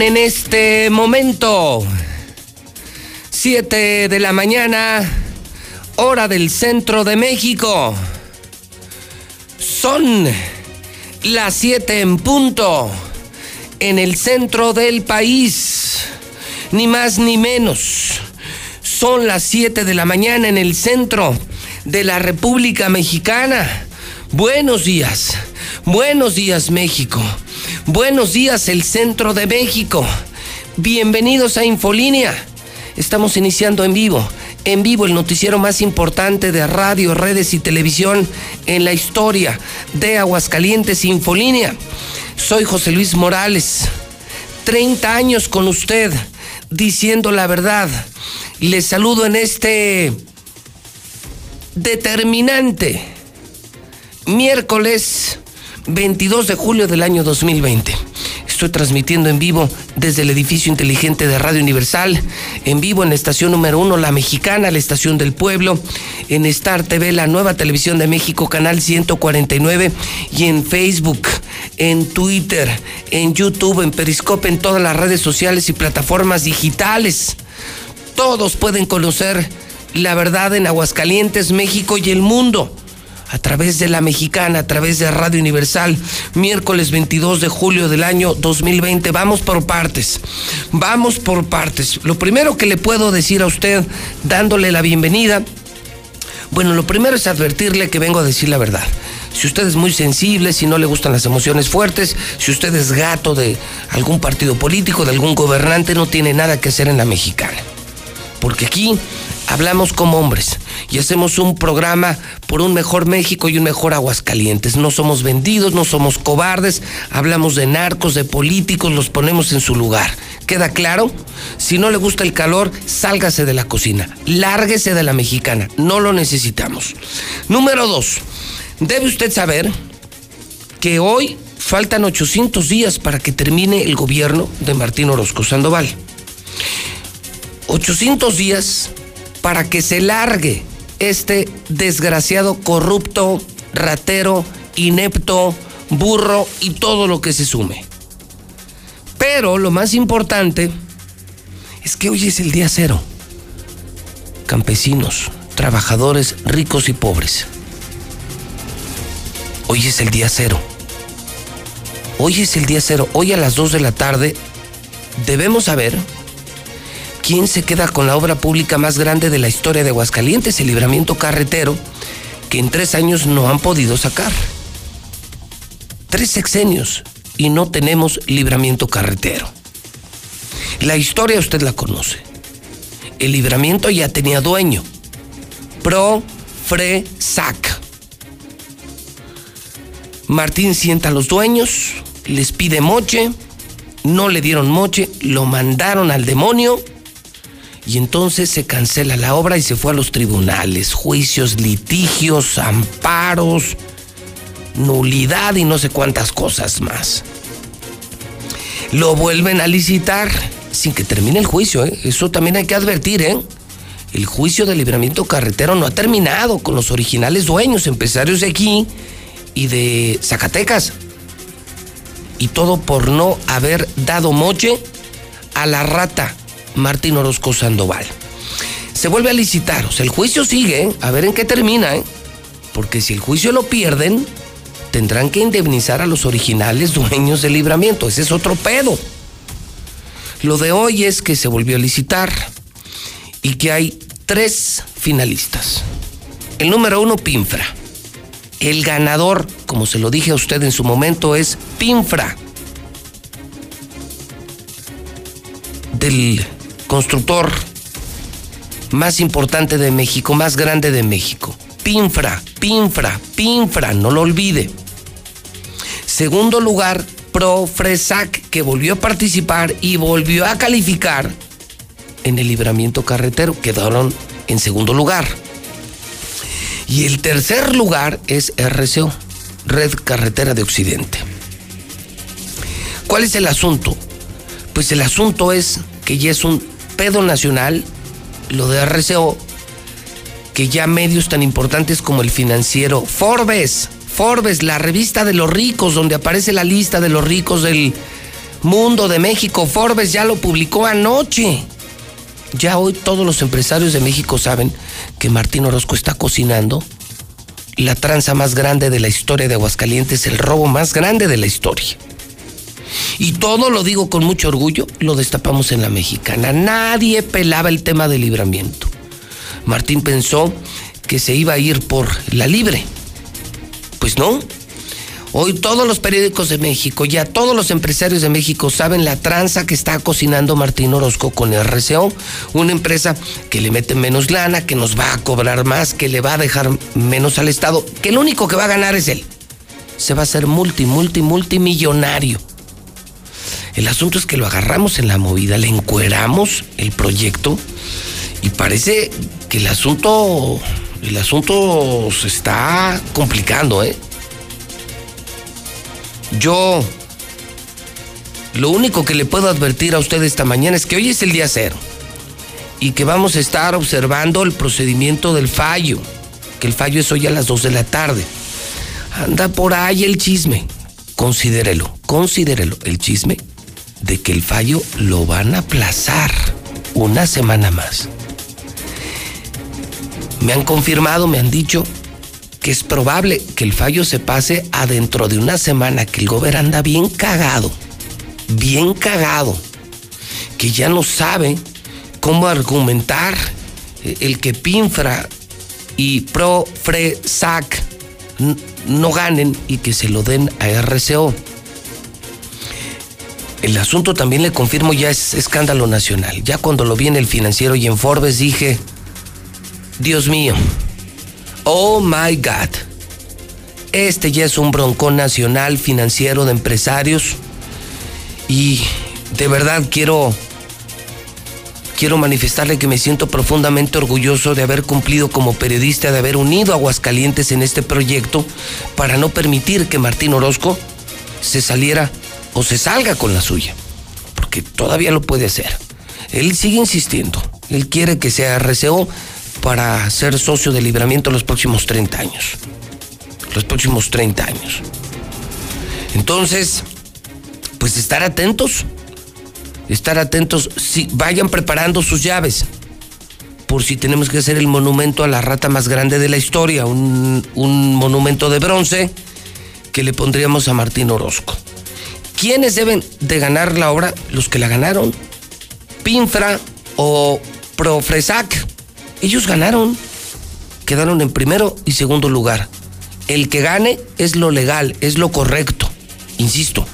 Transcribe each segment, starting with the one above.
En este momento 7 de la mañana, hora del centro de México. Son las 7 en punto en el centro del país. Ni más ni menos. Son las 7 de la mañana en el centro de la República Mexicana. Buenos días. Buenos días México. Buenos días el centro de México. Bienvenidos a Infolínea. Estamos iniciando en vivo, en vivo el noticiero más importante de radio, redes y televisión en la historia de Aguascalientes Infolínea. Soy José Luis Morales, 30 años con usted, diciendo la verdad. Les saludo en este determinante miércoles 22 de julio del año 2020. Estoy transmitiendo en vivo desde el edificio inteligente de Radio Universal, en vivo en la estación número uno, La Mexicana, la estación del pueblo, en Star TV, la nueva televisión de México, canal 149, y en Facebook, en Twitter, en YouTube, en Periscope, en todas las redes sociales y plataformas digitales. Todos pueden conocer la verdad en Aguascalientes, México y el mundo a través de la mexicana, a través de Radio Universal, miércoles 22 de julio del año 2020. Vamos por partes, vamos por partes. Lo primero que le puedo decir a usted, dándole la bienvenida, bueno, lo primero es advertirle que vengo a decir la verdad. Si usted es muy sensible, si no le gustan las emociones fuertes, si usted es gato de algún partido político, de algún gobernante, no tiene nada que hacer en la mexicana. Porque aquí hablamos como hombres y hacemos un programa por un mejor México y un mejor Aguascalientes. No somos vendidos, no somos cobardes, hablamos de narcos, de políticos, los ponemos en su lugar. ¿Queda claro? Si no le gusta el calor, sálgase de la cocina, lárguese de la mexicana, no lo necesitamos. Número dos, debe usted saber que hoy faltan 800 días para que termine el gobierno de Martín Orozco Sandoval. 800 días para que se largue este desgraciado corrupto, ratero, inepto, burro y todo lo que se sume. Pero lo más importante es que hoy es el día cero. Campesinos, trabajadores, ricos y pobres. Hoy es el día cero. Hoy es el día cero. Hoy a las 2 de la tarde debemos saber ¿quién se queda con la obra pública más grande de la historia de Aguascalientes, el libramiento carretero, que en tres años no han podido sacar? Tres sexenios y no tenemos libramiento carretero. La historia usted la conoce. El libramiento ya tenía dueño. Pro, Fre, Sac. Martín sienta a los dueños, les pide moche, no le dieron moche, lo mandaron al demonio y entonces se cancela la obra y se fue a los tribunales, juicios, litigios, amparos, nulidad y no sé cuántas cosas más. Lo vuelven a licitar sin que termine el juicio, ¿eh? eso también hay que advertir, ¿eh? El juicio de libramiento carretero no ha terminado con los originales dueños, empresarios de aquí y de Zacatecas. Y todo por no haber dado moche a la rata Martín Orozco Sandoval. Se vuelve a licitar, o sea, el juicio sigue, a ver en qué termina, ¿eh? porque si el juicio lo pierden, tendrán que indemnizar a los originales dueños del libramiento, ese es otro pedo. Lo de hoy es que se volvió a licitar y que hay tres finalistas. El número uno, Pinfra. El ganador, como se lo dije a usted en su momento, es Pinfra. Del constructor más importante de México, más grande de México. Pinfra, Pinfra, Pinfra, no lo olvide. Segundo lugar, Profresac, que volvió a participar y volvió a calificar en el libramiento carretero. Quedaron en segundo lugar. Y el tercer lugar es RCO, Red Carretera de Occidente. ¿Cuál es el asunto? Pues el asunto es que ya es un pedo nacional, lo de RCO, que ya medios tan importantes como el financiero Forbes, Forbes, la revista de los ricos, donde aparece la lista de los ricos del Mundo de México, Forbes ya lo publicó anoche. Ya hoy todos los empresarios de México saben que Martín Orozco está cocinando la tranza más grande de la historia de Aguascalientes, el robo más grande de la historia. Y todo lo digo con mucho orgullo, lo destapamos en la mexicana. Nadie pelaba el tema del libramiento. Martín pensó que se iba a ir por la libre. Pues no, Hoy todos los periódicos de México, ya todos los empresarios de México saben la tranza que está cocinando Martín Orozco con RCO, una empresa que le mete menos lana, que nos va a cobrar más, que le va a dejar menos al Estado, que el único que va a ganar es él. Se va a hacer multi, multi, multimillonario. El asunto es que lo agarramos en la movida, le encueramos el proyecto y parece que el asunto, el asunto se está complicando, ¿eh? Yo lo único que le puedo advertir a usted esta mañana es que hoy es el día cero y que vamos a estar observando el procedimiento del fallo, que el fallo es hoy a las 2 de la tarde. Anda por ahí el chisme. Considérelo, considérelo el chisme de que el fallo lo van a aplazar una semana más. Me han confirmado, me han dicho que es probable que el fallo se pase a dentro de una semana, que el gobierno anda bien cagado, bien cagado, que ya no sabe cómo argumentar eh, el que Pinfra y Profresac no ganen y que se lo den a RCO. El asunto también le confirmo ya es escándalo nacional. Ya cuando lo vi en el financiero y en Forbes dije, Dios mío, Oh my God. Este ya es un broncón nacional financiero de empresarios y de verdad quiero quiero manifestarle que me siento profundamente orgulloso de haber cumplido como periodista, de haber unido a Aguascalientes en este proyecto para no permitir que Martín Orozco se saliera o se salga con la suya, porque todavía lo puede hacer. Él sigue insistiendo, él quiere que sea RCO, para ser socio de libramiento los próximos 30 años. Los próximos 30 años. Entonces, pues estar atentos. Estar atentos. Si vayan preparando sus llaves. Por si tenemos que hacer el monumento a la rata más grande de la historia. Un, un monumento de bronce que le pondríamos a Martín Orozco. ¿Quiénes deben de ganar la obra? Los que la ganaron. Pinfra o Profresac ellos ganaron. Quedaron en primero y segundo lugar. El que gane es lo legal, es lo correcto. Insisto,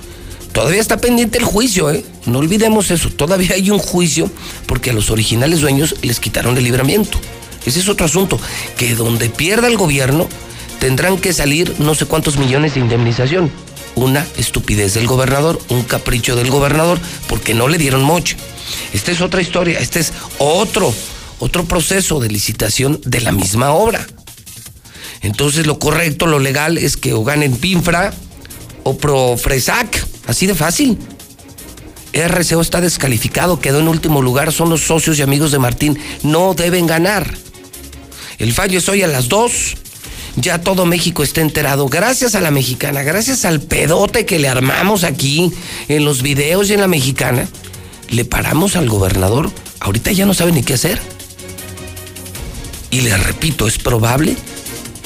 todavía está pendiente el juicio, ¿eh? No olvidemos eso. Todavía hay un juicio porque a los originales dueños les quitaron el libramiento. Ese es otro asunto. Que donde pierda el gobierno tendrán que salir no sé cuántos millones de indemnización. Una estupidez del gobernador, un capricho del gobernador, porque no le dieron moche. Esta es otra historia, este es otro otro proceso de licitación de la misma obra. Entonces lo correcto, lo legal es que o ganen Pinfra o Profresac, así de fácil. RCO está descalificado, quedó en último lugar, son los socios y amigos de Martín, no deben ganar. El fallo es hoy a las 2. Ya todo México está enterado. Gracias a la mexicana, gracias al pedote que le armamos aquí en los videos y en la mexicana, le paramos al gobernador. Ahorita ya no sabe ni qué hacer. Y les repito, es probable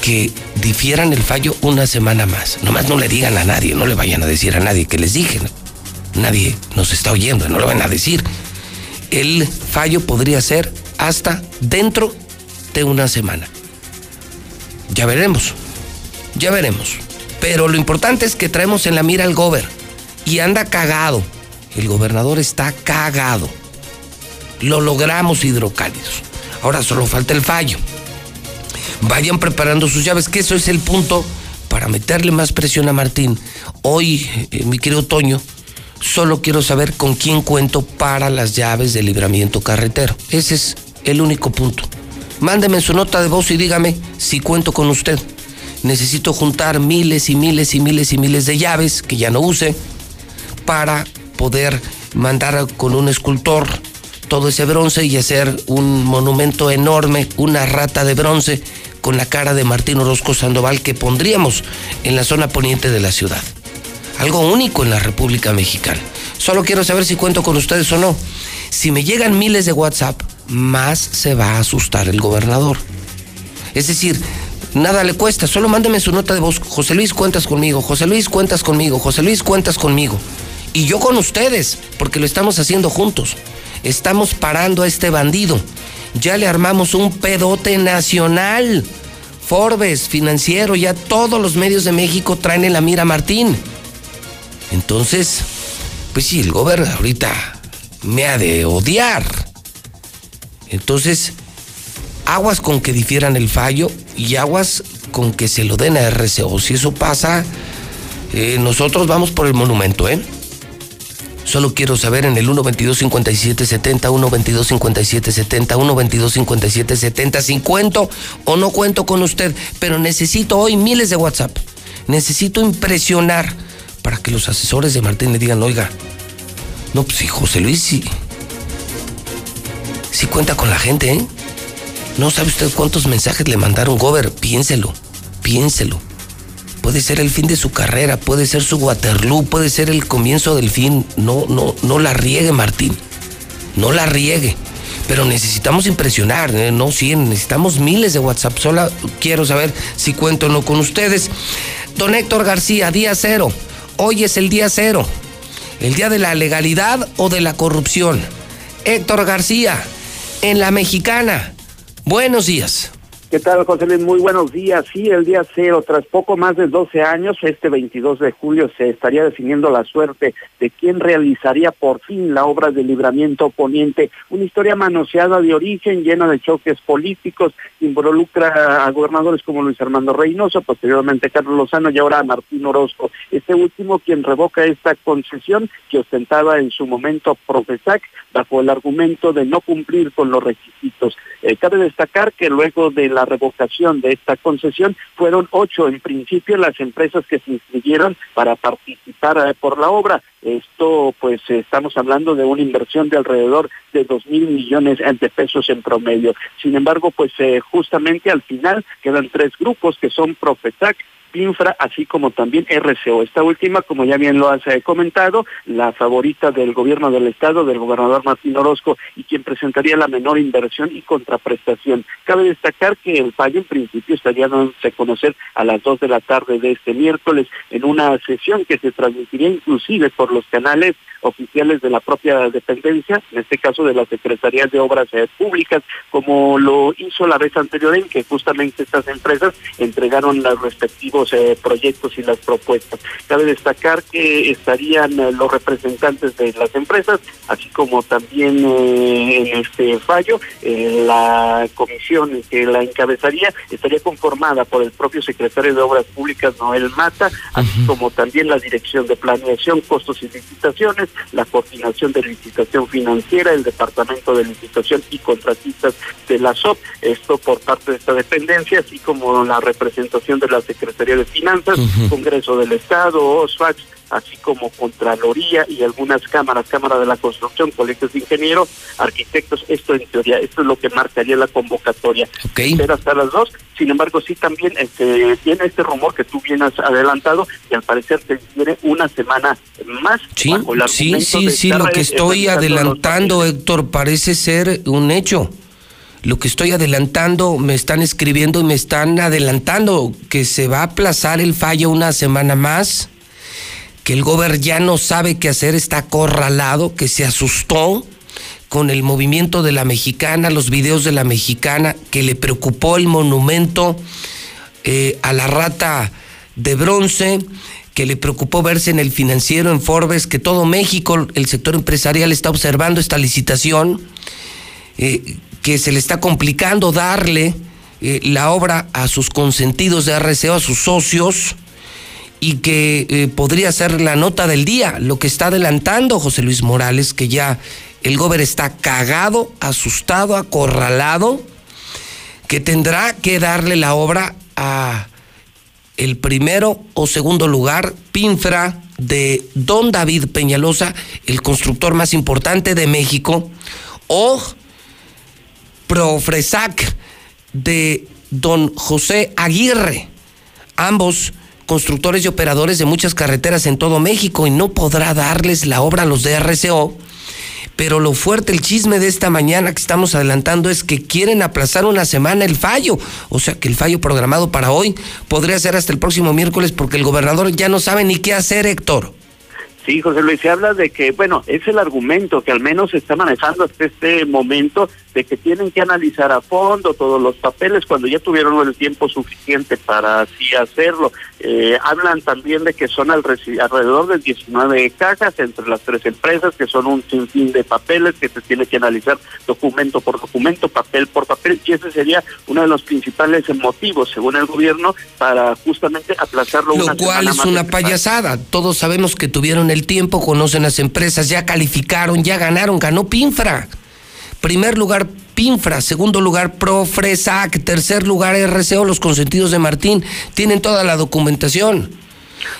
que difieran el fallo una semana más. Nomás no le digan a nadie, no le vayan a decir a nadie que les dije. Nadie nos está oyendo, no lo van a decir. El fallo podría ser hasta dentro de una semana. Ya veremos, ya veremos. Pero lo importante es que traemos en la mira al gober y anda cagado. El gobernador está cagado. Lo logramos hidrocálidos. Ahora solo falta el fallo. Vayan preparando sus llaves, que eso es el punto para meterle más presión a Martín. Hoy, eh, mi querido Toño, solo quiero saber con quién cuento para las llaves de libramiento carretero. Ese es el único punto. Mándeme su nota de voz y dígame si cuento con usted. Necesito juntar miles y miles y miles y miles de llaves que ya no use para poder mandar con un escultor todo ese bronce y hacer un monumento enorme, una rata de bronce con la cara de Martín Orozco Sandoval que pondríamos en la zona poniente de la ciudad. Algo único en la República Mexicana. Solo quiero saber si cuento con ustedes o no. Si me llegan miles de WhatsApp, más se va a asustar el gobernador. Es decir, nada le cuesta, solo mándeme su nota de voz. José Luis, cuentas conmigo. José Luis, cuentas conmigo. José Luis, cuentas conmigo. Y yo con ustedes, porque lo estamos haciendo juntos. Estamos parando a este bandido. Ya le armamos un pedote nacional. Forbes, financiero, ya todos los medios de México traen en la mira a Martín. Entonces, pues sí, el gobernador ahorita me ha de odiar. Entonces, aguas con que difieran el fallo y aguas con que se lo den a RCO. Si eso pasa, eh, nosotros vamos por el monumento, ¿eh? Solo quiero saber en el 122-5770, 122-5770, 122-5770 si cuento o no cuento con usted, pero necesito hoy miles de WhatsApp. Necesito impresionar para que los asesores de Martín le digan, oiga, no, pues sí, José Luis sí, sí cuenta con la gente, ¿eh? No sabe usted cuántos mensajes le mandaron, Gober, piénselo, piénselo. Puede ser el fin de su carrera, puede ser su Waterloo, puede ser el comienzo del fin. No, no, no la riegue, Martín. No la riegue. Pero necesitamos impresionar, ¿eh? no 100, necesitamos miles de WhatsApp. Solo quiero saber si cuento o no con ustedes. Don Héctor García, día cero. Hoy es el día cero. ¿El día de la legalidad o de la corrupción? Héctor García, en la mexicana. Buenos días. ¿Qué tal, José Luis? Muy buenos días. Sí, el día cero, tras poco más de 12 años, este 22 de julio se estaría definiendo la suerte de quién realizaría por fin la obra de libramiento poniente. Una historia manoseada de origen, llena de choques políticos, involucra a gobernadores como Luis Armando Reynoso, posteriormente Carlos Lozano y ahora Martín Orozco. Este último quien revoca esta concesión que ostentaba en su momento Profesac bajo el argumento de no cumplir con los requisitos. Eh, cabe destacar que luego de la revocación de esta concesión fueron ocho en principio las empresas que se inscribieron para participar eh, por la obra. Esto, pues, estamos hablando de una inversión de alrededor de dos mil millones de pesos en promedio. Sin embargo, pues, eh, justamente al final quedan tres grupos que son Profetac, Infra, así como también RCO. Esta última, como ya bien lo has eh, comentado, la favorita del gobierno del Estado, del gobernador Martín Orozco, y quien presentaría la menor inversión y contraprestación. Cabe destacar que el fallo en principio estaría dándose a conocer a las dos de la tarde de este miércoles en una sesión que se transmitiría inclusive por los canales oficiales de la propia dependencia, en este caso de la Secretaría de Obras eh, Públicas, como lo hizo la vez anterior en que justamente estas empresas entregaron los respectivos eh, proyectos y las propuestas. Cabe destacar que estarían eh, los representantes de las empresas, así como también en este fallo, la comisión que la encabezaría estaría conformada por el propio secretario de Obras Públicas, Noel Mata, así como también la Dirección de Planeación, Costos y Licitaciones, la coordinación de licitación financiera, el departamento de licitación y contratistas de la SOP, esto por parte de esta dependencia, así como la representación de la Secretaría de Finanzas, Congreso del Estado, OSFAX, así como Contraloría y algunas cámaras, Cámara de la Construcción, colegios de ingenieros, arquitectos, esto en teoría, esto es lo que marcaría la convocatoria. Okay. Hasta las dos, sin embargo, sí también este, tiene este rumor que tú vienes adelantado y al parecer te tiene una semana más. Sí, sí, sí, sí, lo que estoy adelantando, Héctor, parece ser un hecho lo que estoy adelantando, me están escribiendo y me están adelantando que se va a aplazar el fallo una semana más que el gobierno ya no sabe qué hacer, está acorralado, que se asustó con el movimiento de la mexicana, los videos de la mexicana, que le preocupó el monumento eh, a la rata de bronce, que le preocupó verse en el financiero, en Forbes, que todo México, el sector empresarial está observando esta licitación, eh, que se le está complicando darle eh, la obra a sus consentidos de RCO, a sus socios, y que eh, podría ser la nota del día, lo que está adelantando José Luis Morales, que ya el gobierno está cagado, asustado, acorralado, que tendrá que darle la obra a el primero o segundo lugar, Pinfra de Don David Peñalosa, el constructor más importante de México, o Profresac de Don José Aguirre, ambos constructores y operadores de muchas carreteras en todo México y no podrá darles la obra a los de RCO. Pero lo fuerte, el chisme de esta mañana que estamos adelantando es que quieren aplazar una semana el fallo. O sea que el fallo programado para hoy podría ser hasta el próximo miércoles porque el gobernador ya no sabe ni qué hacer, Héctor. Sí, José Luis, se habla de que, bueno, es el argumento que al menos se está manejando hasta este momento de que tienen que analizar a fondo todos los papeles cuando ya tuvieron el tiempo suficiente para así hacerlo. Eh, hablan también de que son alrededor de 19 cajas entre las tres empresas, que son un sinfín de papeles que se tiene que analizar documento por documento, papel por papel, y ese sería uno de los principales motivos, según el gobierno, para justamente aplazarlo. Lo cual es una payasada. Todos sabemos que tuvieron el tiempo, conocen las empresas, ya calificaron, ya ganaron, ganó Pinfra. Primer lugar, Pinfra. Segundo lugar, Profresac. Tercer lugar, RCO, los consentidos de Martín. Tienen toda la documentación.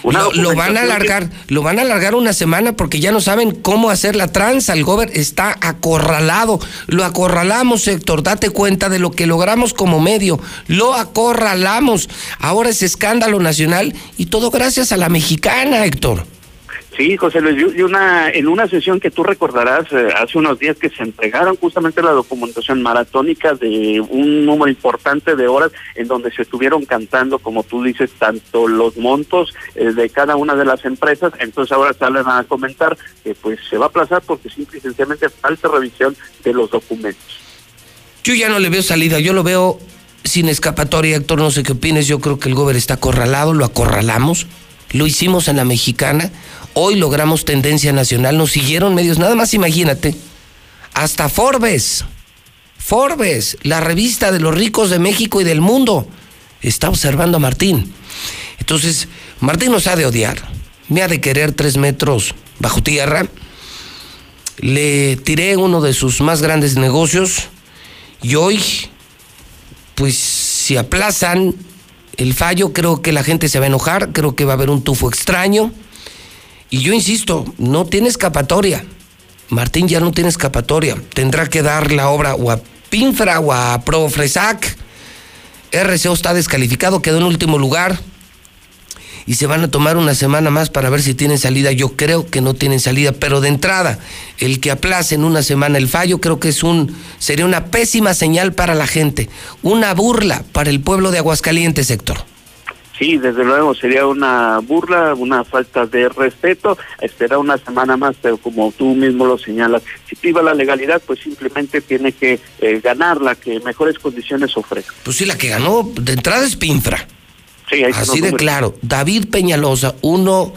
Lo, van a alargar, lo van a alargar una semana porque ya no saben cómo hacer la tranza. El gober está acorralado. Lo acorralamos, Héctor. Date cuenta de lo que logramos como medio. Lo acorralamos. Ahora es escándalo nacional y todo gracias a la mexicana, Héctor. Sí, José Luis, y una, en una sesión que tú recordarás eh, hace unos días que se entregaron justamente la documentación maratónica de un número importante de horas en donde se estuvieron cantando, como tú dices, tanto los montos eh, de cada una de las empresas, entonces ahora salen a comentar que pues se va a aplazar porque simple y sencillamente falta revisión de los documentos. Yo ya no le veo salida, yo lo veo sin escapatoria, Héctor, no sé qué opines, yo creo que el gobierno está acorralado, lo acorralamos, lo hicimos en la mexicana, Hoy logramos tendencia nacional, nos siguieron medios, nada más imagínate, hasta Forbes, Forbes, la revista de los ricos de México y del mundo, está observando a Martín. Entonces, Martín nos ha de odiar, me ha de querer tres metros bajo tierra. Le tiré uno de sus más grandes negocios y hoy, pues si aplazan el fallo, creo que la gente se va a enojar, creo que va a haber un tufo extraño. Y yo insisto, no tiene escapatoria. Martín ya no tiene escapatoria. Tendrá que dar la obra o a Pinfra o a Profresac. RCO está descalificado, quedó en último lugar. Y se van a tomar una semana más para ver si tienen salida. Yo creo que no tienen salida, pero de entrada, el que aplacen una semana el fallo, creo que es un sería una pésima señal para la gente, una burla para el pueblo de Aguascalientes, Héctor. Sí, desde luego sería una burla, una falta de respeto, esperar una semana más, pero como tú mismo lo señalas, si priva la legalidad, pues simplemente tiene que eh, ganar la que mejores condiciones ofrece. Pues sí, la que ganó de entrada es Pinfra. Sí, Así de claro. David Peñalosa, uno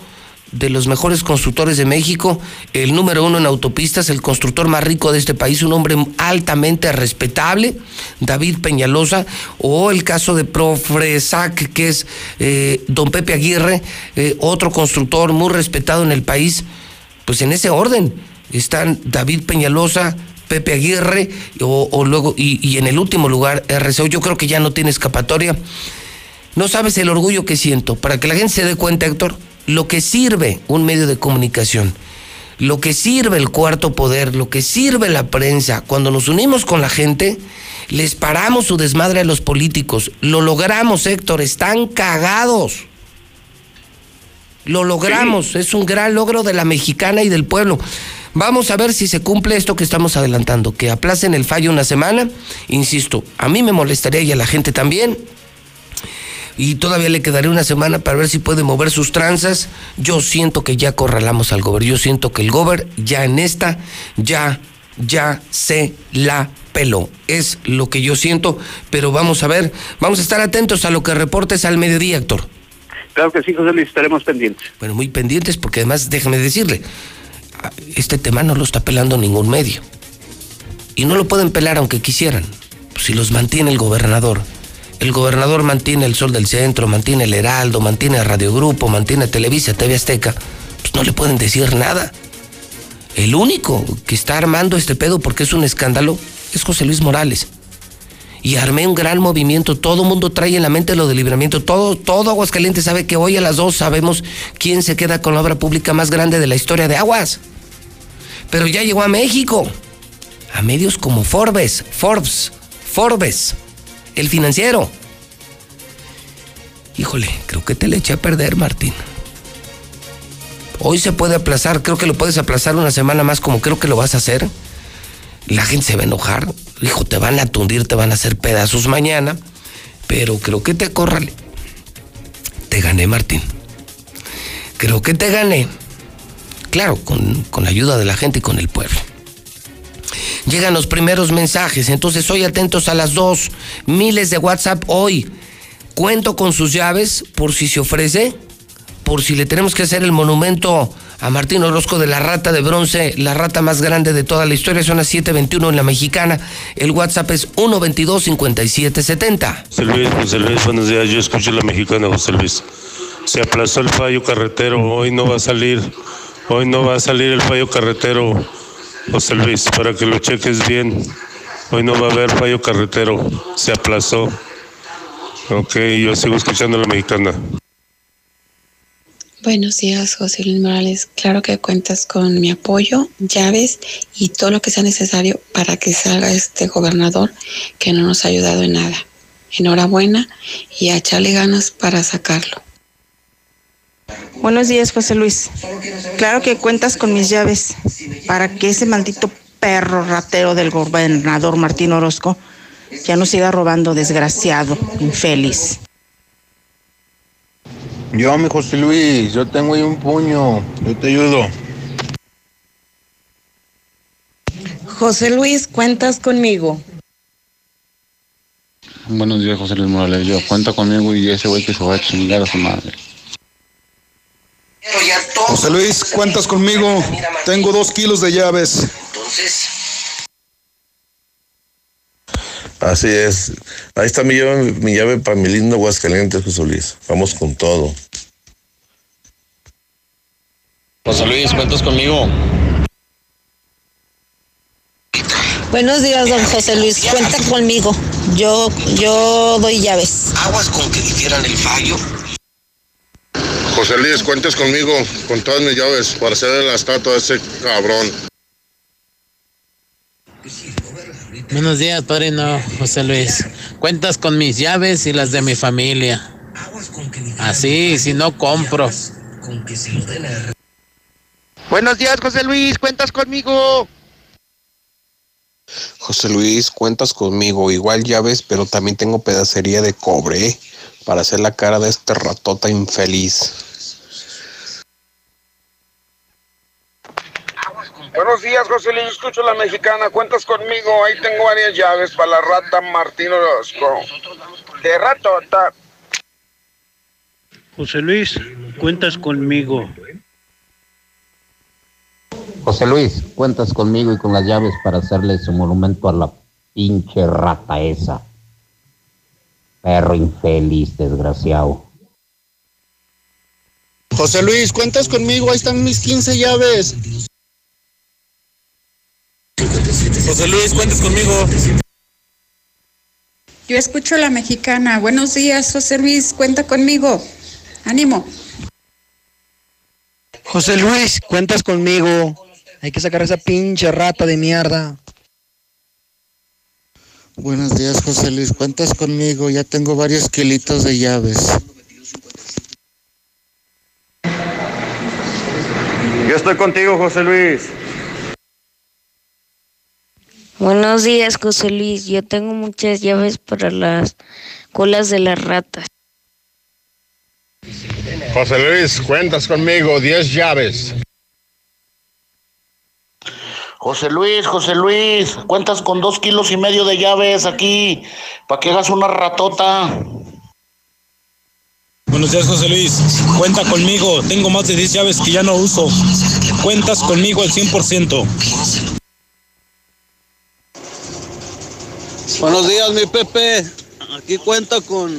de los mejores constructores de México, el número uno en autopistas, el constructor más rico de este país, un hombre altamente respetable, David Peñalosa, o el caso de Profresac, que es eh, don Pepe Aguirre, eh, otro constructor muy respetado en el país, pues en ese orden están David Peñalosa, Pepe Aguirre, o, luego, y, en el último lugar, RCO, yo creo que ya no tiene escapatoria. No sabes el orgullo que siento, para que la gente se dé cuenta, Héctor, lo que sirve un medio de comunicación, lo que sirve el cuarto poder, lo que sirve la prensa, cuando nos unimos con la gente, les paramos su desmadre a los políticos. Lo logramos, Héctor, están cagados. Lo logramos, es un gran logro de la mexicana y del pueblo. Vamos a ver si se cumple esto que estamos adelantando, que aplacen el fallo una semana. Insisto, a mí me molestaría y a la gente también y todavía le quedaré una semana para ver si puede mover sus tranzas. Yo siento que ya corralamos al gober. Yo siento que el gober ya en esta, ya, ya se la peló. Es lo que yo siento, pero vamos a ver, vamos a estar atentos a lo que reportes al mediodía, Héctor. Claro que sí, José Luis, estaremos pendientes. Bueno, muy pendientes porque además, déjame decirle, este tema no lo está pelando ningún medio. Y no lo pueden pelar aunque quisieran, si los mantiene el gobernador el gobernador mantiene el Sol del Centro, mantiene el Heraldo, mantiene Radio Grupo, mantiene Televisa, TV Azteca, pues no le pueden decir nada. El único que está armando este pedo porque es un escándalo es José Luis Morales. Y armé un gran movimiento, todo el mundo trae en la mente lo del libramiento, todo, todo Aguascalientes sabe que hoy a las dos sabemos quién se queda con la obra pública más grande de la historia de Aguas. Pero ya llegó a México, a medios como Forbes, Forbes, Forbes el financiero. Híjole, creo que te le eché a perder, Martín. Hoy se puede aplazar, creo que lo puedes aplazar una semana más como creo que lo vas a hacer. La gente se va a enojar, hijo, te van a tundir, te van a hacer pedazos mañana, pero creo que te acorrale. Te gané, Martín. Creo que te gané. Claro, con, con la ayuda de la gente y con el pueblo. Llegan los primeros mensajes, entonces hoy atentos a las dos. Miles de WhatsApp hoy. Cuento con sus llaves por si se ofrece por si le tenemos que hacer el monumento a Martín Orozco de la rata de bronce, la rata más grande de toda la historia, son las 7.21 en la mexicana. El WhatsApp es 122-5770. José Luis, José Luis, buenos días. Yo escucho la mexicana, José Luis. Se aplazó el fallo carretero, hoy no va a salir, hoy no va a salir el fallo carretero, José Luis, para que lo cheques bien. Hoy no va a haber fallo carretero, se aplazó. Ok, yo sigo escuchando la mexicana. Buenos días, José Luis Morales. Claro que cuentas con mi apoyo, llaves y todo lo que sea necesario para que salga este gobernador que no nos ha ayudado en nada. Enhorabuena y a echarle ganas para sacarlo. Buenos días, José Luis. Claro que cuentas con mis llaves para que ese maldito perro ratero del gobernador Martín Orozco ya no siga robando, desgraciado, infeliz. Yo, mi José Luis, yo tengo ahí un puño, yo te ayudo. José Luis, cuentas conmigo. Buenos días, José Luis Morales. Yo cuenta conmigo y ese güey que se va a chingar a su madre. José Luis, cuentas conmigo. Tengo dos kilos de llaves. Entonces, Así es. Ahí está mi llave, mi llave para mi lindo Aguascalientes, José Luis. Vamos con todo. José Luis, cuentas conmigo. Buenos días, don José Luis. Cuenta conmigo. Yo, yo doy llaves. aguas con que difieran el fallo. José Luis, cuentes conmigo, con todas mis llaves, para hacer la estatua de ese cabrón. Buenos días, padrino José Luis. Cuentas con mis llaves y las de mi familia. Así, si no compro. Buenos días, José Luis. Cuentas conmigo. José Luis, cuentas conmigo. Igual llaves, pero también tengo pedacería de cobre ¿eh? para hacer la cara de este ratota infeliz. Buenos días, José Luis. Escucho la mexicana. Cuentas conmigo. Ahí tengo varias llaves para la rata Martín Orozco. De ratota. José Luis, cuentas conmigo. José Luis, cuentas conmigo y con las llaves para hacerle su monumento a la pinche rata esa. Perro infeliz, desgraciado. José Luis, cuentas conmigo. Ahí están mis 15 llaves. José Luis, cuentas conmigo. Yo escucho la mexicana. Buenos días, José Luis, cuenta conmigo. Ánimo. José Luis, cuentas conmigo. Hay que sacar esa pinche rata de mierda. Buenos días, José Luis. Cuentas conmigo. Ya tengo varios kilitos de llaves. Yo estoy contigo, José Luis. Buenos días, José Luis. Yo tengo muchas llaves para las colas de las ratas. José Luis, cuentas conmigo, 10 llaves. José Luis, José Luis, cuentas con dos kilos y medio de llaves aquí para que hagas una ratota. Buenos días, José Luis. Cuenta conmigo. Tengo más de 10 llaves que ya no uso. Cuentas conmigo al 100%. Buenos días, mi Pepe. Aquí cuenta con,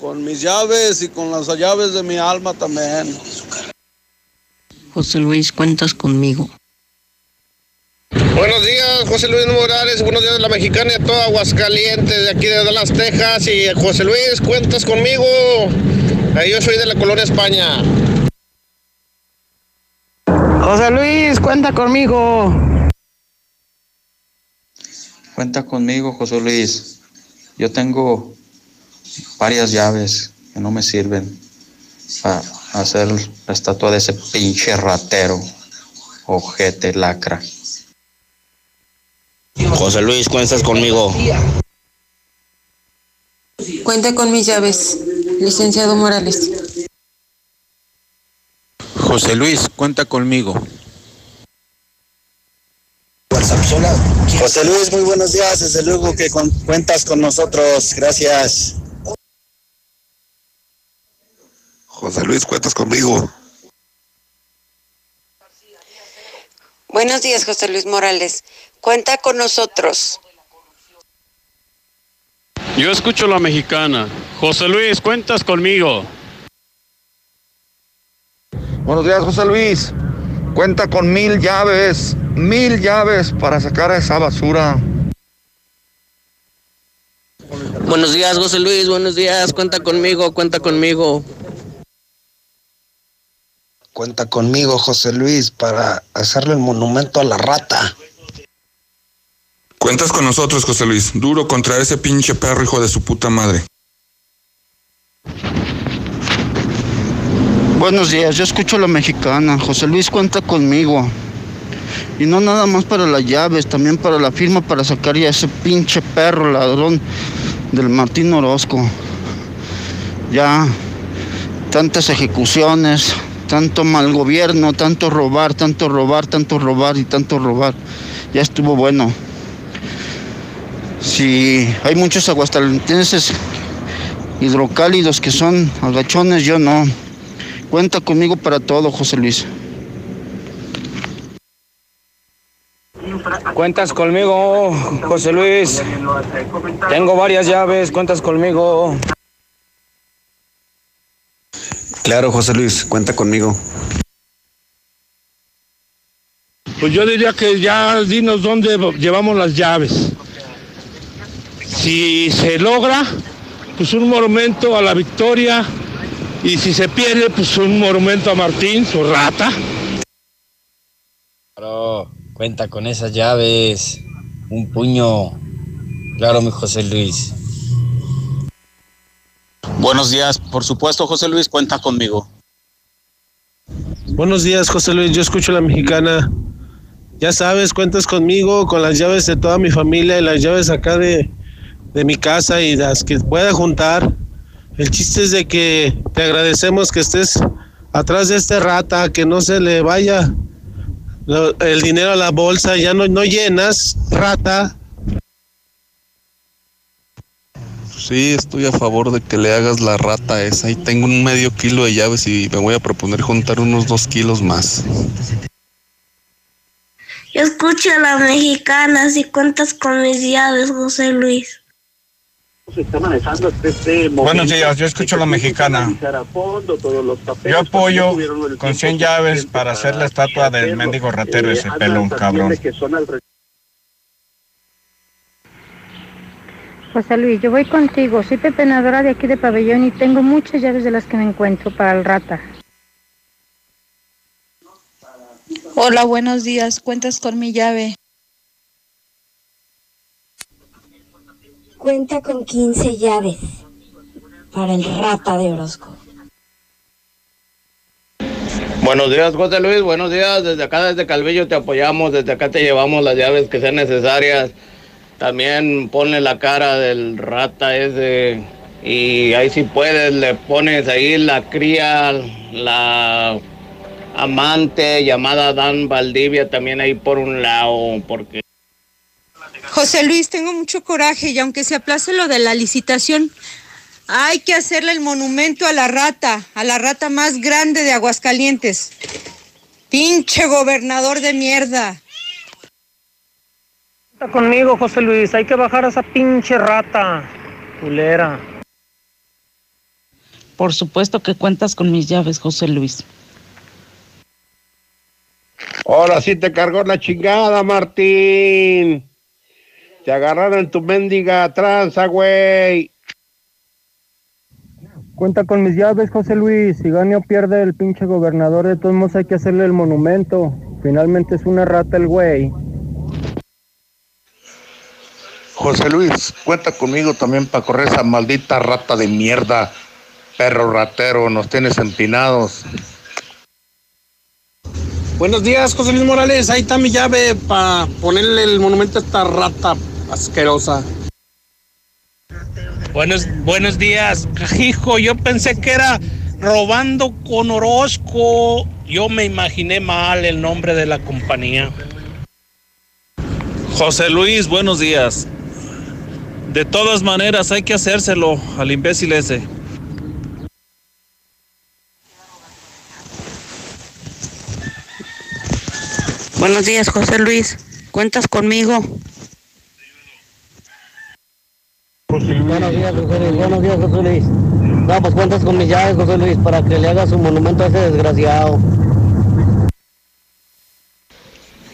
con mis llaves y con las llaves de mi alma también. José Luis, cuentas conmigo. Buenos días, José Luis Morales. Buenos días, la mexicana y a todo Aguascalientes, de aquí de Dallas, Texas. Y José Luis, cuentas conmigo. Ahí yo soy de la colonia España. José Luis, cuenta conmigo. Cuenta conmigo, José Luis. Yo tengo varias llaves. que no me sirven para hacer la estatua de ese pinche ratero, ojete, lacra. José Luis, ¿cuentas conmigo? Cuenta con mis llaves, licenciado Morales. José Luis, cuenta conmigo. José Luis, muy buenos días. Desde luego que con- cuentas con nosotros. Gracias. José Luis, cuentas conmigo. Buenos días, José Luis Morales. Cuenta con nosotros. Yo escucho la mexicana. José Luis, cuentas conmigo. Buenos días, José Luis. Cuenta con mil llaves, mil llaves para sacar esa basura. Buenos días, José Luis. Buenos días. Cuenta conmigo, cuenta conmigo. Cuenta conmigo, José Luis, para hacerle el monumento a la rata. Cuentas con nosotros, José Luis. Duro contra ese pinche perro hijo de su puta madre. Buenos días, yo escucho la mexicana. José Luis cuenta conmigo. Y no nada más para las llaves, también para la firma para sacar ya ese pinche perro ladrón del Martín Orozco. Ya tantas ejecuciones, tanto mal gobierno, tanto robar, tanto robar, tanto robar y tanto robar. Ya estuvo bueno. Si hay muchos aguascalentenses hidrocálidos que son agachones, yo no. Cuenta conmigo para todo, José Luis. Cuentas conmigo, José Luis. Tengo varias llaves, cuentas conmigo. Claro, José Luis, cuenta conmigo. Pues yo diría que ya dinos dónde llevamos las llaves. Si se logra, pues un monumento a la victoria. Y si se pierde, pues un monumento a Martín, su rata. Claro, cuenta con esas llaves. Un puño. Claro, mi José Luis. Buenos días, por supuesto, José Luis, cuenta conmigo. Buenos días, José Luis. Yo escucho la mexicana. Ya sabes, cuentas conmigo, con las llaves de toda mi familia y las llaves acá de, de mi casa y las que pueda juntar. El chiste es de que te agradecemos que estés atrás de este rata, que no se le vaya lo- el dinero a la bolsa, ya no, no llenas, rata. Sí, estoy a favor de que le hagas la rata esa. Y tengo un medio kilo de llaves y me voy a proponer juntar unos dos kilos más. Yo escucho a la mexicana, si cuentas con mis llaves, José Luis. Buenos días, yo escucho la mexicana. Yo apoyo con 100 llaves para hacer la estatua del mendigo ratero ese pelón, cabrón. José Luis, yo voy contigo. Soy pepenadora de aquí de pabellón y tengo muchas llaves de las que me encuentro para el rata. Hola, buenos días. Cuentas con mi llave. Cuenta con 15 llaves para el rata de Orozco. Buenos días, José Luis. Buenos días. Desde acá, desde Calvillo, te apoyamos. Desde acá te llevamos las llaves que sean necesarias. También ponle la cara del rata ese. Y ahí si puedes, le pones ahí la cría, la amante llamada Dan Valdivia también ahí por un lado, porque... José Luis, tengo mucho coraje y aunque se aplace lo de la licitación, hay que hacerle el monumento a la rata, a la rata más grande de Aguascalientes. Pinche gobernador de mierda. Cuenta conmigo, José Luis. Hay que bajar a esa pinche rata. Culera. Por supuesto que cuentas con mis llaves, José Luis. Ahora sí te cargó la chingada, Martín. Te agarraron en tu mendiga tranza, güey. Cuenta con mis llaves, José Luis. Si gane o pierde el pinche gobernador, de todos modos hay que hacerle el monumento. Finalmente es una rata el güey. José Luis, cuenta conmigo también para correr esa maldita rata de mierda. perro ratero, nos tienes empinados. Buenos días, José Luis Morales. Ahí está mi llave para ponerle el monumento a esta rata asquerosa. Buenos, buenos días. Hijo, yo pensé que era robando con Orozco. Yo me imaginé mal el nombre de la compañía. José Luis, buenos días. De todas maneras, hay que hacérselo al imbécil ese. Buenos días, José Luis. ¿Cuentas conmigo? Buenos días, José Luis. Buenos días, José Luis. No, pues cuentas con mis llaves, José Luis, para que le hagas un monumento a ese desgraciado.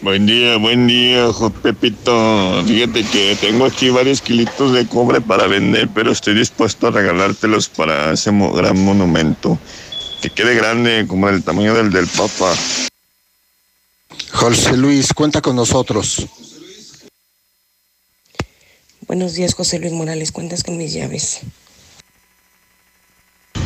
Buen día, buen día, Pepito. Fíjate que tengo aquí varios kilitos de cobre para vender, pero estoy dispuesto a regalártelos para ese mo- gran monumento. Que quede grande, como el tamaño del del Papa. José Luis, cuenta con nosotros. Buenos días, José Luis Morales. ¿Cuentas con mis llaves?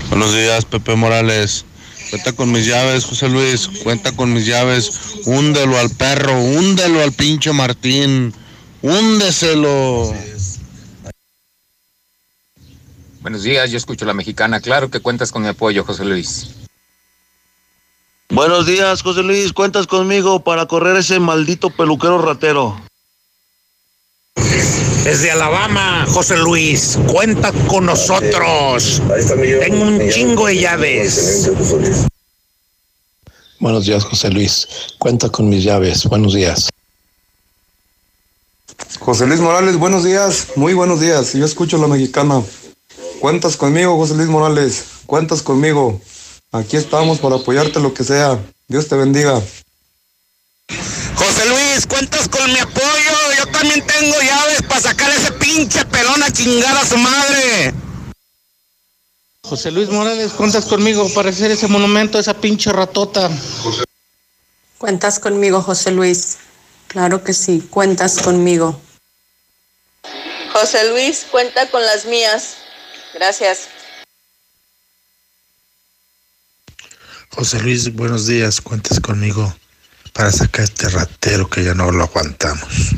Buenos días, Pepe Morales. Cuenta con mis llaves, José Luis. Cuenta con mis llaves. Húndelo al perro, húndelo al pinche Martín. Húndeselo. Buenos días, yo escucho la mexicana. Claro que cuentas con mi apoyo, José Luis. Buenos días, José Luis. Cuentas conmigo para correr ese maldito peluquero ratero. Desde Alabama, José Luis, cuenta con nosotros. Tengo un chingo de llaves. Buenos días, José Luis. Cuenta con mis llaves. Buenos días. José Luis Morales, buenos días, muy buenos días. Yo escucho la mexicana. Cuentas conmigo, José Luis Morales. Cuentas conmigo. Aquí estamos para apoyarte lo que sea. Dios te bendiga. José Luis, cuentas con mi también tengo llaves para sacar ese pinche pelón a chingar a su madre. José Luis Morales, cuentas conmigo para hacer ese monumento a esa pinche ratota. Cuentas conmigo, José Luis. Claro que sí, cuentas conmigo. José Luis, cuenta con las mías. Gracias. José Luis, buenos días. Cuentas conmigo para sacar este ratero que ya no lo aguantamos.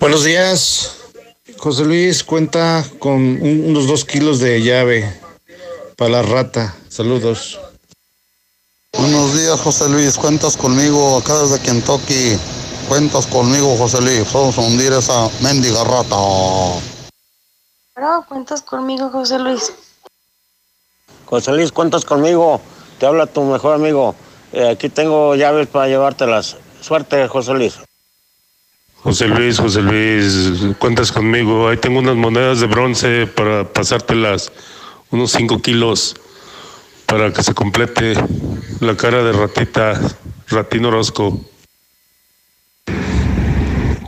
Buenos días. José Luis cuenta con un- unos dos kilos de llave para la rata. Saludos. Buenos días, José Luis. Cuentas conmigo acá desde Kentucky. Cuentas conmigo, José Luis. Vamos a hundir esa mendiga rata. Claro, cuentas conmigo, José Luis. José Luis, cuentas conmigo. Te habla tu mejor amigo. Eh, aquí tengo llaves para llevártelas. Suerte, José Luis. José Luis, José Luis, cuentas conmigo. Ahí tengo unas monedas de bronce para pasártelas, unos 5 kilos, para que se complete la cara de ratita, Ratín Orozco.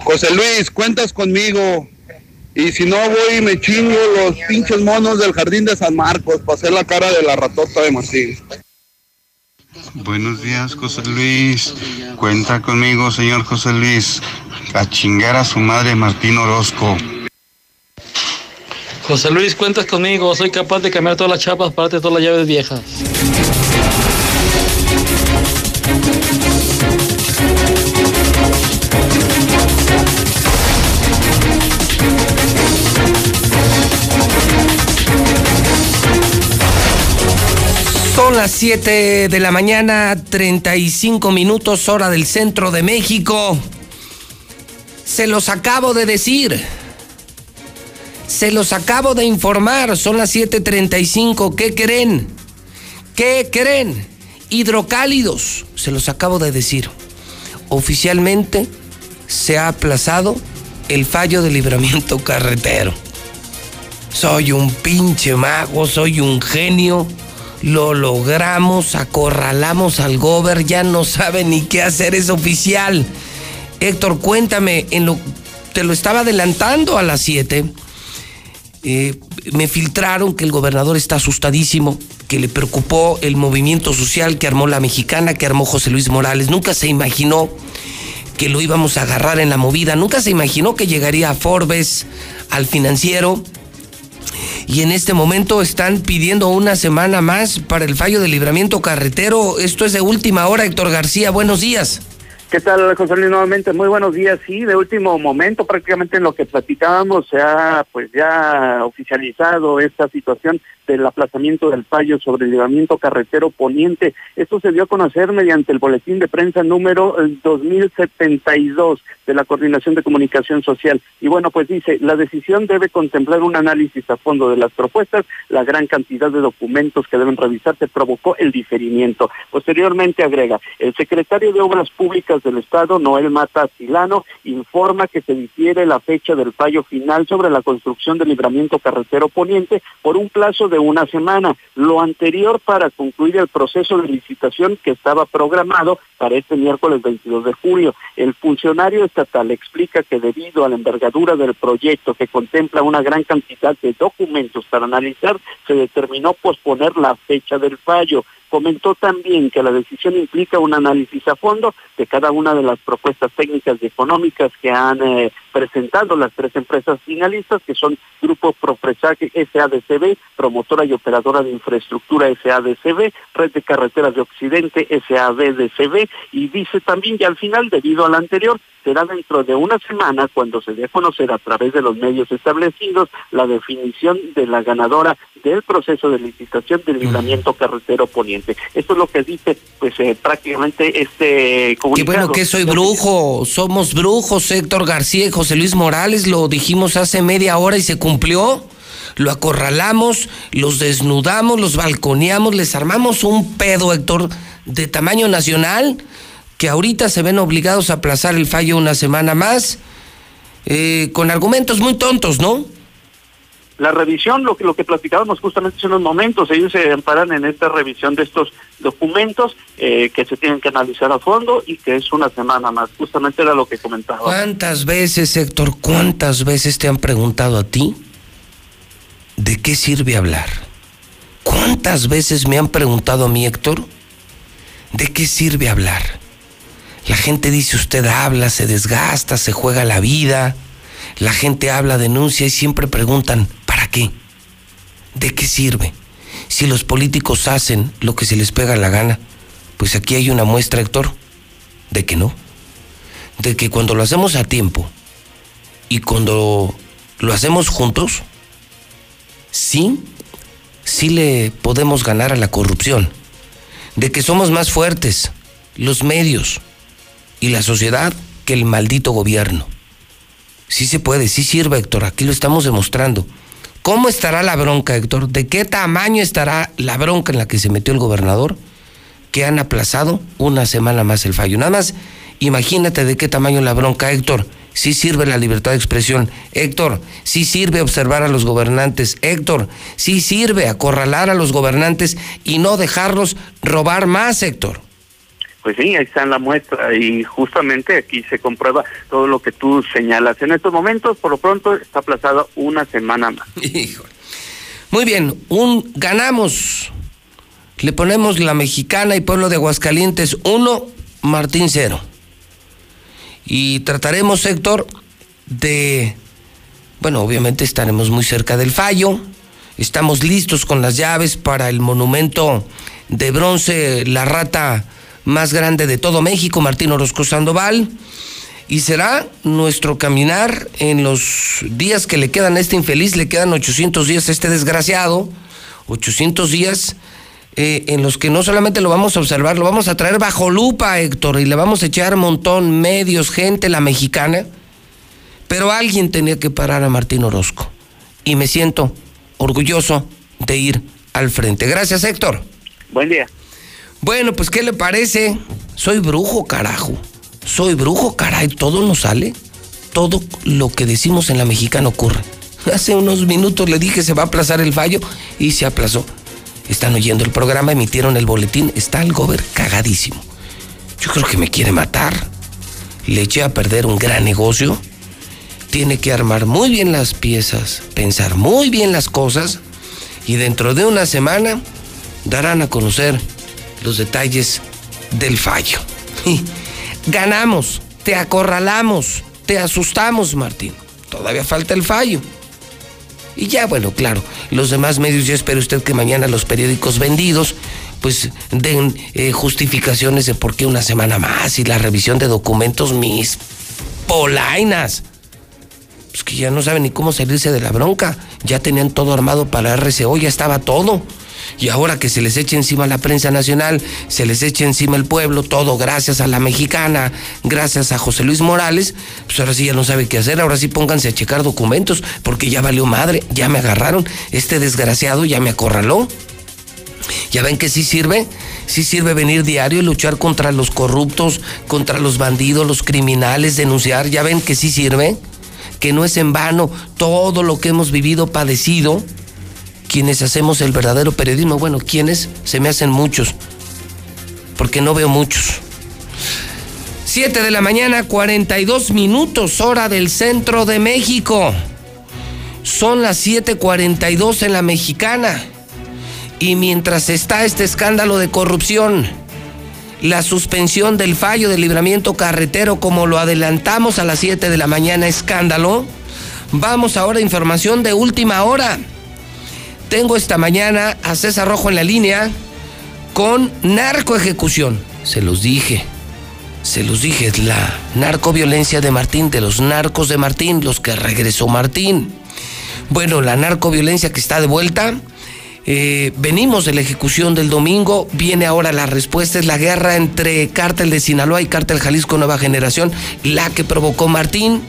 José Luis, cuentas conmigo. Y si no voy, me chingo los pinches monos del jardín de San Marcos para hacer la cara de la ratota de Martín. Buenos días, José Luis. Cuenta conmigo, señor José Luis. A chingar a su madre Martín Orozco. José Luis, cuentas conmigo. Soy capaz de cambiar todas las chapas para darte todas las llaves viejas. Las 7 de la mañana, 35 minutos hora del centro de México. Se los acabo de decir. Se los acabo de informar. Son las 7.35. ¿Qué creen? ¿Qué creen? Hidrocálidos. Se los acabo de decir. Oficialmente se ha aplazado el fallo de libramiento carretero. Soy un pinche mago, soy un genio. Lo logramos, acorralamos al gober, ya no sabe ni qué hacer, es oficial. Héctor, cuéntame, en lo, te lo estaba adelantando a las 7. Eh, me filtraron que el gobernador está asustadísimo, que le preocupó el movimiento social que armó la mexicana, que armó José Luis Morales. Nunca se imaginó que lo íbamos a agarrar en la movida, nunca se imaginó que llegaría a Forbes, al financiero. Y en este momento están pidiendo una semana más para el fallo de libramiento carretero. Esto es de última hora, Héctor García. Buenos días. ¿Qué tal, José Luis? Nuevamente, muy buenos días. Sí, de último momento, prácticamente en lo que platicábamos, se ha pues ya oficializado esta situación del aplazamiento del fallo sobre el llevamiento carretero poniente. Esto se dio a conocer mediante el boletín de prensa número 2072 de la Coordinación de Comunicación Social. Y bueno, pues dice, la decisión debe contemplar un análisis a fondo de las propuestas, la gran cantidad de documentos que deben revisarse provocó el diferimiento. Posteriormente agrega, el secretario de Obras Públicas del Estado, Noel Mata Silano, informa que se difiere la fecha del fallo final sobre la construcción del libramiento carretero poniente por un plazo de una semana. Lo anterior para concluir el proceso de licitación que estaba programado para este miércoles 22 de julio. El funcionario estatal explica que debido a la envergadura del proyecto que contempla una gran cantidad de documentos para analizar, se determinó posponer la fecha del fallo. Comentó también que la decisión implica un análisis a fondo de cada una de las propuestas técnicas y económicas que han eh, presentado las tres empresas finalistas, que son Grupo Profresaje SADCB, promotora y operadora de infraestructura SADCB, Red de Carreteras de Occidente SADCB, y dice también que al final, debido al anterior, será dentro de una semana cuando se dé a conocer a través de los medios establecidos la definición de la ganadora del proceso de licitación del libramiento carretero poniente. Esto es lo que dice pues eh, prácticamente este comunicado. Qué bueno que soy brujo, somos brujos, Héctor García y José Luis Morales, lo dijimos hace media hora y se cumplió. Lo acorralamos, los desnudamos, los balconeamos, les armamos un pedo, Héctor, de tamaño nacional que ahorita se ven obligados a aplazar el fallo una semana más, eh, con argumentos muy tontos, ¿no? La revisión, lo que, lo que platicábamos justamente en los momentos, ellos se amparan en esta revisión de estos documentos eh, que se tienen que analizar a fondo y que es una semana más. Justamente era lo que comentaba. ¿Cuántas veces, Héctor, cuántas veces te han preguntado a ti de qué sirve hablar? ¿Cuántas veces me han preguntado a mí, Héctor, de qué sirve hablar? La gente dice usted habla, se desgasta, se juega la vida. La gente habla, denuncia y siempre preguntan, ¿para qué? ¿De qué sirve? Si los políticos hacen lo que se les pega la gana, pues aquí hay una muestra, Héctor, de que no. De que cuando lo hacemos a tiempo y cuando lo hacemos juntos, sí, sí le podemos ganar a la corrupción. De que somos más fuertes, los medios, y la sociedad que el maldito gobierno. Sí se puede, sí sirve, Héctor, aquí lo estamos demostrando. ¿Cómo estará la bronca, Héctor? ¿De qué tamaño estará la bronca en la que se metió el gobernador? Que han aplazado una semana más el fallo. Nada más, imagínate de qué tamaño la bronca, Héctor. Sí sirve la libertad de expresión. Héctor, sí sirve observar a los gobernantes. Héctor, sí sirve acorralar a los gobernantes y no dejarlos robar más, Héctor pues sí, ahí está en la muestra y justamente aquí se comprueba todo lo que tú señalas. En estos momentos, por lo pronto, está aplazado una semana más. Muy bien, un ganamos. Le ponemos la mexicana y pueblo de Aguascalientes uno, Martín cero. Y trataremos, Héctor, de, bueno, obviamente estaremos muy cerca del fallo. Estamos listos con las llaves para el monumento de bronce, la rata más grande de todo México, Martín Orozco Sandoval. Y será nuestro caminar en los días que le quedan a este infeliz, le quedan 800 días a este desgraciado, 800 días eh, en los que no solamente lo vamos a observar, lo vamos a traer bajo lupa, Héctor, y le vamos a echar montón, medios, gente, la mexicana. Pero alguien tenía que parar a Martín Orozco. Y me siento orgulloso de ir al frente. Gracias, Héctor. Buen día. Bueno, pues ¿qué le parece? Soy brujo, carajo. Soy brujo, caray. Todo nos sale. Todo lo que decimos en la mexicana ocurre. Hace unos minutos le dije se va a aplazar el fallo y se aplazó. Están oyendo el programa, emitieron el boletín. Está el gober cagadísimo. Yo creo que me quiere matar. Le eché a perder un gran negocio. Tiene que armar muy bien las piezas, pensar muy bien las cosas y dentro de una semana darán a conocer los detalles del fallo. ganamos, te acorralamos, te asustamos, Martín. Todavía falta el fallo. Y ya, bueno, claro, los demás medios, ya espero usted que mañana los periódicos vendidos, pues den eh, justificaciones de por qué una semana más y la revisión de documentos, mis polainas. Pues que ya no saben ni cómo salirse de la bronca. Ya tenían todo armado para RCO, ya estaba todo. Y ahora que se les eche encima la prensa nacional, se les eche encima el pueblo, todo gracias a la mexicana, gracias a José Luis Morales, pues ahora sí ya no sabe qué hacer, ahora sí pónganse a checar documentos, porque ya valió madre, ya me agarraron, este desgraciado ya me acorraló. ¿Ya ven que sí sirve? Sí sirve venir diario y luchar contra los corruptos, contra los bandidos, los criminales, denunciar. ¿Ya ven que sí sirve? Que no es en vano todo lo que hemos vivido, padecido quienes hacemos el verdadero periodismo. Bueno, quienes se me hacen muchos, porque no veo muchos. 7 de la mañana, 42 minutos, hora del centro de México. Son las 7:42 en la mexicana. Y mientras está este escándalo de corrupción, la suspensión del fallo de libramiento carretero, como lo adelantamos a las 7 de la mañana, escándalo, vamos ahora a información de última hora. Tengo esta mañana a César Rojo en la línea con narco ejecución. Se los dije, se los dije, es la narcoviolencia de Martín, de los narcos de Martín, los que regresó Martín. Bueno, la narcoviolencia que está de vuelta. Eh, venimos de la ejecución del domingo, viene ahora la respuesta, es la guerra entre Cártel de Sinaloa y Cártel Jalisco Nueva Generación, la que provocó Martín,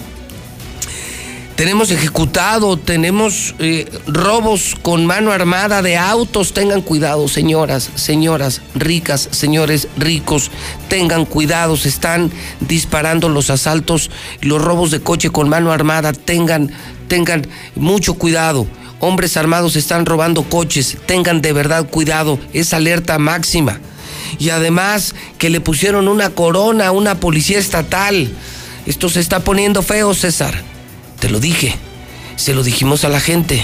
tenemos ejecutado, tenemos eh, robos con mano armada de autos. Tengan cuidado, señoras, señoras ricas, señores ricos. Tengan cuidado, se están disparando los asaltos, los robos de coche con mano armada. Tengan, tengan mucho cuidado. Hombres armados están robando coches. Tengan de verdad cuidado. Es alerta máxima. Y además que le pusieron una corona a una policía estatal. Esto se está poniendo feo, César. Te lo dije, se lo dijimos a la gente.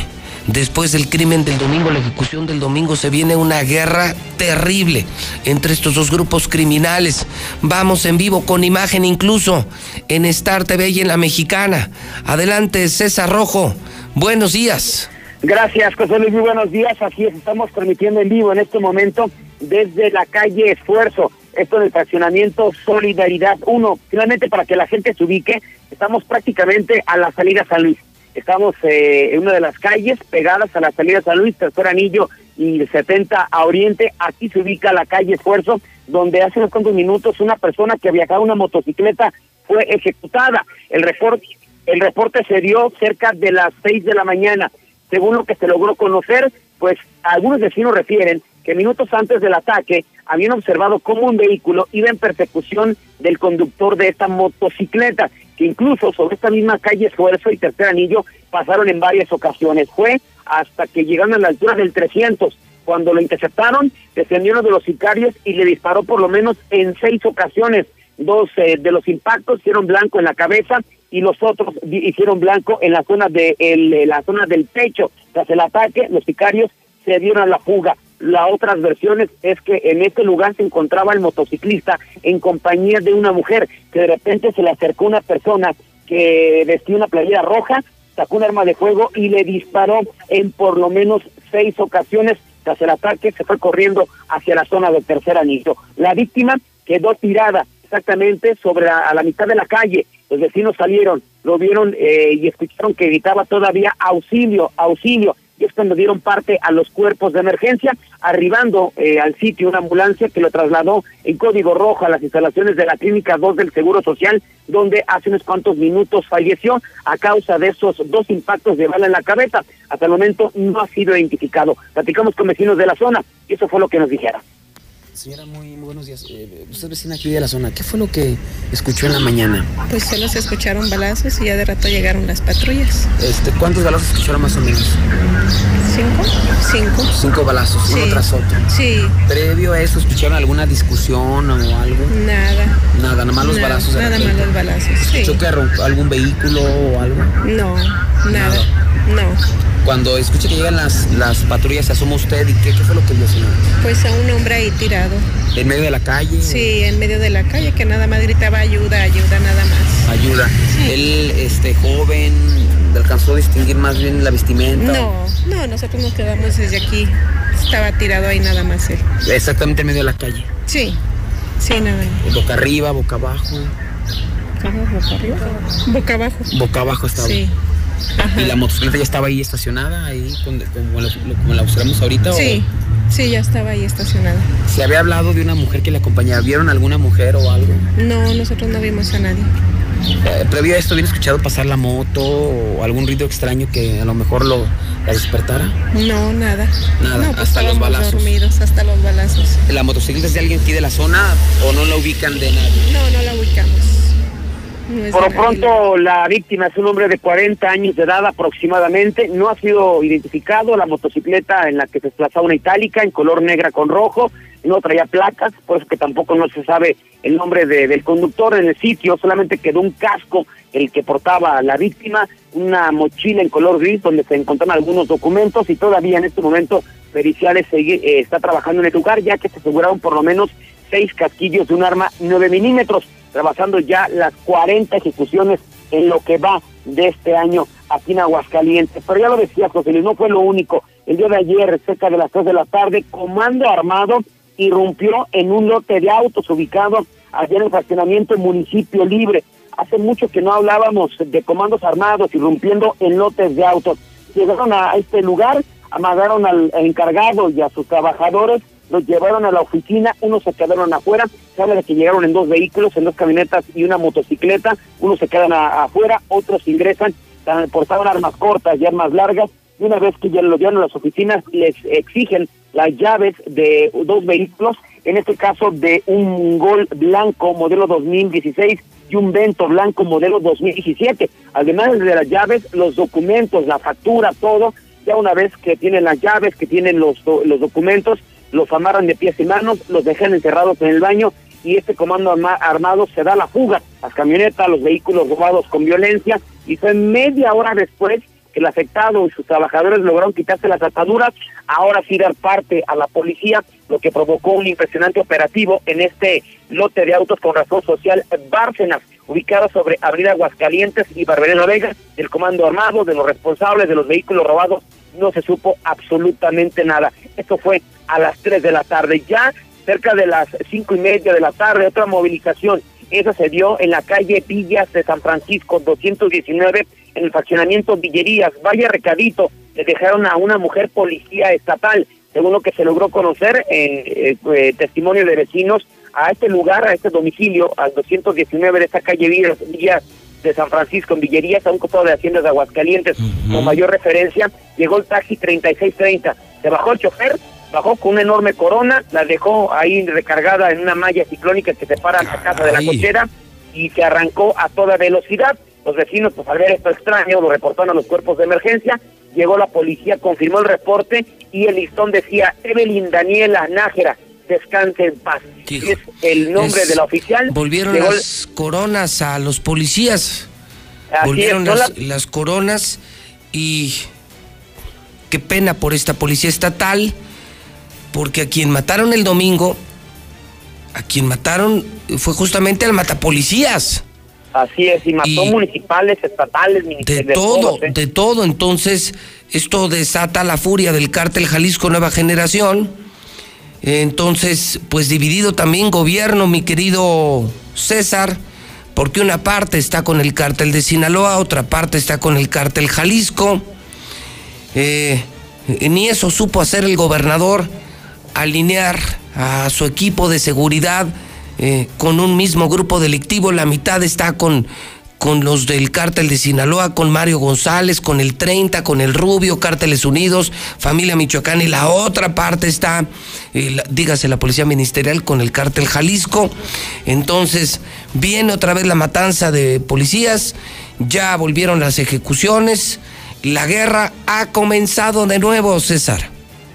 Después del crimen del domingo, la ejecución del domingo, se viene una guerra terrible entre estos dos grupos criminales. Vamos en vivo con imagen incluso en Star TV y en la mexicana. Adelante, César Rojo. Buenos días. Gracias, José Luis. Muy buenos días. Así es, estamos transmitiendo en vivo en este momento desde la calle Esfuerzo. Esto del fraccionamiento Solidaridad 1. Finalmente, para que la gente se ubique, estamos prácticamente a la salida San Luis. Estamos eh, en una de las calles pegadas a la salida San Luis, tercer anillo y 70 a oriente. Aquí se ubica la calle Esfuerzo, donde hace unos cuantos minutos una persona que viajaba una motocicleta fue ejecutada. El reporte, el reporte se dio cerca de las 6 de la mañana. Según lo que se logró conocer, pues algunos vecinos refieren que minutos antes del ataque habían observado cómo un vehículo iba en persecución del conductor de esta motocicleta, que incluso sobre esta misma calle Esfuerzo y Tercer Anillo pasaron en varias ocasiones. Fue hasta que llegaron a la altura del 300. Cuando lo interceptaron, descendieron de los sicarios y le disparó por lo menos en seis ocasiones. Dos eh, de los impactos hicieron blanco en la cabeza y los otros hicieron blanco en la zona de la zona del pecho. Tras el ataque, los sicarios se dieron a la fuga. La otras versiones es que en este lugar se encontraba el motociclista en compañía de una mujer que de repente se le acercó una persona que vestía una playera roja, sacó un arma de fuego y le disparó en por lo menos seis ocasiones. Tras el ataque se fue corriendo hacia la zona del tercer anillo. La víctima quedó tirada exactamente sobre a la mitad de la calle. Los vecinos salieron, lo vieron eh, y escucharon que gritaba todavía auxilio, auxilio y es cuando dieron parte a los cuerpos de emergencia, arribando eh, al sitio una ambulancia que lo trasladó en código rojo a las instalaciones de la Clínica 2 del Seguro Social, donde hace unos cuantos minutos falleció a causa de esos dos impactos de bala en la cabeza. Hasta el momento no ha sido identificado. Platicamos con vecinos de la zona y eso fue lo que nos dijeron. Señora, muy, buenos días. Eh, usted vecina aquí de la zona. ¿Qué fue lo que escuchó en la mañana? Pues solo se escucharon balazos y ya de rato llegaron las patrullas. Este, ¿Cuántos balazos escucharon más o menos? ¿Cinco? Cinco. Cinco balazos, uno tras otro. Sí. ¿Previo a eso escucharon alguna discusión o algo? Nada. Nada, nada más los balazos. Nada más los balazos, ¿Escuchó sí. que algún vehículo o algo? No, nada. No. Cuando escucha que llegan las, las patrullas, se asoma usted y qué, qué fue lo que vio, señor? Pues a un hombre ahí tirado. ¿En medio de la calle? Sí, en medio de la calle, que nada más gritaba ayuda, ayuda, nada más. Ayuda. Él, este, joven, alcanzó a distinguir más bien la vestimenta? No, no, nosotros nos quedamos desde aquí. Estaba tirado ahí nada más él. Exactamente en medio de la calle. Sí, sí, nada más. Boca arriba, boca abajo. ¿Boca arriba? Boca abajo. Boca abajo estaba. Sí. ¿Y la motocicleta ya estaba ahí estacionada, ahí como la, como la observamos ahorita? o- Sí, sí, ya estaba ahí estacionada. ¿Se había hablado de una mujer que le acompañaba? ¿Vieron alguna mujer o algo? No, nosotros no vimos a nadie. Eh, previo a esto, ¿habían escuchado pasar la moto o algún ruido extraño que a lo mejor lo, la despertara? No, nada. Nada, no, pues hasta los balazos. dormidos, hasta los balazos. ¿La motocicleta es de alguien aquí de la zona o no la ubican de nadie? No, no la ubicamos. No Por lo pronto, la víctima es un hombre de 40 años de edad aproximadamente. No ha sido identificado la motocicleta en la que se desplazaba una itálica en color negra con rojo. No traía placas, por eso que tampoco no se sabe el nombre de- del conductor en el sitio. Solamente quedó un casco el que portaba la víctima, una mochila en color gris donde se encontraron algunos documentos y todavía en este momento periciales sigue- eh, está trabajando en el lugar ya que se aseguraron por lo menos seis casquillos de un arma 9 milímetros, trabajando ya las 40 ejecuciones en lo que va de este año aquí en Aguascalientes. Pero ya lo decía José Luis, no fue lo único. El día de ayer, cerca de las 3 de la tarde, Comando Armado irrumpió en un lote de autos ubicado allá en el fraccionamiento Municipio Libre. Hace mucho que no hablábamos de comandos armados irrumpiendo en lotes de autos. Llegaron a este lugar, amagaron al encargado y a sus trabajadores, los llevaron a la oficina, unos se quedaron afuera, se que llegaron en dos vehículos, en dos camionetas y una motocicleta, unos se quedan afuera, otros ingresan, portaban armas cortas y armas largas, y una vez que ya lo llevan a las oficinas, les exigen las llaves de dos vehículos, en este caso de un Gol blanco modelo 2016 y un Vento blanco modelo 2017. Además de las llaves, los documentos, la factura, todo, ya una vez que tienen las llaves, que tienen los, los documentos, los amarran de pies y manos, los dejan encerrados en el baño y este comando arma- armado se da la fuga. Las camionetas, los vehículos robados con violencia y fue media hora después que el afectado y sus trabajadores lograron quitarse las ataduras, ahora sí dar parte a la policía, lo que provocó un impresionante operativo en este lote de autos con razón social Bárcenas, ubicado sobre Avenida Aguascalientes y Barberena Vega, del comando armado, de los responsables de los vehículos robados, no se supo absolutamente nada. Esto fue a las 3 de la tarde. Ya cerca de las cinco y media de la tarde, otra movilización. Esa se dio en la calle Villas de San Francisco 219, en el fraccionamiento Villerías. Vaya recadito, le dejaron a una mujer policía estatal, según lo que se logró conocer en eh, eh, testimonio de vecinos, a este lugar, a este domicilio, al 219 de esta calle Villas de San Francisco en Villerías, a un costado de Haciendas de Aguascalientes, con mayor referencia, llegó el taxi 3630. Se bajó el chofer, bajó con una enorme corona, la dejó ahí recargada en una malla ciclónica que separa la casa de la cochera y se arrancó a toda velocidad. Los vecinos, pues al ver esto extraño, lo reportaron a los cuerpos de emergencia. Llegó la policía, confirmó el reporte y el listón decía Evelyn Daniela Nájera, descanse en paz. Hijo, es el nombre es- de la oficial. Volvieron las coronas a los policías. Así Volvieron es, las, las coronas y qué pena por esta policía estatal, porque a quien mataron el domingo, a quien mataron fue justamente al matapolicías. Así es, y mató municipales, estatales, De ministerios. todo, todos, ¿eh? de todo. Entonces, esto desata la furia del cártel Jalisco Nueva Generación. Entonces, pues dividido también gobierno, mi querido César, porque una parte está con el cártel de Sinaloa, otra parte está con el cártel Jalisco. Eh, ni eso supo hacer el gobernador, alinear a su equipo de seguridad eh, con un mismo grupo delictivo. La mitad está con, con los del cártel de Sinaloa, con Mario González, con el 30, con el Rubio, Cárteles Unidos, Familia Michoacán, y la otra parte está, eh, dígase, la Policía Ministerial con el cártel Jalisco. Entonces, viene otra vez la matanza de policías, ya volvieron las ejecuciones, la guerra ha comenzado de nuevo, César.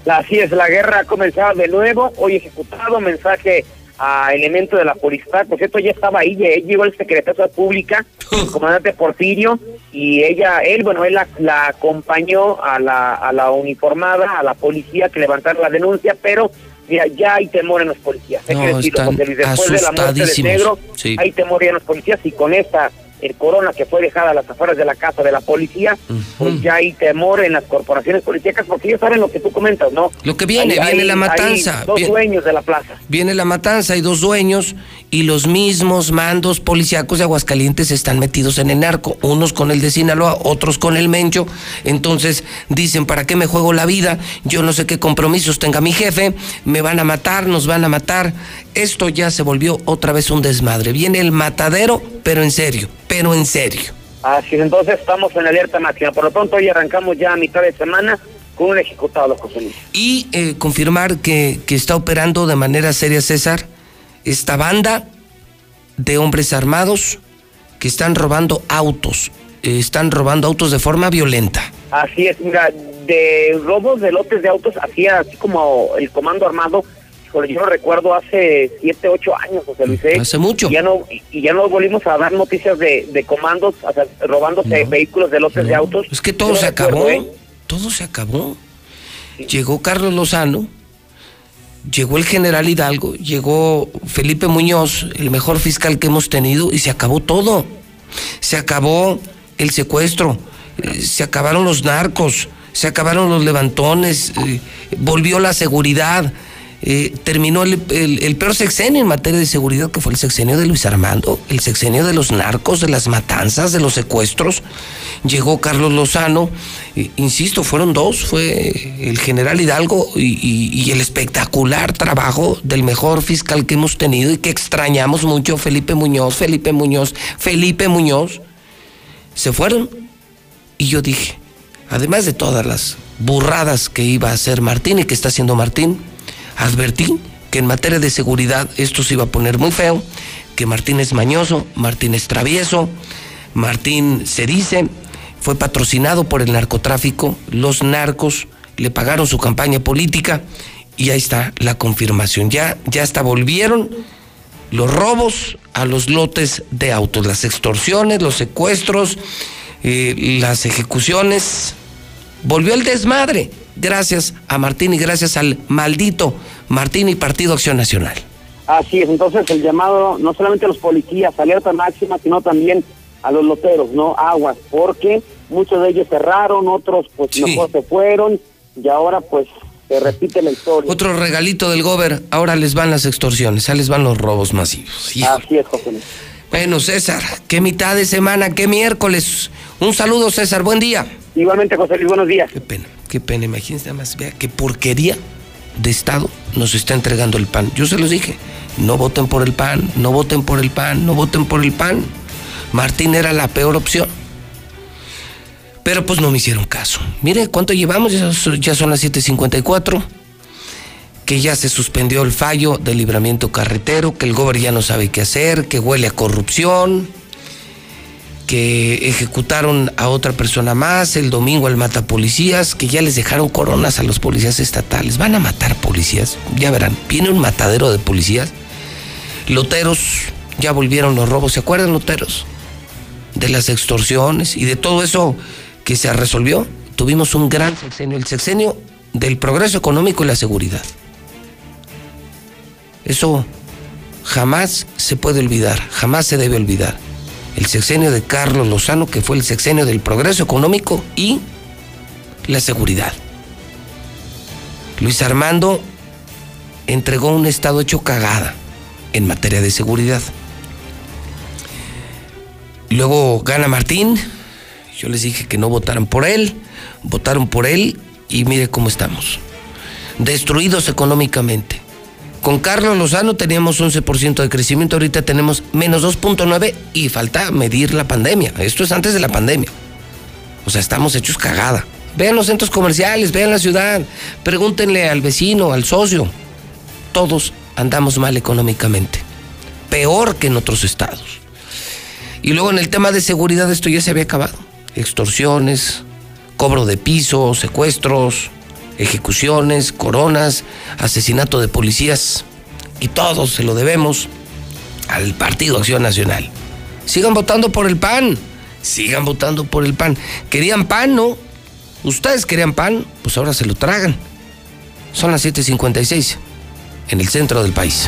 Así es, la guerra ha comenzado de nuevo. Hoy ejecutado mensaje a elemento de la policía. Por cierto, ella estaba ahí, ya llegó el secretario de Pública, el comandante Porfirio, y ella, él, bueno, él la, la acompañó a la, a la uniformada, a la policía que levantaron la denuncia, pero mira, ya hay temor en los policías. Hay No, que decirlo, Luis, después de la muerte del negro, Sí. hay temor ya en los policías y con esta el Corona que fue dejada a las afueras de la casa de la policía, pues ya hay temor en las corporaciones policíacas porque ellos saben lo que tú comentas, ¿no? Lo que viene, Hay- viene la matanza. hay dos dueños de la plaza. Viene la matanza, hay dos dueños y los mismos mandos policíacos de Aguascalientes están metidos en el narco, unos con el de Sinaloa, otros con el Mencho. Entonces dicen, ¿para qué me juego la vida? Yo no sé qué compromisos tenga mi jefe, me van a matar, nos van a matar. Esto ya se volvió otra vez un desmadre. Viene el matadero, pero en serio, pero en serio. Así es, entonces estamos en alerta máxima. Por lo pronto hoy arrancamos ya a mitad de semana con un ejecutado, José Luis. Y eh, confirmar que, que está operando de manera seria, César, esta banda de hombres armados que están robando autos, eh, están robando autos de forma violenta. Así es, mira, de robos de lotes de autos, hacía así como el comando armado, híjole, yo lo recuerdo hace siete, ocho años, José Luis. ¿eh? Hace mucho. Y ya no, y- ya no volvimos a dar noticias de, de comandos, o sea, robándose vehículos de lotes de autos. Es que todo se recuerdo, acabó, ¿eh? todo se acabó. Llegó Carlos Lozano, llegó el general Hidalgo, llegó Felipe Muñoz, el mejor fiscal que hemos tenido, y se acabó todo. Se acabó el secuestro, eh, se acabaron los narcos, se acabaron los levantones, volvió la seguridad. Eh, terminó el, peor sexenio en materia de seguridad, que fue el sexenio de Luis Armando, el sexenio de los narcos, de las matanzas, de los secuestros. Llegó Carlos Lozano, eh, insisto, fueron dos, fue el general Hidalgo y, y- y el espectacular trabajo del mejor fiscal que hemos tenido y que extrañamos mucho, Felipe Muñoz, Felipe Muñoz, Felipe Muñoz. Se fueron y yo dije, además de todas las burradas que iba a hacer Martín y que está haciendo Martín, advertí que en materia de seguridad esto se iba a poner muy feo, que Martín es mañoso, Martín es travieso, Martín se dice, fue patrocinado por el narcotráfico, los narcos le pagaron su campaña política y ahí está la confirmación. Ya, ya hasta volvieron los robos a los lotes de autos, las extorsiones, los secuestros, eh, las ejecuciones. Volvió el desmadre gracias a Martín y gracias al maldito Martín y Partido Acción Nacional. Así es, entonces el llamado no solamente a los policías, alerta máxima, sino también a los loteros, ¿no? Aguas, porque muchos de ellos cerraron, otros pues mejor se fueron y ahora pues se repite la historia. Otro regalito del gober, ahora les van las extorsiones, ahora les van los robos masivos. Así es, José Luis. Bueno, César, qué mitad de semana, qué miércoles. Un saludo, César, buen día. Igualmente, José Luis, buenos días. Qué pena, qué pena, imagínense nada más, vea qué porquería de Estado nos está entregando el PAN. Yo se los dije, no voten por el PAN, no voten por el PAN, no voten por el PAN. Martín era la peor opción. Pero pues no me hicieron caso. Mire cuánto llevamos, ya son, las 7.54, que ya se suspendió el fallo del libramiento carretero, que el gobierno ya no sabe qué hacer, que huele a corrupción, que ejecutaron a otra persona más el domingo al mata policías, que ya les dejaron coronas a los policías estatales. Van a matar policías, ya verán, viene un matadero de policías. Loteros, ya volvieron los robos, ¿se acuerdan loteros? De las extorsiones y de todo eso que se resolvió. Tuvimos un gran sexenio, el sexenio del progreso económico y la seguridad. Eso jamás se puede olvidar, jamás se debe olvidar. El sexenio de Carlos Lozano, que fue el sexenio del progreso económico y la seguridad. Luis Armando entregó un estado hecho cagada en materia de seguridad. Luego gana Martín. Yo les dije que no votaran por él. Votaron por él y mire cómo estamos. Destruidos económicamente. Con Carlos Lozano teníamos 11% de crecimiento, ahorita tenemos menos 2.9 y falta medir la pandemia. Esto es antes de la pandemia. O sea, estamos hechos cagada. Vean los centros comerciales, vean la ciudad, pregúntenle al vecino, al socio. Todos andamos mal económicamente. Peor que en otros estados. Y luego en el tema de seguridad esto ya se había acabado. Extorsiones, cobro de piso, secuestros, ejecuciones, coronas, asesinato de policías. Y todo se lo debemos al Partido Acción Nacional. Sigan votando por el PAN. Sigan votando por el PAN. ¿Querían PAN, no? Ustedes querían PAN, pues ahora se lo tragan. Son las 7.56 en el centro del país.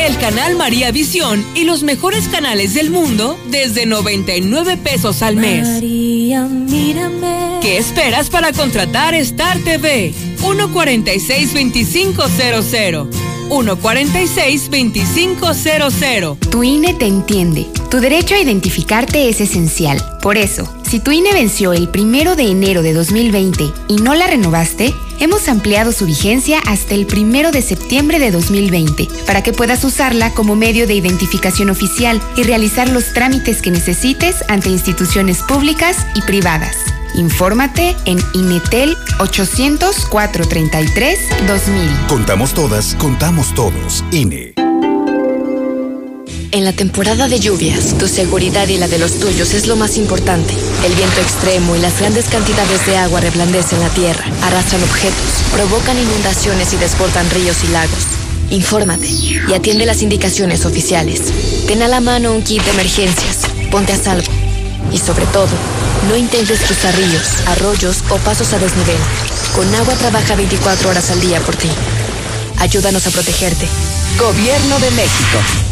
El canal María Visión y los mejores canales del mundo desde 99 pesos al mes. María, mírame. ¿Qué esperas para contratar Star TV? 146-2500. 146-2500. Tu INE te entiende. Tu derecho a identificarte es esencial. Por eso, si tu INE venció el primero de enero de 2020 y no la renovaste, hemos ampliado su vigencia hasta el primero de septiembre de 2020 para que puedas usarla como medio de identificación oficial y realizar los trámites que necesites ante instituciones públicas y privadas. Infórmate en Inetel 800 433 2000. Contamos todas, contamos todos. INE. En la temporada de lluvias, tu seguridad y la de los tuyos es lo más importante. El viento extremo y las grandes cantidades de agua reblandecen la tierra, arrastran objetos, provocan inundaciones y desbordan ríos y lagos. Infórmate y atiende las indicaciones oficiales. Ten a la mano un kit de emergencias, ponte a salvo y sobre todo, no intentes cruzar ríos, arroyos o pasos a desnivel. Con agua trabaja 24 horas al día por ti. Ayúdanos a protegerte. Gobierno de México.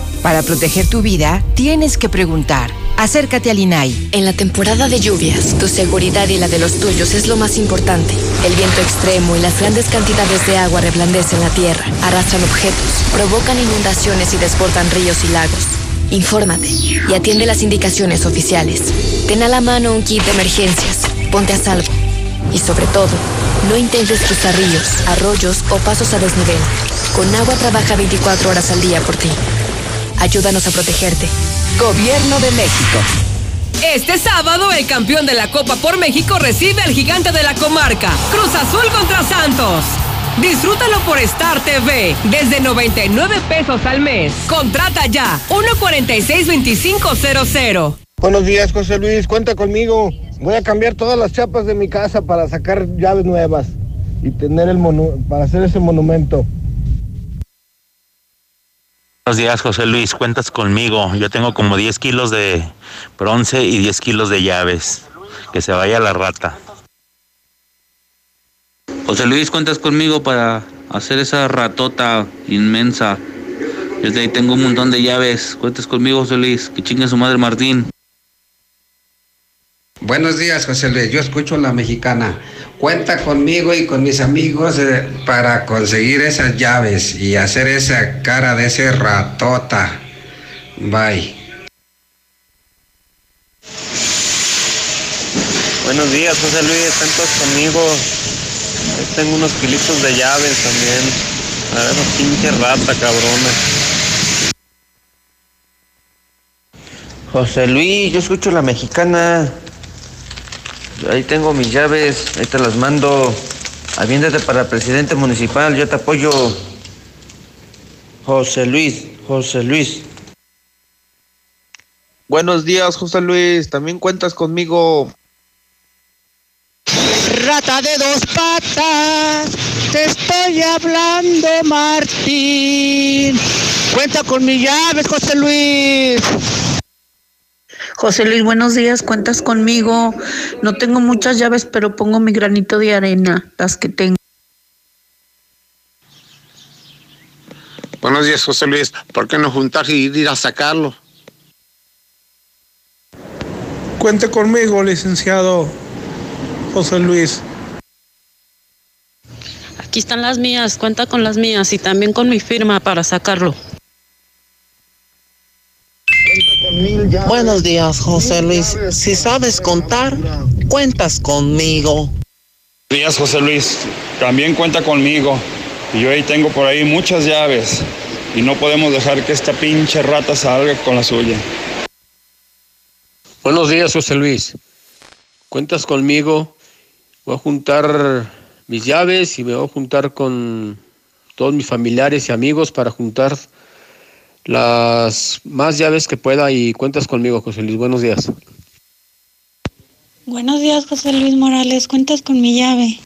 Para proteger tu vida, tienes que preguntar. Acércate al INAI. En la temporada de lluvias, tu seguridad y la de los tuyos es lo más importante. El viento extremo y las grandes cantidades de agua reblandecen la tierra, arrastran objetos, provocan inundaciones y desbordan ríos y lagos. Infórmate y atiende las indicaciones oficiales. Ten a la mano un kit de emergencias, ponte a salvo. Y sobre todo, no intentes cruzar ríos, arroyos o pasos a desnivel. Con agua trabaja 24 horas al día por ti. Ayúdanos a protegerte. Gobierno de México. Este sábado, el campeón de la Copa por México recibe al gigante de la comarca, Cruz Azul contra Santos. Disfrútalo por Star TV desde 99 pesos al mes. Contrata ya 146-2500. Buenos días, José Luis. Cuenta conmigo. Voy a cambiar todas las chapas de mi casa para sacar llaves nuevas y tener el monu para hacer ese monumento. Buenos días, José Luis. Cuentas conmigo. Yo tengo como 10 kilos de bronce y 10 kilos de llaves. Que se vaya la rata. José Luis, cuentas conmigo para hacer esa ratota inmensa. Yo de ahí tengo un montón de llaves. Cuentas conmigo, José Luis. Que chingue su madre Martín. Buenos días, José Luis. Yo escucho la mexicana. Cuenta conmigo y con mis amigos eh, para conseguir esas llaves y hacer esa cara de ese ratota. Bye. Buenos días, José Luis. Cuentas conmigo. Ahí tengo unos kilitos de llaves también. A ver, esa pinche rata, cabrona. José Luis, yo escucho la mexicana. Ahí tengo mis llaves, ahí te las mando. Aviéndate para presidente municipal, yo te apoyo. José Luis, José Luis. Buenos días, José Luis. También cuentas conmigo. Rata de dos patas, te estoy hablando, Martín. Cuenta con mis llaves, José Luis. José Luis, buenos días, cuentas conmigo. No tengo muchas llaves, pero pongo mi granito de arena, las que tengo. Buenos días, José Luis. ¿Por qué no juntarse y ir a sacarlo? Cuente conmigo, licenciado José Luis. Aquí están las mías, cuenta con las mías y también con mi firma para sacarlo. Buenos días, José Luis. Si sabes contar, cuentas conmigo. Buenos días, José Luis. También cuenta conmigo. Y yo ahí tengo por ahí muchas llaves. Y no podemos dejar que esta pinche rata salga con la suya. Buenos días, José Luis. Cuentas conmigo. Voy a juntar mis llaves y me voy a juntar con todos mis familiares y amigos para juntar las más llaves que pueda y cuentas conmigo, José Luis. Buenos días. Buenos días, José Luis Morales. Cuentas con mi llave.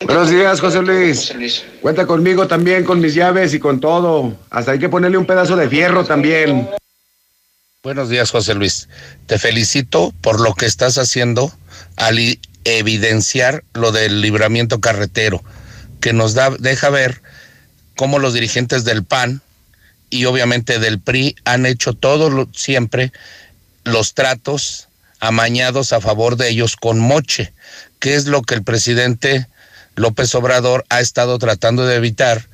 Buenos días, José Luis. Cuenta conmigo también, con mis llaves y con todo. Hasta hay que ponerle un pedazo de fierro también. Buenos días, José Luis. Te felicito por lo que estás haciendo al evidenciar lo del libramiento carretero, que nos da, deja ver cómo los dirigentes del PAN y obviamente del PRI han hecho todo lo, siempre los tratos amañados a favor de ellos con moche, que es lo que el presidente López Obrador ha estado tratando de evitar,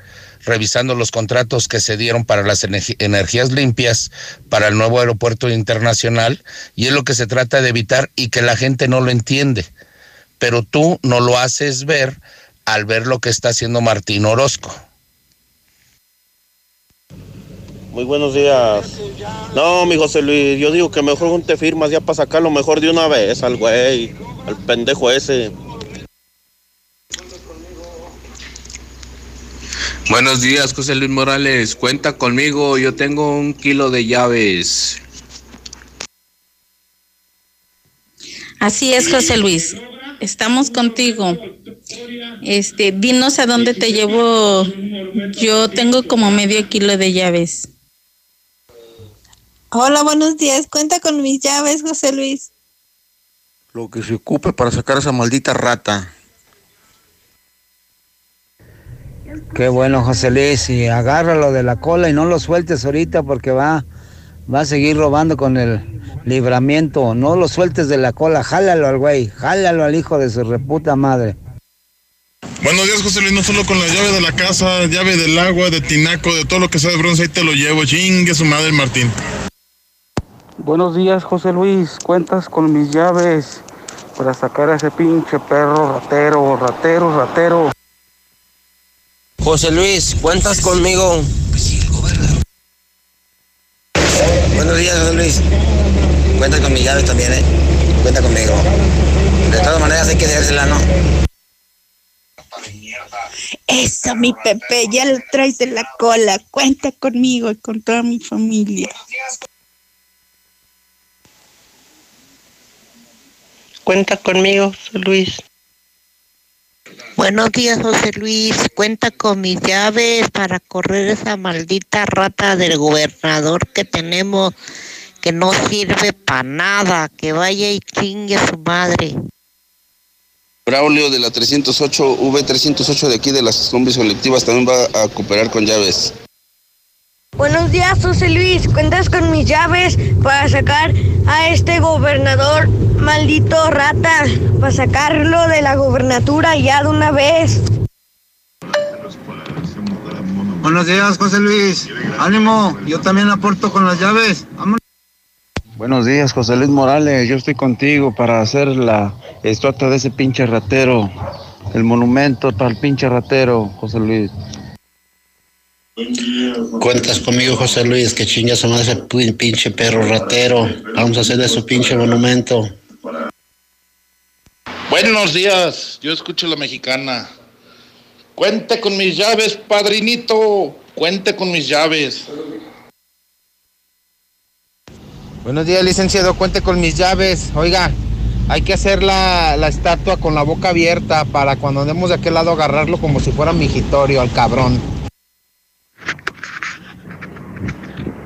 revisando los contratos que se dieron para las energías limpias, para el nuevo aeropuerto internacional, y es lo que se trata de evitar y que la gente no lo entiende. Pero tú no lo haces ver al ver lo que está haciendo Martín Orozco. Muy buenos días. No, mi José Luis, yo digo que mejor te firmas ya para sacarlo mejor de una vez al güey, al pendejo ese. Buenos días, José Luis Morales. Cuenta conmigo, yo tengo un kilo de llaves. Así es, José Luis. Estamos contigo. Este, dinos a dónde te llevo. Yo tengo como medio kilo de llaves. Hola, buenos días. Cuenta con mis llaves, José Luis. Lo que se ocupe para sacar a esa maldita rata. Qué bueno, José Luis, y agárralo de la cola y no lo sueltes ahorita porque va, va a seguir robando con el libramiento. No lo sueltes de la cola, jálalo al güey, jálalo al hijo de su reputa madre. Buenos días, José Luis, no solo con la llave de la casa, llave del agua, de tinaco, de todo lo que sea de bronce, ahí te lo llevo, chingue su madre Martín. Buenos días, José Luis, cuentas con mis llaves para sacar a ese pinche perro ratero, ratero, ratero. José Luis, ¿cuentas conmigo? Buenos días, José Luis. Cuenta con mi llave también, ¿eh? Cuenta conmigo. De todas maneras hay que dejársela, ¿no? Eso, mi Pepe, ya lo traes de la cola. Cuenta conmigo y con toda mi familia. Cuenta conmigo, José Luis. Buenos días, José Luis. Cuenta con mis llaves para correr esa maldita rata del gobernador que tenemos que no sirve para nada. Que vaya y chingue a su madre. Braulio de la 308, V308 de aquí de las combis colectivas también va a cooperar con llaves. Buenos días, José Luis. Cuentas con mis llaves para sacar a este gobernador maldito rata, para sacarlo de la gobernatura ya de una vez. Buenos días, José Luis. Ánimo, yo también aporto con las llaves. Buenos días, José Luis Morales. Yo estoy contigo para hacer la estatua de ese pinche ratero. El monumento para el pinche ratero, José Luis. Cuentas conmigo, José Luis, que chingas su madre ese pinche perro ratero. Vamos a hacer de su pinche monumento. Buenos días, yo escucho la mexicana. Cuente con mis llaves, padrinito. Cuente con mis llaves. Buenos días, licenciado. Cuente con mis llaves. Oiga, hay que hacer la, la estatua con la boca abierta para cuando andemos de aquel lado agarrarlo como si fuera migitorio al cabrón.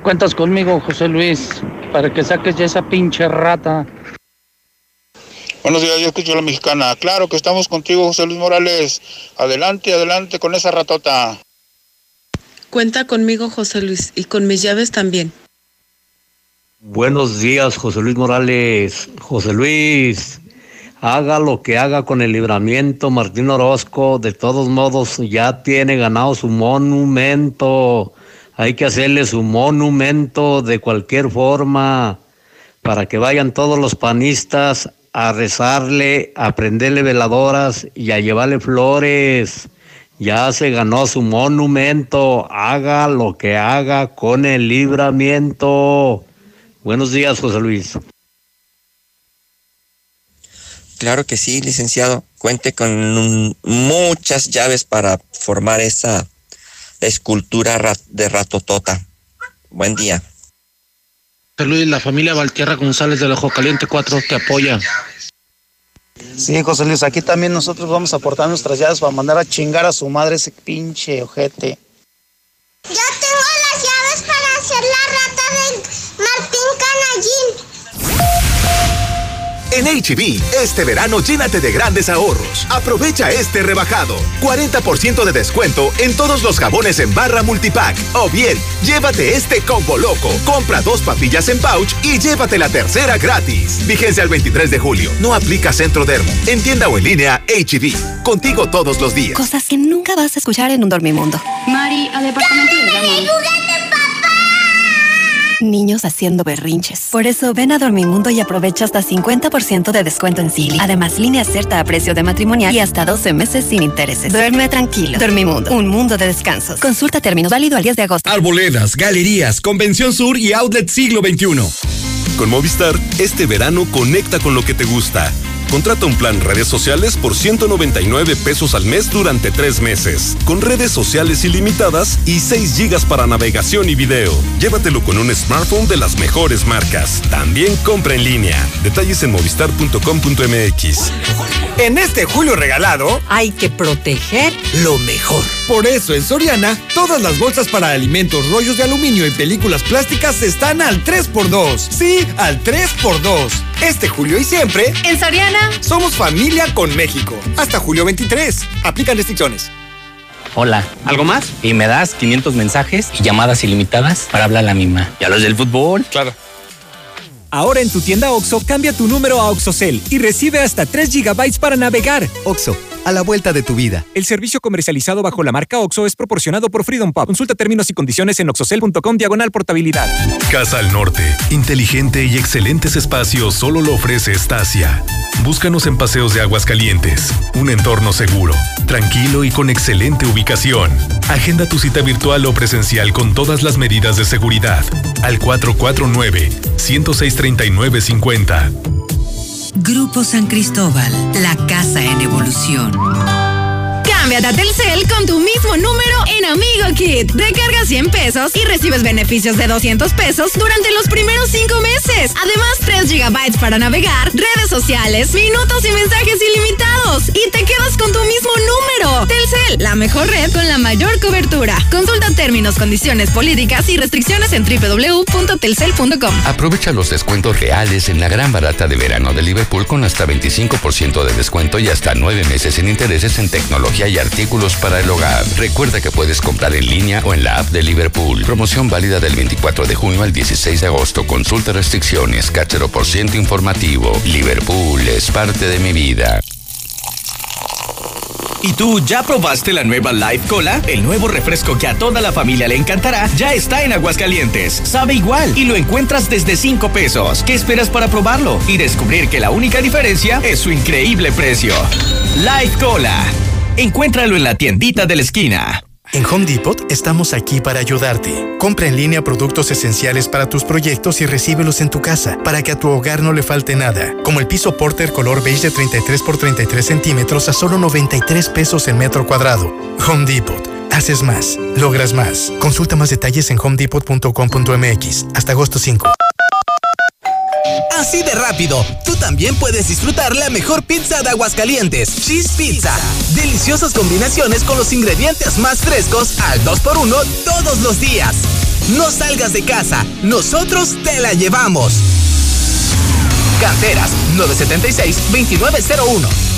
Cuentas conmigo, José Luis, para que saques ya esa pinche rata. Buenos días, yo escucho la mexicana. Claro que estamos contigo, José Luis Morales. Adelante, adelante con esa ratota. Cuenta conmigo, José Luis, y con mis llaves también. Buenos días, José Luis Morales. José Luis, haga lo que haga con el libramiento, Martín Orozco, de todos modos ya tiene ganado su monumento. Hay que hacerles un monumento de cualquier forma para que vayan todos los panistas a rezarle, a prenderle veladoras y a llevarle flores. Ya se ganó su monumento. Haga lo que haga con el libramiento. Buenos días, José Luis. Claro que sí, licenciado. Cuente con muchas llaves para formar esa escultura ra- de ratotota. Buen día. José Luis, la familia Valtierra González del Ojo Caliente 4 te apoya. Sí, José Luis, aquí también nosotros vamos a aportar nuestras llaves para mandar a chingar a su madre ese pinche ojete. Yo tengo En HB, este verano llénate de grandes ahorros. Aprovecha este rebajado. 40% de descuento en todos los jabones en barra multipack. O bien, llévate este combo loco. Compra dos papillas en pouch y llévate la tercera gratis. Vigencia al 23 de julio. No aplica Centro Dermo. En tienda o en línea, HB. Contigo todos los días. Cosas que nunca vas a escuchar en un dormimundo. Mari, al departamento de Niños haciendo berrinches. Por eso ven a Dormimundo y aprovecha hasta 50% de descuento en Silly. Además, línea cierta a precio de matrimonial y hasta 12 meses sin intereses. Duerme tranquilo. Dormimundo, un mundo de descansos. Consulta términos válido al 10 de agosto. Arboledas, galerías, Convención Sur y Outlet Siglo XXI. Con Movistar, este verano conecta con lo que te gusta. Contrata un plan redes sociales por 199 pesos al mes durante tres meses, con redes sociales ilimitadas y 6 gigas para navegación y video. Llévatelo con un smartphone de las mejores marcas. También compra en línea. Detalles en movistar.com.mx. En este julio regalado, hay que proteger lo mejor. Por eso en Soriana, todas las bolsas para alimentos, rollos de aluminio y películas plásticas están al 3x2. Sí, al 3x2. Este julio y siempre, En Soriana. somos familia con México. Hasta julio 23. Aplican restricciones. Hola, ¿algo más? Y me das 500 mensajes y llamadas ilimitadas para hablar a la misma. ¿Y a los del fútbol? Claro. Ahora en tu tienda OXO, cambia tu número a OXOCEL y recibe hasta 3 GB para navegar. OXO, a la vuelta de tu vida. El servicio comercializado bajo la marca OXO es proporcionado por Freedom Pop. Consulta términos y condiciones en oxocel.com diagonal portabilidad. Casa al Norte. Inteligente y excelentes espacios solo lo ofrece Estacia. Búscanos en Paseos de Aguas Calientes. Un entorno seguro, tranquilo y con excelente ubicación. Agenda tu cita virtual o presencial con todas las medidas de seguridad. Al 449-106-3950. Grupo San Cristóbal, la casa en evolución. Cámbiate a Telcel con tu mismo número en Amigo Kit. Recarga 100 pesos y recibes beneficios de 200 pesos durante los primeros 5 meses. Además, 3 gigabytes para navegar, redes sociales, minutos y mensajes ilimitados. Y te quedas con tu mismo número. Telcel, la mejor red con la mayor cobertura. Consulta términos, condiciones, políticas y restricciones en www.telcel.com. Aprovecha los descuentos reales en la gran barata de verano de Liverpool con hasta 25% de descuento y hasta 9 meses sin intereses en tecnología artículos para el hogar. Recuerda que puedes comprar en línea o en la app de Liverpool. Promoción válida del 24 de junio al 16 de agosto. Consulta restricciones, cachero por ciento informativo. Liverpool es parte de mi vida. ¿Y tú ya probaste la nueva Life Cola? El nuevo refresco que a toda la familia le encantará ya está en Aguascalientes. Sabe igual y lo encuentras desde 5 pesos. ¿Qué esperas para probarlo? Y descubrir que la única diferencia es su increíble precio. Life Cola. Encuéntralo en la tiendita de la esquina. En Home Depot estamos aquí para ayudarte. Compra en línea productos esenciales para tus proyectos y recíbelos en tu casa para que a tu hogar no le falte nada. Como el piso Porter color beige de 33 por 33 centímetros a solo 93 pesos el metro cuadrado. Home Depot. Haces más, logras más. Consulta más detalles en homedepot.com.mx hasta agosto 5. Así de rápido, tú también puedes disfrutar la mejor pizza de Aguascalientes, Cheese Pizza. Deliciosas combinaciones con los ingredientes más frescos al 2x1 todos los días. No salgas de casa, nosotros te la llevamos. Canteras 976-2901.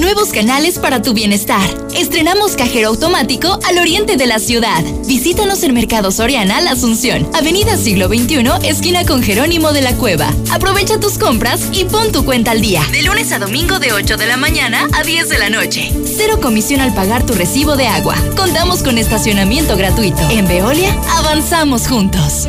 Nuevos canales para tu bienestar. Estrenamos cajero automático al oriente de la ciudad. Visítanos en Mercado Soriana La Asunción, Avenida Siglo XXI, esquina con Jerónimo de la Cueva. Aprovecha tus compras y pon tu cuenta al día. De lunes a domingo de 8 de la mañana a 10 de la noche. Cero comisión al pagar tu recibo de agua. Contamos con estacionamiento gratuito. En Veolia, avanzamos juntos.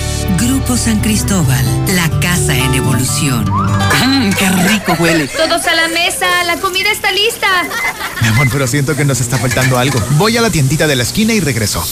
Grupo San Cristóbal, la casa en evolución. Mmm, ¡Qué rico huele! Todos a la mesa, la comida está lista. Mi amor, pero siento que nos está faltando algo. Voy a la tiendita de la esquina y regreso.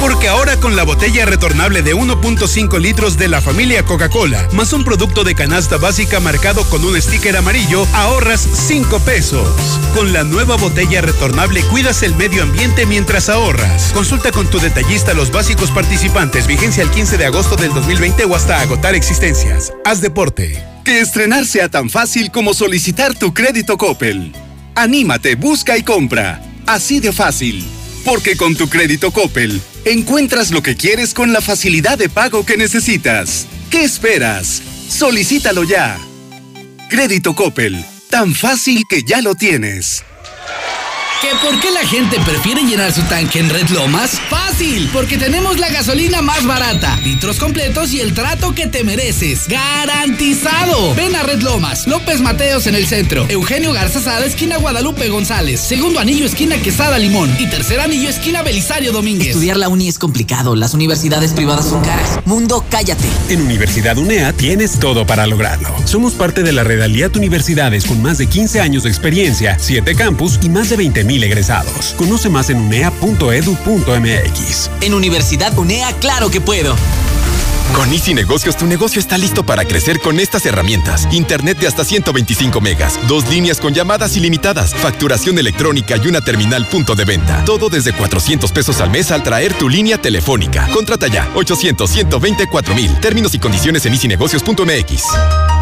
Porque ahora con la botella retornable de 1.5 litros de la familia Coca-Cola, más un producto de canasta básica marcado con un sticker amarillo, ahorras 5 pesos. Con la nueva botella retornable cuidas el medio ambiente mientras ahorras. Consulta con tu detallista los básicos participantes. Vigencia el 15 de agosto del 2020 o hasta agotar existencias. Haz deporte. Que estrenar sea tan fácil como solicitar tu crédito Coppel. Anímate, busca y compra. Así de fácil. Porque con tu crédito Coppel encuentras lo que quieres con la facilidad de pago que necesitas. ¿Qué esperas? Solicítalo ya. Crédito Coppel. Tan fácil que ya lo tienes. ¿Que por qué la gente prefiere llenar su tanque en Red Lomas? Fácil, porque tenemos la gasolina más barata, litros completos y el trato que te mereces. ¡Garantizado! Ven a Red Lomas, López Mateos en el centro, Eugenio Garza Sada, esquina Guadalupe González, segundo anillo, esquina Quesada Limón y tercer anillo, esquina Belisario Domínguez. Estudiar la uni es complicado, las universidades privadas son caras. Mundo, cállate. En Universidad UNEA tienes todo para lograrlo. Somos parte de la Red Aliat Universidades con más de 15 años de experiencia, 7 campus y más de 20 mil egresados. Conoce más en unea.edu.mx. En Universidad UNEA, claro que puedo. Con Easy Negocios, tu negocio está listo para crecer con estas herramientas. Internet de hasta 125 megas, dos líneas con llamadas ilimitadas, facturación electrónica y una terminal punto de venta. Todo desde 400 pesos al mes al traer tu línea telefónica. Contrata ya, 800 124 mil. Términos y condiciones en easynegocios.mx.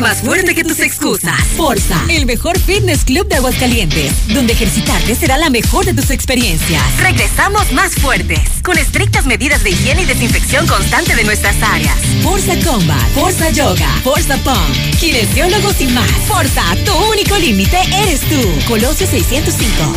Más fuerte que tus excusas. Forza, el mejor fitness club de Aguascalientes, donde ejercitarte será la mejor de tus experiencias. Regresamos más fuertes, con estrictas medidas de higiene y desinfección constante de nuestras áreas. Forza Combat, Forza Yoga, Forza Pump, kinesiólogos y más. Forza, tu único límite eres tú. Colosio 605.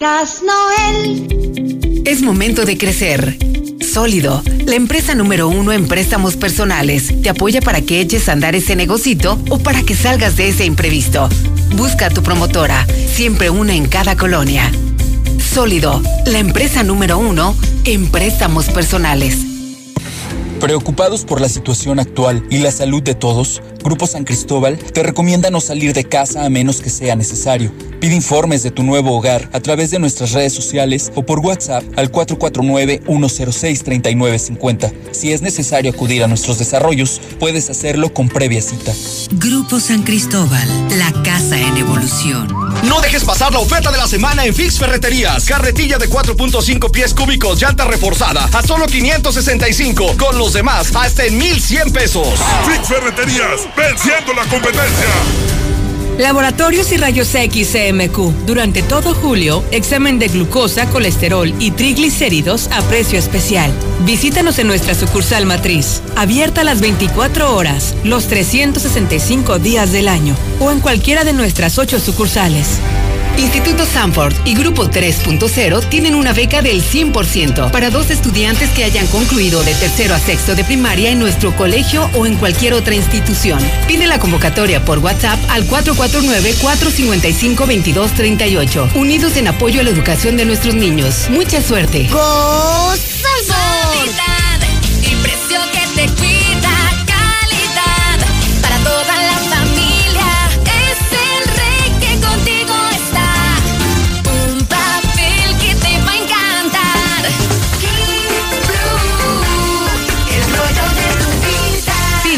Gas Noel. Es momento de crecer. Sólido, la empresa número uno en préstamos personales, te apoya para que eches a andar ese negocito o para que salgas de ese imprevisto. Busca a tu promotora, siempre una en cada colonia. Sólido, la empresa número uno en préstamos personales. Preocupados por la situación actual y la salud de todos, Grupo San Cristóbal te recomienda no salir de casa a menos que sea necesario. Pide informes de tu nuevo hogar a través de nuestras redes sociales o por WhatsApp al 449-106-3950. Si es necesario acudir a nuestros desarrollos, puedes hacerlo con previa cita. Grupo San Cristóbal, la casa en evolución. No dejes pasar la oferta de la semana en Fix Ferreterías. Carretilla de 4.5 pies cúbicos, llanta reforzada a solo 565. Con los demás, hasta en 1100 pesos. Fix Ferreterías, venciendo la competencia. Laboratorios y Rayos X CMQ. Durante todo julio, examen de glucosa, colesterol y triglicéridos a precio especial. Visítanos en nuestra sucursal matriz, abierta las 24 horas, los 365 días del año, o en cualquiera de nuestras ocho sucursales. Instituto Sanford y Grupo 3.0 tienen una beca del 100% para dos estudiantes que hayan concluido de tercero a sexto de primaria en nuestro colegio o en cualquier otra institución. Pide la convocatoria por WhatsApp al 449-455-2238. Unidos en apoyo a la educación de nuestros niños. Mucha suerte. Calidad y precio que te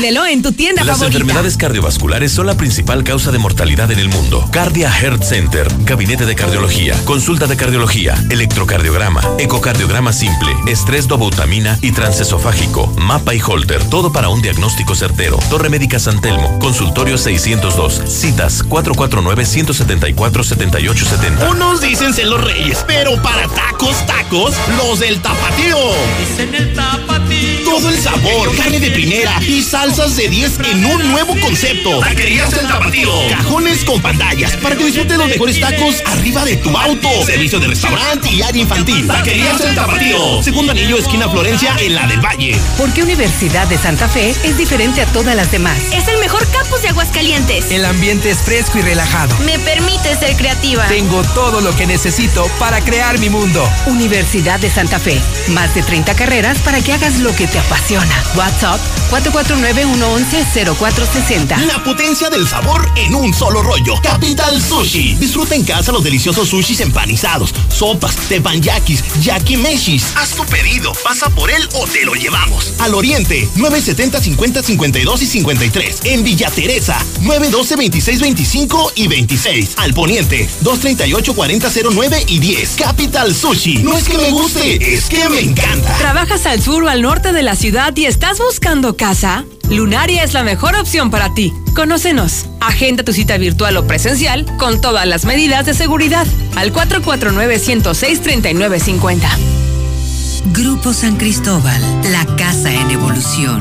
Pídelo en tu tienda Las favorita. enfermedades cardiovasculares son la principal causa de mortalidad en el mundo. Cardia Heart Center, gabinete de cardiología, consulta de cardiología, electrocardiograma, ecocardiograma simple, estrés dobutamina y transesofágico, mapa y holter, todo para un diagnóstico certero. Torre Médica San Telmo, consultorio 602, citas 449-174-7870. Unos dicen ser los reyes, pero para tacos, tacos, los del tapatío. Dicen el tapatío. Todo el sabor, carne de primera y salsas de 10 en un nuevo concepto. Taquerías del Tapatío. Cajones con pantallas para que disfrutes los mejores tacos arriba de tu auto. Servicio de restaurante y área infantil. Taquerías del Tapatío. Segundo anillo, esquina Florencia, en la del Valle. Porque Universidad de Santa Fe es diferente a todas las demás. Es el mejor campus de Aguascalientes. El ambiente es fresco y relajado. Me permite ser creativa. Tengo todo lo que necesito para crear mi mundo. Universidad de Santa Fe. Más de 30 carreras para que hagas lo que te apasiona. WhatsApp 449-111-0460. La potencia del sabor en un solo rollo. Capital Sushi. Disfruta en casa los deliciosos sushis empanizados, sopas, teppanyakis, yakimeshis. Haz tu pedido, pasa por él o te lo llevamos. Al Oriente, 970 50 52 y 53. En Villa Teresa, 912 26 25 y 26. Al Poniente, 238 40 09 y 10. Capital Sushi. No es que me guste, es que me encanta. ¿Trabajas al sur o al norte de la ciudad y estás buscando casa? Lunaria es la mejor opción para ti. Conócenos. Agenda tu cita virtual o presencial con todas las medidas de seguridad al 449-106-3950. Grupo San Cristóbal, la casa en evolución.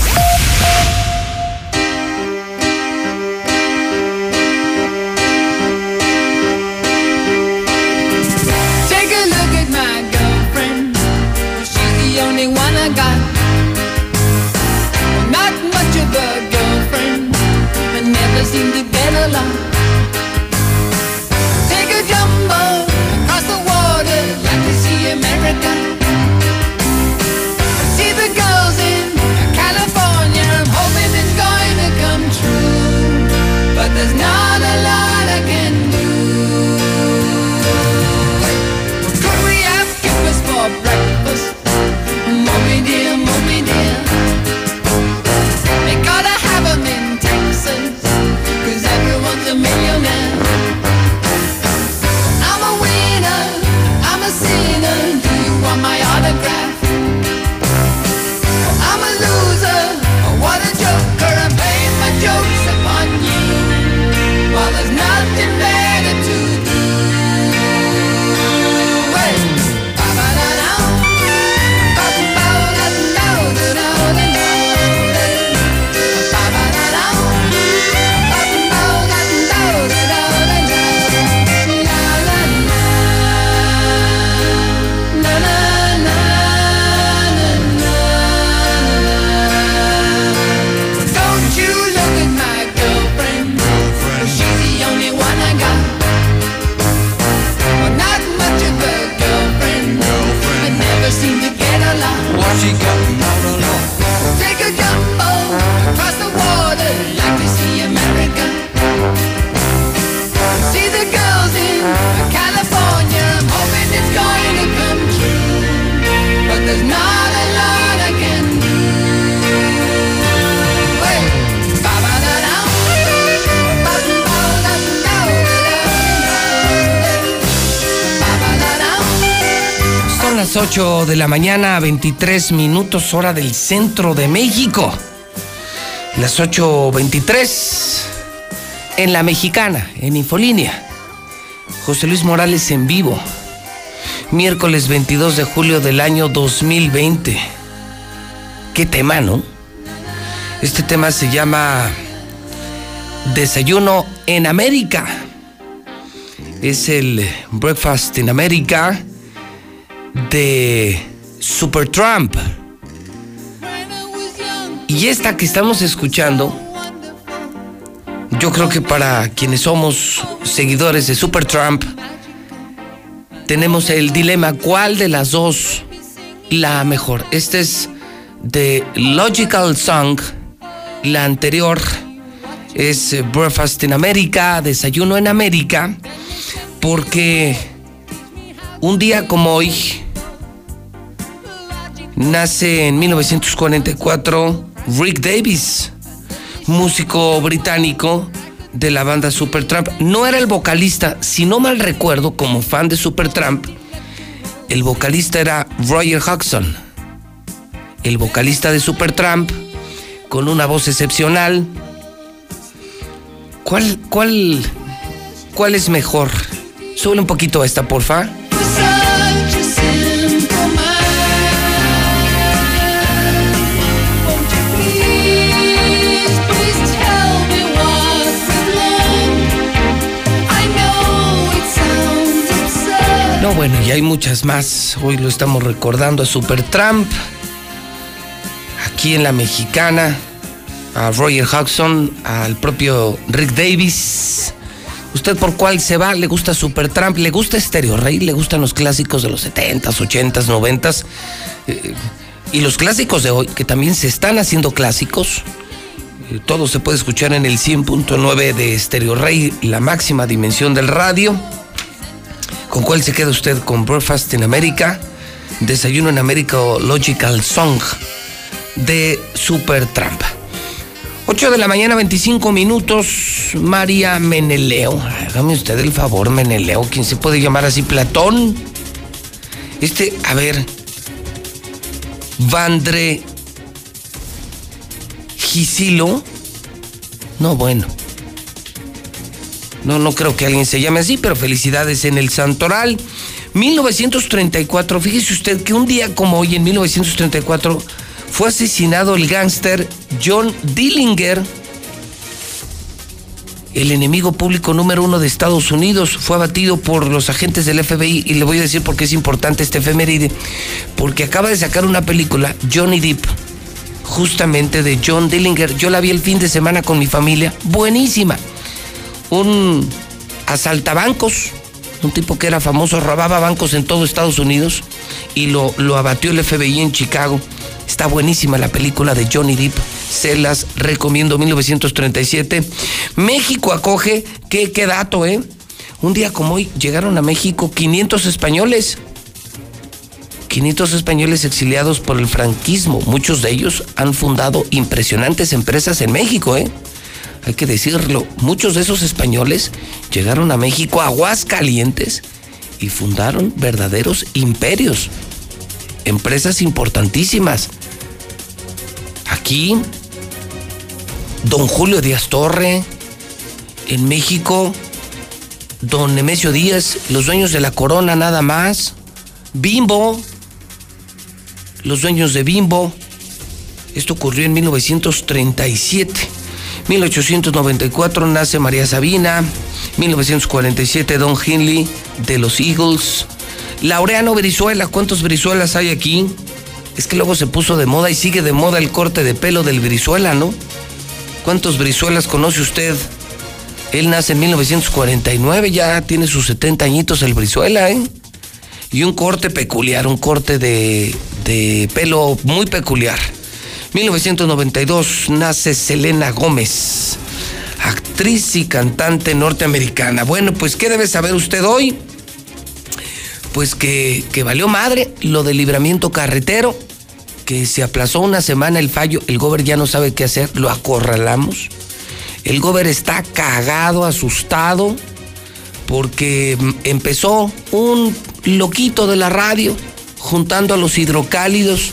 Las 8 de la mañana, 23 minutos hora del centro de México. Las 8.23 en la mexicana, en Infolínea. José Luis Morales en vivo. Miércoles 22 de julio del año 2020. Qué tema, ¿no? Este tema se llama Desayuno en América. Es el Breakfast in America de Supertramp. Y esta que estamos escuchando, yo creo que para quienes somos seguidores de Supertramp, tenemos el dilema cuál de las dos la mejor. Este es The Logical Song, la anterior es Breakfast in America, Desayuno en América, porque un día como hoy nace en 1944 Rick Davis, músico británico de la banda Supertramp. No era el vocalista, si no mal recuerdo, como fan de Supertramp, el vocalista era Roger Hodgson, el vocalista de Supertramp, con una voz excepcional. ¿Cuál, cuál, cuál es mejor? Sube un poquito esta, porfa. No, bueno, y hay muchas más. Hoy lo estamos recordando a Supertramp. Aquí en la mexicana. A Roger Hodgson, al propio Rick Davis. ¿Usted por cuál se va? ¿Le gusta Supertramp? ¿Le gusta Stereo Rey? ¿Le gustan los clásicos de los 70s, 80s, 90s? Eh, y los clásicos de hoy, que también se están haciendo clásicos. Eh, Todo se puede escuchar en el 100.9 de Stereo Rey, la máxima dimensión del radio. ¿Con cuál se queda usted? ¿Con Breakfast in America? Desayuno en América o Logical Song de Supertramp. 8 de la mañana, 25 minutos. María Meneleo. Hágame usted el favor, Meneleo. ¿Quién se puede llamar así? Platón. Este, a ver. Vandre Gisilo. No, bueno. No, no creo que alguien se llame así, pero felicidades en el Santoral. 1934, fíjese usted que un día como hoy, en 1934, fue asesinado el gángster John Dillinger, el enemigo público número uno de Estados Unidos. Fue abatido por los agentes del FBI y le voy a decir por qué es importante este efeméride, porque acaba de sacar una película, Johnny Depp, justamente de John Dillinger. Yo la vi el fin de semana con mi familia, buenísima. Un asaltabancos, un tipo que era famoso, robaba bancos en todo Estados Unidos y lo, lo abatió el FBI en Chicago. Está buenísima la película de Johnny Depp. Se las recomiendo, 1937. México acoge, qué, qué dato, ¿eh? Un día como hoy llegaron a México 500 españoles. 500 españoles exiliados por el franquismo. Muchos de ellos han fundado impresionantes empresas en México, ¿eh? Hay que decirlo. Muchos de esos españoles llegaron a México a Aguascalientes y fundaron verdaderos imperios. Empresas importantísimas. Aquí, don Julio Díaz Torre, en México, don Nemesio Díaz, los dueños de la corona nada más, Bimbo, los dueños de Bimbo. Esto ocurrió en 1937. 1894 nace María Sabina. 1947 Don Hinley de los Eagles. Laureano Brizuela, ¿cuántos Brizuelas hay aquí? Es que luego se puso de moda y sigue de moda el corte de pelo del Brizuela, ¿no? ¿Cuántos Brizuelas conoce usted? Él nace en 1949, ya tiene sus 70 añitos el Brizuela, ¿eh? Y un corte peculiar, un corte de, de pelo muy peculiar. 1992 nace Selena Gómez, actriz y cantante norteamericana. Bueno, pues ¿qué debe saber usted hoy? Pues que, que valió madre lo del libramiento carretero, que se aplazó una semana el fallo, el gober ya no sabe qué hacer, lo acorralamos. El gober está cagado, asustado, porque empezó un loquito de la radio juntando a los hidrocálidos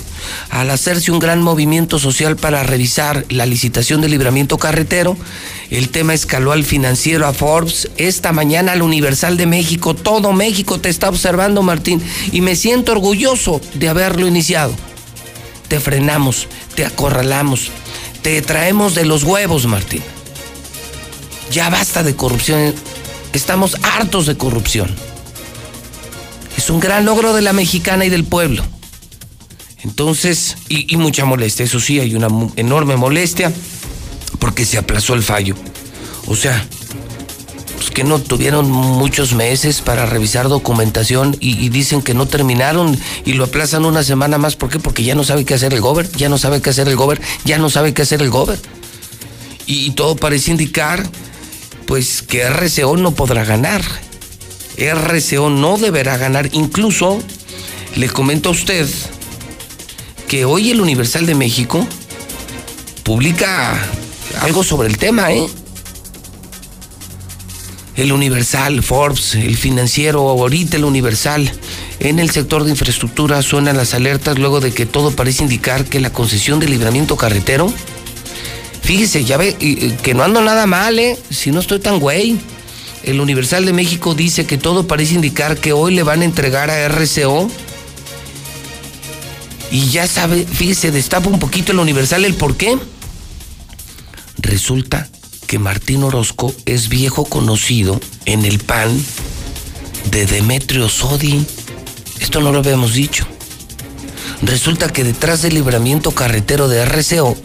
al hacerse un gran movimiento social para revisar la licitación de libramiento carretero. El tema escaló al financiero, a Forbes. Esta mañana al Universal de México, todo México te está observando, Martín, y me siento orgulloso de haberlo iniciado. Te frenamos, te acorralamos, te traemos de los huevos, Martín. Ya basta de corrupción. Estamos hartos de corrupción. Es un gran logro de la mexicana y del pueblo. Entonces, y, mucha molestia, eso sí, hay una enorme molestia porque se aplazó el fallo. O sea, pues que no tuvieron muchos meses para revisar documentación y, y dicen que no terminaron y lo aplazan una semana más. ¿Por qué? Porque ya no sabe qué hacer el gober, ya no sabe qué hacer el gober, ya no sabe qué hacer el gober. Y, y todo parece indicar, pues, que RCO no podrá ganar. RCO no deberá ganar. Incluso, le comento a usted que hoy el Universal de México publica algo sobre el tema, ¿eh? El Universal, Forbes, el financiero, ahorita el Universal. En el sector de infraestructura suenan las alertas luego de que todo parece indicar que la concesión de libramiento carretero. Fíjese, ya ve que no ando nada mal, ¿eh? Si no estoy tan güey. El Universal de México dice que todo parece indicar que hoy le van a entregar a RCO y ya sabe, fíjese, destapa un poquito el Universal el por qué. Resulta que Martín Orozco es viejo conocido en el PAN de Demetrio Sodi. Esto no lo habíamos dicho. Resulta que detrás del libramiento carretero de RCO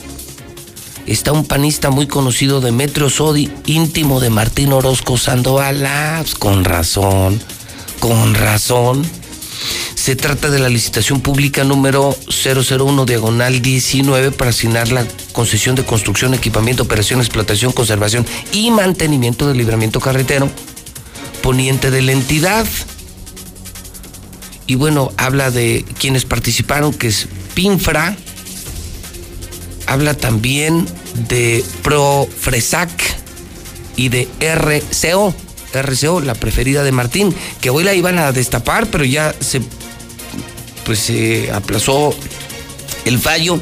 está un panista muy conocido, Demetrio Sodi, íntimo de Martín Orozco Sandoval. Ah, pues con razón, con razón. Se trata de la licitación pública número 001 diagonal 19 para asignar la concesión de construcción, equipamiento, operación, explotación, conservación y mantenimiento del libramiento carretero poniente de la entidad. Y bueno, habla de quienes participaron, que es PINFRA, habla también de Profresac y de RCO. RCO, la preferida de Martín, que hoy la iban a destapar, pero ya se pues se aplazó el fallo.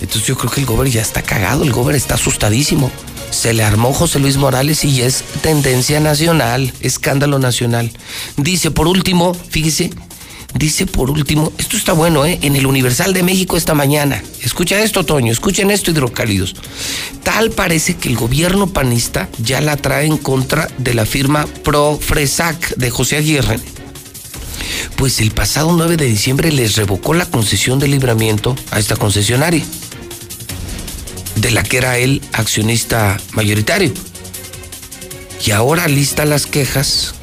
Entonces yo creo que el gobernador ya está cagado, el gobernador está asustadísimo. Se le armó José Luis Morales y es tendencia nacional, escándalo nacional. Dice por último, fíjese, dice por último, esto está bueno, ¿eh? En el Universal de México esta mañana. Escucha esto, Toño, escuchen esto, hidrocálidos. Tal parece que el gobierno panista ya la trae en contra de la firma Profresac de José Aguirre. Pues el pasado 9 de diciembre les revocó la concesión de libramiento a esta concesionaria, de la que era él accionista mayoritario. Y ahora lista las quejas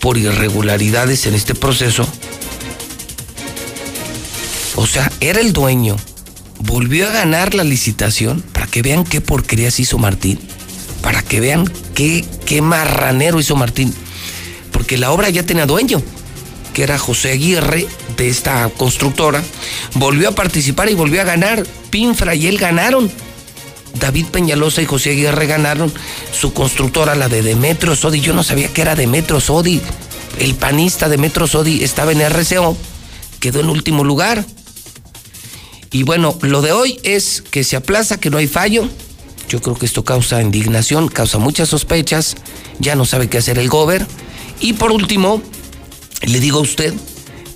por irregularidades en este proceso. O sea, era el dueño. Volvió a ganar la licitación para que vean qué porquerías hizo Martín. Para que vean qué, qué marranero hizo Martín. Porque la obra ya tenía dueño, que era José Aguirre de esta constructora. Volvió a participar y volvió a ganar. Pinfra y él ganaron. David Peñalosa y José Aguirre ganaron su constructora, la de Demetrio Sodi. Yo no sabía que era Demetrio Sodi. El panista Demetrio Sodi estaba en RCO, quedó en último lugar. Y bueno, lo de hoy es que se aplaza, que no hay fallo. Yo creo que esto causa indignación, causa muchas sospechas. Ya no sabe qué hacer el gober. Y por último, le digo a usted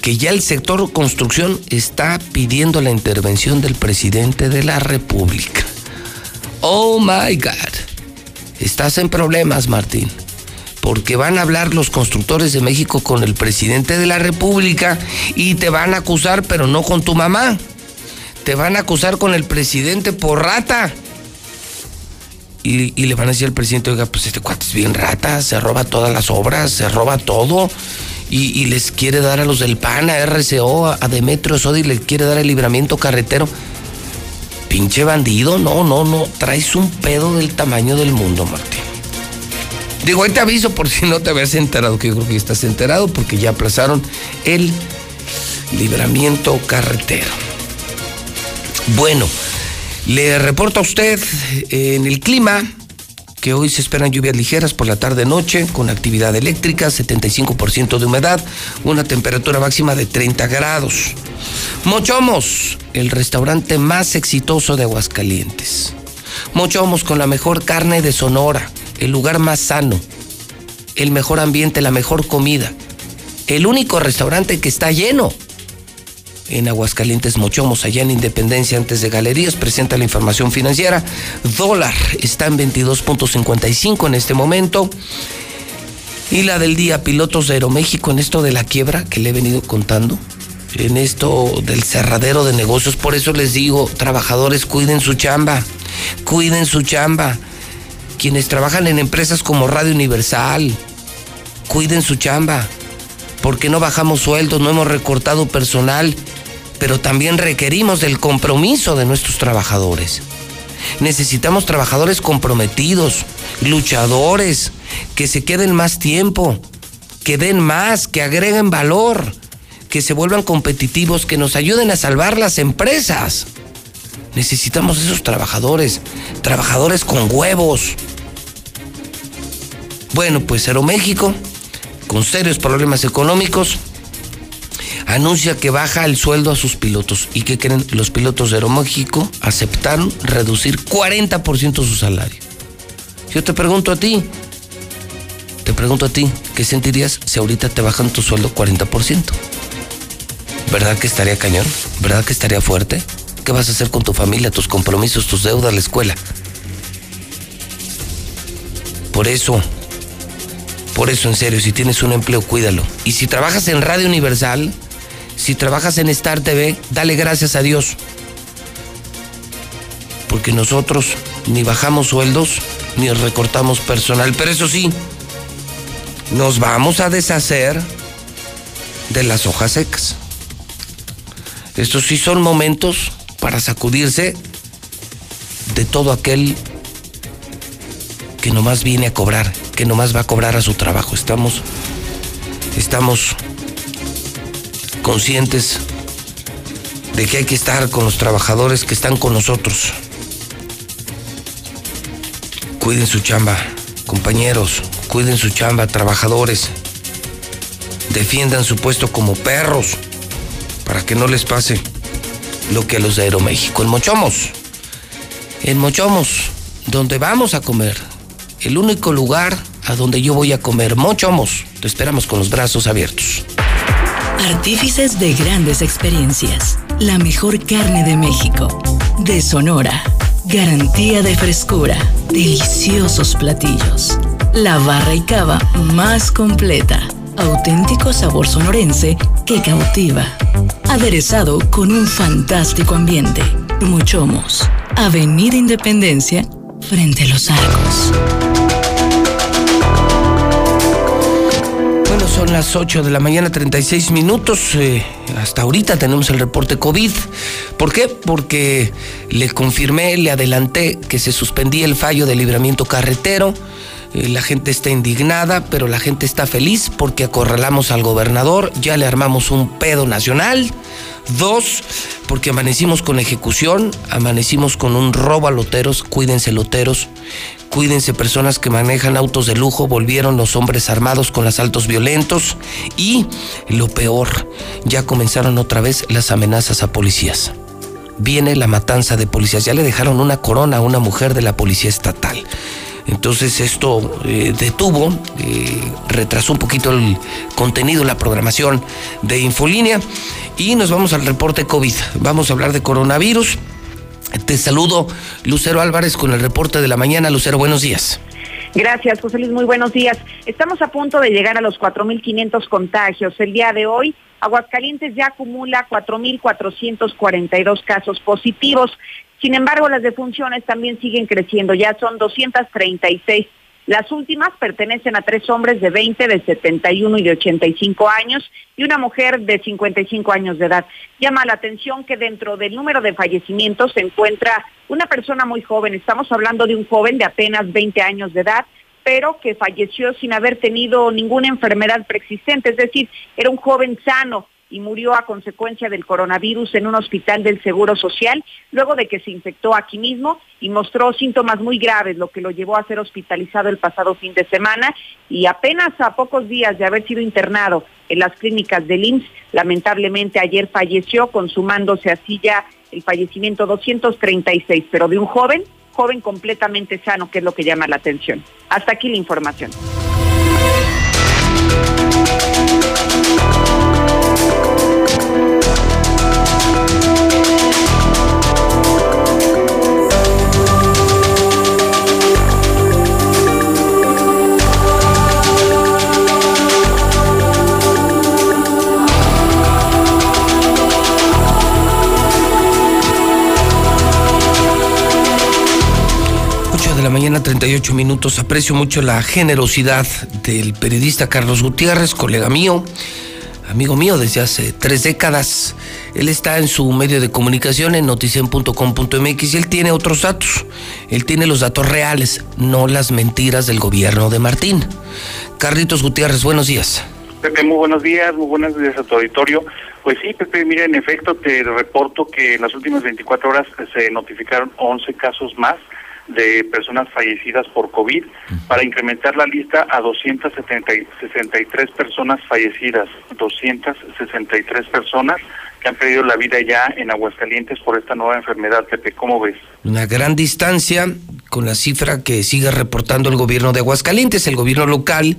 que ya el sector construcción está pidiendo la intervención del presidente de la República. Oh my God. Estás en problemas, Martín. Porque van a hablar los constructores de México con el presidente de la República y te van a acusar, pero no con tu mamá. Te van a acusar con el presidente por rata. Y, le van a decir al presidente, oiga, pues este cuate es bien rata, se roba todas las obras, se roba todo. Y, les quiere dar a los del PAN, a RCO, a, Demetrio Sodi, le quiere dar el libramiento carretero. Pinche bandido, no, no, no. Traes un pedo del tamaño del mundo, Martín. Digo, ahí te aviso por si no te habías enterado, que yo creo que ya estás enterado, porque ya aplazaron el libramiento carretero. Bueno, le reporto a usted eh, en el clima que hoy se esperan lluvias ligeras por la tarde-noche con actividad eléctrica, 75% de humedad, una temperatura máxima de 30 grados. Mochomos, el restaurante más exitoso de Aguascalientes. Mochomos con la mejor carne de Sonora, el lugar más sano, el mejor ambiente, la mejor comida. El único restaurante que está lleno en Aguascalientes Mochomos, allá en Independencia, antes de Galerías, presenta la información financiera. Dólar está en 22.55 en este momento. Y la del día, pilotos de Aeroméxico en esto de la quiebra que le he venido contando, en esto del cerradero de negocios. Por eso les digo, trabajadores, cuiden su chamba, cuiden su chamba. Quienes trabajan en empresas como Radio Universal, cuiden su chamba. Porque no bajamos sueldos, no hemos recortado personal, pero también requerimos del compromiso de nuestros trabajadores. Necesitamos trabajadores comprometidos, luchadores, que se queden más tiempo, que den más, que agreguen valor, que se vuelvan competitivos, que nos ayuden a salvar las empresas. Necesitamos esos trabajadores, trabajadores con huevos. Bueno, pues Aeroméxico, con serios problemas económicos, anuncia que baja el sueldo a sus pilotos. ¿Y qué creen? Los pilotos de Aeroméxico aceptaron reducir 40% su salario. Yo te pregunto a ti, te pregunto a ti, ¿qué sentirías si ahorita te bajan tu sueldo 40%? ¿Verdad que estaría cañón? ¿Verdad que estaría fuerte? ¿Qué vas a hacer con tu familia, tus compromisos, tus deudas, la escuela? Por eso, por eso en serio, si tienes un empleo, cuídalo. Y si trabajas en Radio Universal, si trabajas en Star TV, dale gracias a Dios. Porque nosotros ni bajamos sueldos, ni recortamos personal. Pero eso sí, nos vamos a deshacer de las hojas secas. Estos sí son momentos para sacudirse de todo aquel que nomás viene a cobrar, que nomás va a cobrar a su trabajo. Estamos, estamos conscientes de que hay que estar con los trabajadores que están con nosotros. Cuiden su chamba, compañeros, cuiden su chamba, trabajadores. Defiendan su puesto como perros para que no les pase lo que a los de Aeroméxico. En Mochomos, en Mochomos, donde vamos a comer, el único lugar a donde yo voy a comer, Mochomos, te esperamos con los brazos abiertos. Artífices de grandes experiencias. La mejor carne de México. De Sonora. Garantía de frescura. Deliciosos platillos. La barra y cava más completa. Auténtico sabor sonorense que cautiva. Aderezado con un fantástico ambiente. Mochomos. Avenida Independencia frente a los arcos. Son las 8 de la mañana, 36 minutos. Eh, hasta ahorita tenemos el reporte COVID. ¿Por qué? Porque le confirmé, le adelanté que se suspendía el fallo de libramiento carretero. Eh, la gente está indignada, pero la gente está feliz porque acorralamos al gobernador, ya le armamos un pedo nacional. Dos, porque amanecimos con ejecución, amanecimos con un robo a loteros, cuídense loteros, cuídense personas que manejan autos de lujo, volvieron los hombres armados con asaltos violentos y lo peor, ya comenzaron otra vez las amenazas a policías. Viene la matanza de policías, ya le dejaron una corona a una mujer de la policía estatal. Entonces esto eh, detuvo, eh, retrasó un poquito el contenido, la programación de Infolínea y nos vamos al reporte COVID. Vamos a hablar de coronavirus. Te saludo, Lucero Álvarez, con el reporte de la mañana. Lucero, buenos días. Gracias, José Luis. Muy buenos días. Estamos a punto de llegar a los 4.500 contagios. El día de hoy, Aguascalientes ya acumula 4.442 casos positivos. Sin embargo, las defunciones también siguen creciendo. Ya son 236 las últimas pertenecen a tres hombres de 20, de 71 y de 85 años y una mujer de 55 años de edad. Llama la atención que dentro del número de fallecimientos se encuentra una persona muy joven. Estamos hablando de un joven de apenas 20 años de edad, pero que falleció sin haber tenido ninguna enfermedad preexistente, es decir, era un joven sano y murió a consecuencia del coronavirus en un hospital del Seguro Social, luego de que se infectó aquí mismo y mostró síntomas muy graves, lo que lo llevó a ser hospitalizado el pasado fin de semana y apenas a pocos días de haber sido internado en las clínicas del IMSS, lamentablemente ayer falleció, consumándose así ya el fallecimiento 236, pero de un joven, joven completamente sano, que es lo que llama la atención. Hasta aquí la información. 38 minutos. Aprecio mucho la generosidad del periodista Carlos Gutiérrez, colega mío, amigo mío desde hace tres décadas. Él está en su medio de comunicación en noticien.com.mx y él tiene otros datos. Él tiene los datos reales, no las mentiras del gobierno de Martín. Carlitos Gutiérrez, buenos días. Pepe, muy buenos días, muy buenos días a tu auditorio. Pues sí, Pepe, mira, en efecto te reporto que en las últimas 24 horas se notificaron 11 casos más de personas fallecidas por COVID para incrementar la lista a 263 personas fallecidas, 263 personas que han perdido la vida ya en Aguascalientes por esta nueva enfermedad, Pepe, ¿cómo ves? Una gran distancia con la cifra que sigue reportando el gobierno de Aguascalientes. El gobierno local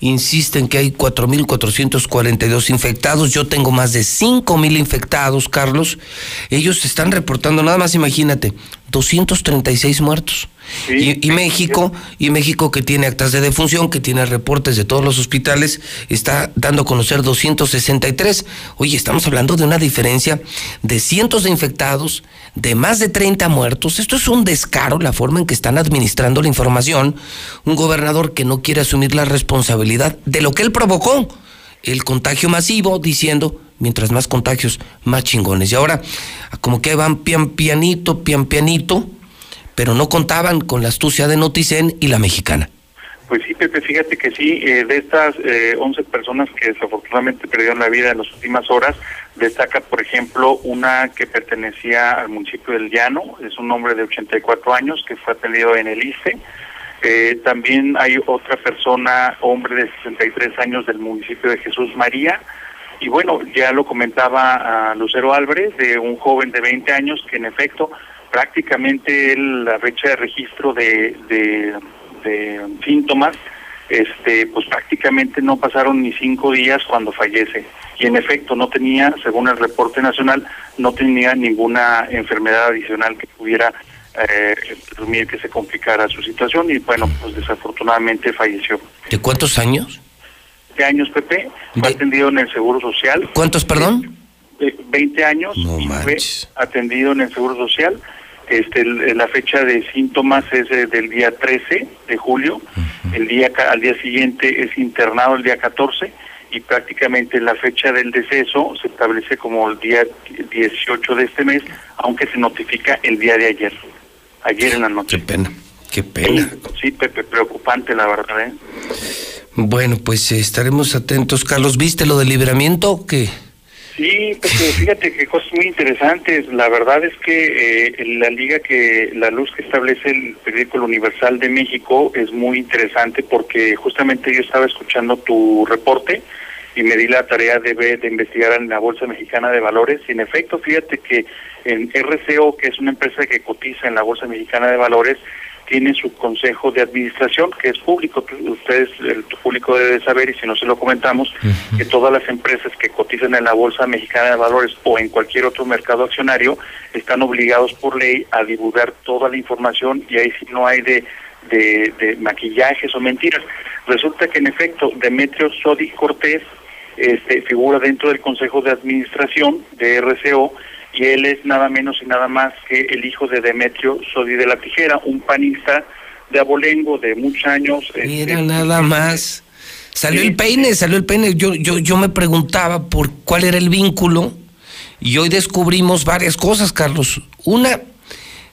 insiste en que hay 4.442 infectados. Yo tengo más de 5.000 infectados, Carlos. Ellos están reportando, nada más imagínate, 236 muertos. y, y México, y México que tiene actas de defunción, que tiene reportes de todos los hospitales, está dando a conocer 263. Oye, estamos hablando de una diferencia de cientos de infectados, de más de 30 muertos. Esto es un descaro, la forma en que están administrando la información. Un gobernador que no quiere asumir la responsabilidad de lo que él provocó, el contagio masivo, diciendo, mientras más contagios, más chingones. Y ahora, como que van pian pianito, pian pianito, pero no contaban con la astucia de Noticen y la mexicana. Pues sí, Pepe, fíjate que sí, eh, de estas eh, 11 personas que desafortunadamente perdieron la vida en las últimas horas, destaca, por ejemplo, una que pertenecía al municipio del Llano, es un hombre de 84 años que fue atendido en el ICE. Eh, también hay otra persona, hombre de 63 años del municipio de Jesús María. Y bueno, ya lo comentaba Lucero Álvarez, de un joven de 20 años que en efecto prácticamente él, la fecha de registro de, de, de síntomas, este, pues prácticamente no pasaron ni cinco días cuando fallece. Y en efecto no tenía, según el reporte nacional, no tenía ninguna enfermedad adicional que pudiera eh, que se complicara su situación y bueno, pues desafortunadamente falleció. ¿De cuántos años? ¿Qué años, Pepe? Fue atendido en el Seguro Social. ¿Cuántos, perdón? Eh, 20 años No fue atendido en el Seguro Social. Este, la fecha de síntomas es eh, del día 13 de julio. El día al día siguiente es internado el día 14 y prácticamente la fecha del deceso se establece como el día 18 de este mes, aunque se notifica el día de ayer, ayer en la noche. Qué pena, qué pena. Sí, Pepe, preocupante la verdad. ¿eh? Bueno, pues eh, estaremos atentos. Carlos, ¿viste lo del libramiento o qué? Sí, pues eh, fíjate que cosas muy interesantes. La verdad es que eh, la liga que, la luz que establece el periódico Universal de México es muy interesante porque justamente yo estaba escuchando tu reporte y me di la tarea de, de investigar en la Bolsa Mexicana de Valores. Y en efecto, fíjate que en RCO, que es una empresa que cotiza en la Bolsa Mexicana de Valores, tiene su consejo de administración, que es público. Ustedes, el público debe saber, y si no se lo comentamos, que todas las empresas que cotizan en la Bolsa Mexicana de Valores o en cualquier otro mercado accionario están obligados por ley a divulgar toda la información y ahí sí no hay de, de, de maquillajes o mentiras. Resulta que en efecto Demetrio Sodi Cortés este, figura dentro del Consejo de Administración de RCO y él es nada menos y nada más que el hijo de Demetrio Sodi de la Tijera, un panista de abolengo de muchos años. este, Mira nada más. Salió el peine, salió el peine. Yo, yo, yo me preguntaba por cuál era el vínculo y hoy descubrimos varias cosas, Carlos. Una,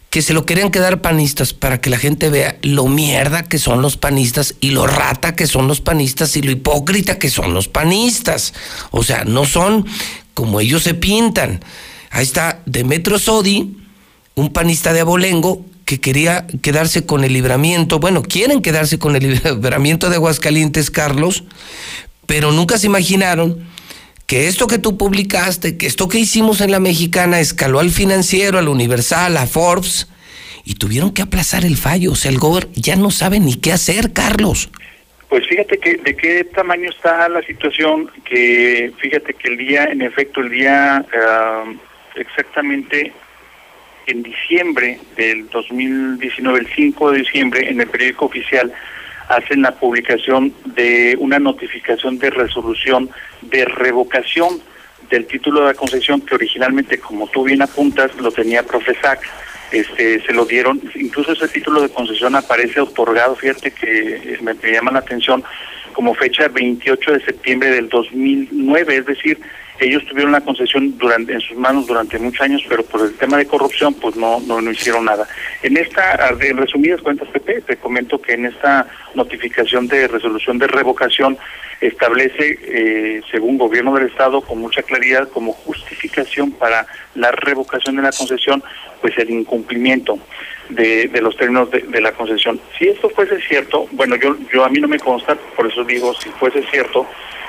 que se lo querían quedar panistas para que la gente vea lo mierda que son los panistas y lo rata que son los panistas y lo hipócrita que son los panistas. O sea, no son como ellos se pintan. Ahí está Demetrio Sodi, un panista de abolengo que quería quedarse con el libramiento, bueno, quieren quedarse con el libramiento de Aguascalientes, Carlos, pero nunca se imaginaron que esto que tú publicaste, que esto que hicimos en la mexicana escaló al financiero, al Universal, a Forbes, y tuvieron que aplazar el fallo. O sea, el gober ya no sabe ni qué hacer, Carlos. Pues fíjate que de qué tamaño está la situación, que fíjate que el día, en efecto, el día ah, exactamente en diciembre del 2019, el 5 de diciembre, en el periódico oficial, hacen la publicación de una notificación de resolución de revocación del título de la concesión que originalmente, como tú bien apuntas, lo tenía Profesac. Este, se lo dieron, incluso ese título de concesión aparece otorgado, fíjate que eh, me, me llama la atención, como fecha 28 de septiembre del 2009, es decir, ellos tuvieron la concesión durante, en sus manos durante muchos años, pero por el tema de corrupción, pues no, no, no hicieron nada. En esta, en resumidas cuentas, Pepe, te comento que en esta notificación de resolución de revocación establece, eh, según gobierno del Estado, con mucha claridad, como justificación para la revocación de la concesión, pues el incumplimiento de, de los términos de, de la concesión. Si esto fuese cierto, bueno, yo, yo a mí no me consta, por eso digo, si fuese cierto,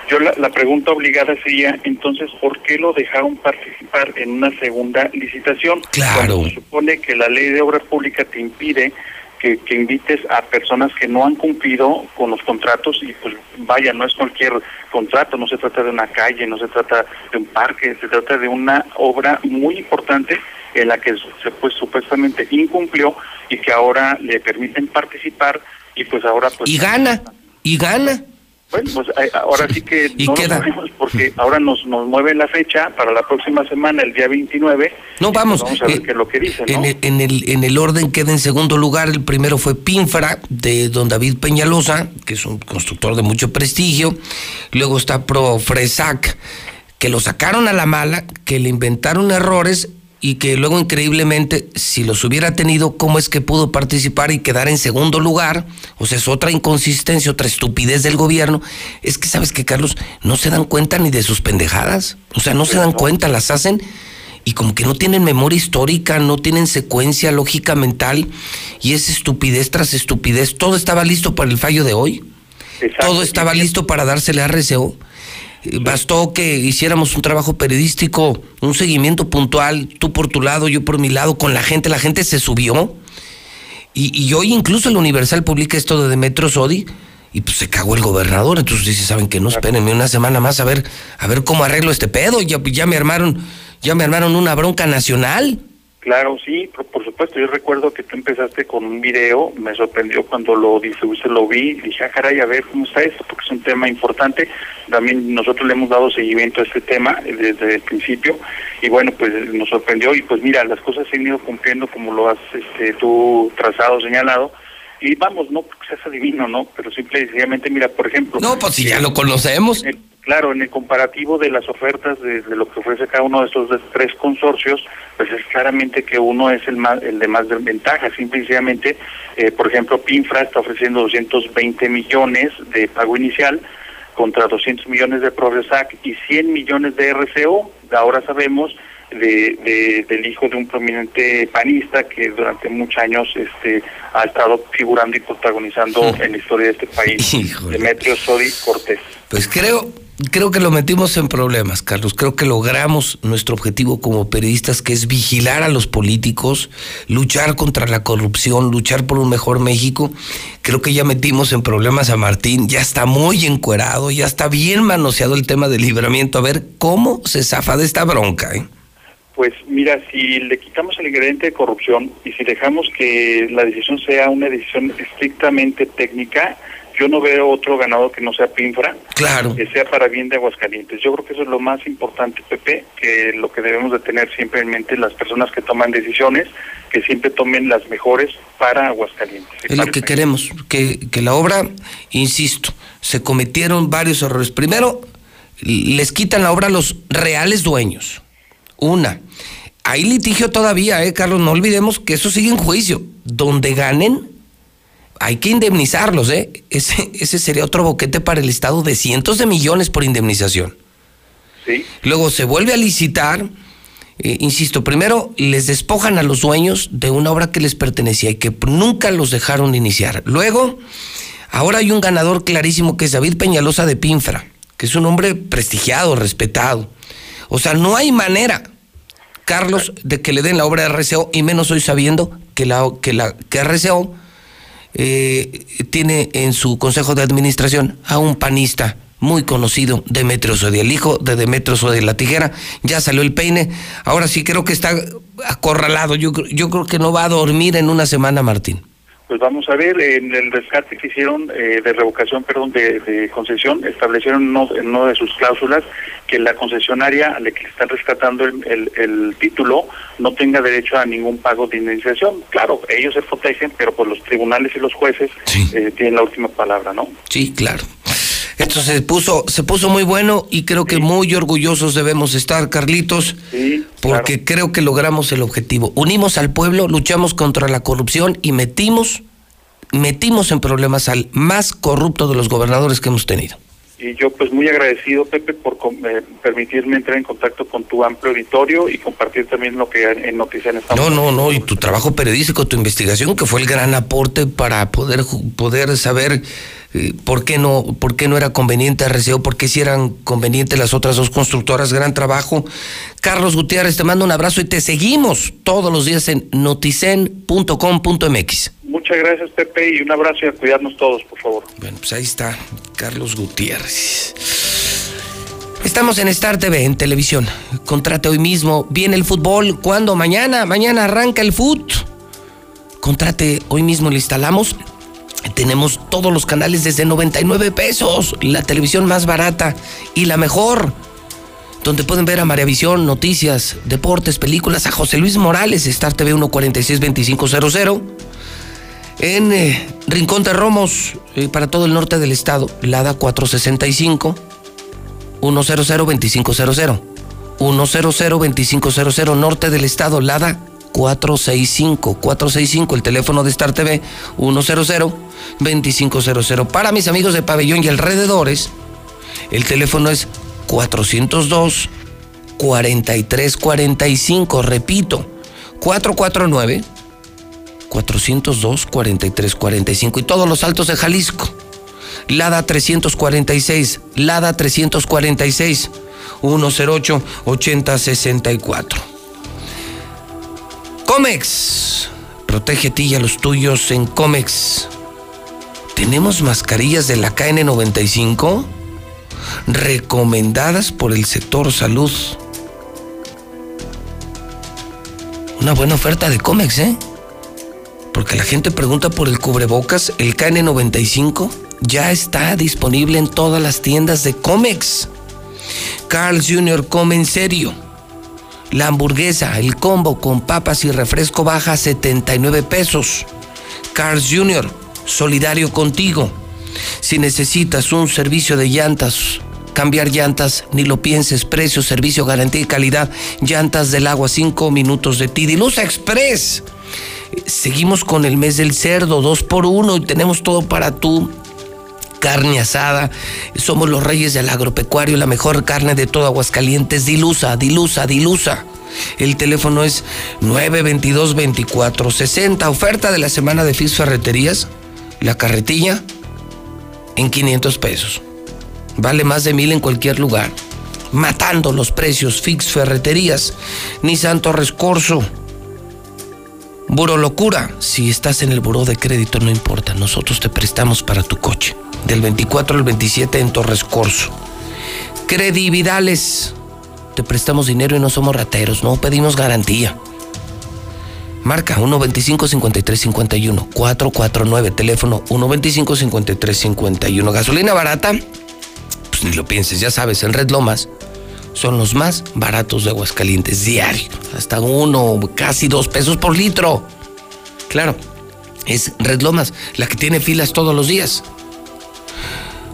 yo la, la pregunta obligada sería, entonces, ¿por qué lo dejaron participar en una segunda licitación? Claro. Cuando se supone que la ley de obra pública te impide que, que invites a personas que no han cumplido con los contratos y pues vaya, no es cualquier contrato, no se trata de una calle, no se trata de un parque, se trata de una obra muy importante en la que se pues supuestamente incumplió y que ahora le permiten participar y pues ahora pues Y gana, y gana. Bueno, pues eh, ahora sí que no lo sabemos porque ahora nos, nos mueven la fecha para la próxima semana, el día 29. No, vamos. Vamos a ver eh, qué es lo que dicen, ¿no? En el, en, el, en el orden queda en segundo lugar. El primero fue Pinfra, de don David Peñalosa, que es un constructor de mucho prestigio. Luego está Profresac, que lo sacaron a la mala, que le inventaron errores y que luego increíblemente, si los hubiera tenido, ¿cómo es que pudo participar y quedar en segundo lugar? O sea, es otra inconsistencia, otra estupidez del gobierno. Es que, ¿sabes qué, Carlos? No se dan cuenta ni de sus pendejadas. O sea, no se dan cuenta, las hacen y como que no tienen memoria histórica, no tienen secuencia, lógica mental, y es estupidez tras estupidez. Todo estaba listo para el fallo de hoy. Todo estaba listo para dársele a RCO. Bastó que hiciéramos un trabajo periodístico, un seguimiento puntual, tú por tu lado, yo por mi lado, con la gente. La gente se subió. Y, y hoy incluso el Universal publica esto de Demetrio Sodi y pues se cagó el gobernador. Entonces dice, ¿saben que No, espérenme una semana más a ver, a ver cómo arreglo este pedo. Ya, ya me armaron, ya me armaron una bronca nacional. Claro, sí, por, por supuesto. Yo recuerdo que tú empezaste con un video, me sorprendió cuando lo distribuiste, lo vi, dije, ah, caray, a ver cómo está esto, porque es un tema importante. También nosotros le hemos dado seguimiento a este tema eh, desde el principio, y bueno, pues nos sorprendió, y pues mira, las cosas se han ido cumpliendo como lo has este, tú trazado, señalado, y vamos, no porque seas adivino, ¿no? Pero simple y sencillamente, mira, por ejemplo... No, pues si ya lo conocemos. El, Claro, en el comparativo de las ofertas de, de lo que ofrece cada uno de estos tres consorcios, pues es claramente que uno es el más el de más ventaja. Simple y sencillamente, eh, por ejemplo, Pinfra está ofreciendo 220 millones de pago inicial contra 200 millones de Progresac y 100 millones de RCO. Ahora sabemos de, de- del hijo de un prominente panista que durante muchos años este ha estado figurando y protagonizando en la historia de este país, Demetrio Sodi Cortés. Pues creo, creo que lo metimos en problemas, Carlos. Creo que logramos nuestro objetivo como periodistas, que es vigilar a los políticos, luchar contra la corrupción, luchar por un mejor México. Creo que ya metimos en problemas a Martín, ya está muy encuerado, ya está bien manoseado el tema del libramiento. A ver cómo se zafa de esta bronca, ¿eh? Pues mira, si le quitamos el ingrediente de corrupción y si dejamos que la decisión sea una decisión estrictamente técnica, yo no veo otro ganador que no sea Pinfra, claro. que sea para bien de Aguascalientes. Yo creo que eso es lo más importante, Pepe, que lo que debemos de tener siempre en mente las personas que toman decisiones, que siempre tomen las mejores para Aguascalientes. Es lo que queremos, que, que la obra, insisto, se cometieron varios errores. Primero, les quitan la obra a los reales dueños. Una. Hay litigio todavía, ¿eh, Carlos? No olvidemos que eso sigue en juicio. Donde ganen, hay que indemnizarlos, ¿eh? Ese, ese sería otro boquete para el Estado de cientos de millones por indemnización. Sí. Luego se vuelve a licitar. eh, insisto, primero les despojan a los dueños de una obra que les pertenecía y que nunca los dejaron iniciar. Luego, ahora hay un ganador clarísimo que es David Peñalosa de Pinfra, que es un hombre prestigiado, respetado. O sea, no hay manera, Carlos, de que le den la obra de RCO, y menos hoy sabiendo que la que la que RCO eh, tiene en su consejo de administración a un panista muy conocido, Demetrio Sodi, el hijo de Demetrio Sodi la tijera. Ya salió el peine. Ahora sí creo que está acorralado. Yo, yo creo que no va a dormir en una semana, Martín. Pues vamos a ver, en el rescate que hicieron eh, de revocación, perdón, de, de concesión, establecieron en uno, de sus cláusulas que la concesionaria a la que están rescatando el, el- el título no tenga derecho a ningún pago de indemnización. Claro, ellos se protegen, pero pues los tribunales y los jueces eh, tienen la última palabra, ¿no? Sí, claro. Esto se puso, se puso muy bueno y creo que muy orgullosos debemos estar, Carlitos, porque creo que logramos el objetivo. Unimos al pueblo, luchamos contra la corrupción y metimos, metimos en problemas al más corrupto de los gobernadores que hemos tenido. Y yo pues muy agradecido, Pepe, por eh, permitirme entrar en contacto con tu amplio auditorio y compartir también lo que en Noticias No, no, no, y tu trabajo periodístico, tu investigación, que fue el gran aporte para poder poder saber por qué no, por qué no era conveniente RCO, por qué sí eran convenientes las otras dos constructoras, gran trabajo. Carlos Gutiérrez, te mando un abrazo y te seguimos todos los días en noticen.com.mx. Muchas gracias, Pepe, y un abrazo y a cuidarnos todos, por favor. Bueno, pues ahí está Carlos Gutiérrez. Estamos en Star TV, en televisión. Contrate hoy mismo. Viene el fútbol. ¿Cuándo? Mañana. Mañana arranca el fútbol. Contrate hoy mismo. Le instalamos. Tenemos todos los canales desde 99 pesos. La televisión más barata y la mejor. Donde pueden ver a María Visión, noticias, deportes, películas, a José Luis Morales, Star TV 1462500. En eh, Rincón de Romos, eh, para todo el norte del estado, Lada 465 100-2500. 100-2500, norte del estado, Lada 465. 465, el teléfono de Star TV, 100-2500. Para mis amigos de Pabellón y alrededores, el teléfono es 402 4345. Repito, 449 402 4345. Y todos los altos de Jalisco. Lada 346, Lada 346, 108 8064. Comex, protege a ti y a los tuyos en Comex. ¿Tenemos mascarillas de la KN95? Recomendadas por el sector salud. Una buena oferta de Comex, ¿eh? Porque la gente pregunta por el cubrebocas, el KN95 ya está disponible en todas las tiendas de Comex. Carl Jr. come en serio. La hamburguesa, el combo con papas y refresco baja a 79 pesos. Carl Jr., solidario contigo. Si necesitas un servicio de llantas cambiar llantas, ni lo pienses, precio, servicio, garantía y calidad. Llantas del agua, cinco minutos de ti. Dilusa Express. Seguimos con el mes del cerdo, dos por uno, y tenemos todo para tú. Carne asada, somos los reyes del agropecuario, la mejor carne de todo Aguascalientes. Dilusa, dilusa, dilusa. El teléfono es 922-2460. Oferta de la semana de FIS Ferreterías. La carretilla en 500 pesos. Vale más de mil en cualquier lugar. Matando los precios Fix Ferreterías. Nissan Torres Corso. Buro Locura. Si estás en el buró de crédito, no importa. Nosotros te prestamos para tu coche. Del 24 al 27 en Torres Corso. Credividales. Te prestamos dinero y no somos rateros. No pedimos garantía. Marca 125-5351. 449. Teléfono 125-5351. Gasolina barata. Pues ni lo pienses, ya sabes, en Red Lomas son los más baratos de Aguascalientes diario. Hasta uno, casi dos pesos por litro. Claro, es Red Lomas, la que tiene filas todos los días.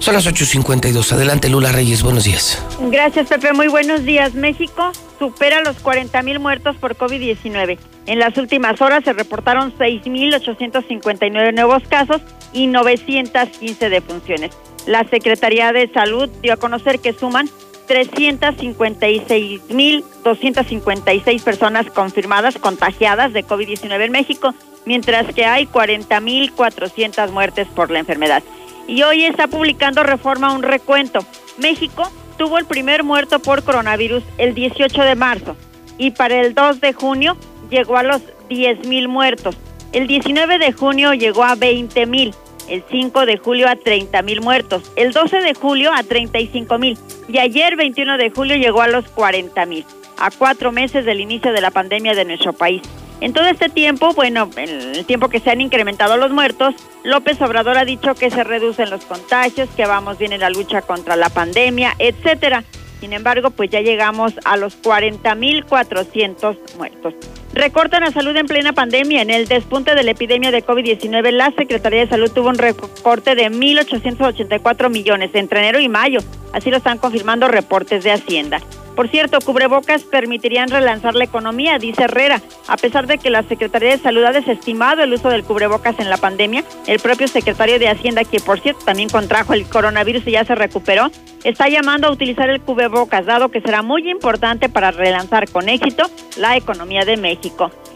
Son las 8.52. Adelante, Lula Reyes. Buenos días. Gracias, Pepe. Muy buenos días. México supera los 40 mil muertos por COVID-19. En las últimas horas se reportaron 6.859 nuevos casos y 915 defunciones. La Secretaría de Salud dio a conocer que suman 356.256 personas confirmadas contagiadas de COVID-19 en México, mientras que hay 40.400 muertes por la enfermedad. Y hoy está publicando Reforma un recuento. México tuvo el primer muerto por coronavirus el 18 de marzo y para el 2 de junio llegó a los 10.000 muertos. El 19 de junio llegó a 20.000 el 5 de julio a 30 mil muertos, el 12 de julio a 35 mil y ayer 21 de julio llegó a los 40 mil, a cuatro meses del inicio de la pandemia de nuestro país. En todo este tiempo, bueno, en el tiempo que se han incrementado los muertos, López Obrador ha dicho que se reducen los contagios, que vamos bien en la lucha contra la pandemia, etcétera. Sin embargo, pues ya llegamos a los 40.400 muertos. Recortan a salud en plena pandemia. En el despunte de la epidemia de COVID-19, la Secretaría de Salud tuvo un recorte de 1.884 millones entre enero y mayo. Así lo están confirmando reportes de Hacienda. Por cierto, cubrebocas permitirían relanzar la economía, dice Herrera. A pesar de que la Secretaría de Salud ha desestimado el uso del cubrebocas en la pandemia, el propio secretario de Hacienda, que por cierto también contrajo el coronavirus y ya se recuperó, está llamando a utilizar el cubrebocas, dado que será muy importante para relanzar con éxito la economía de México.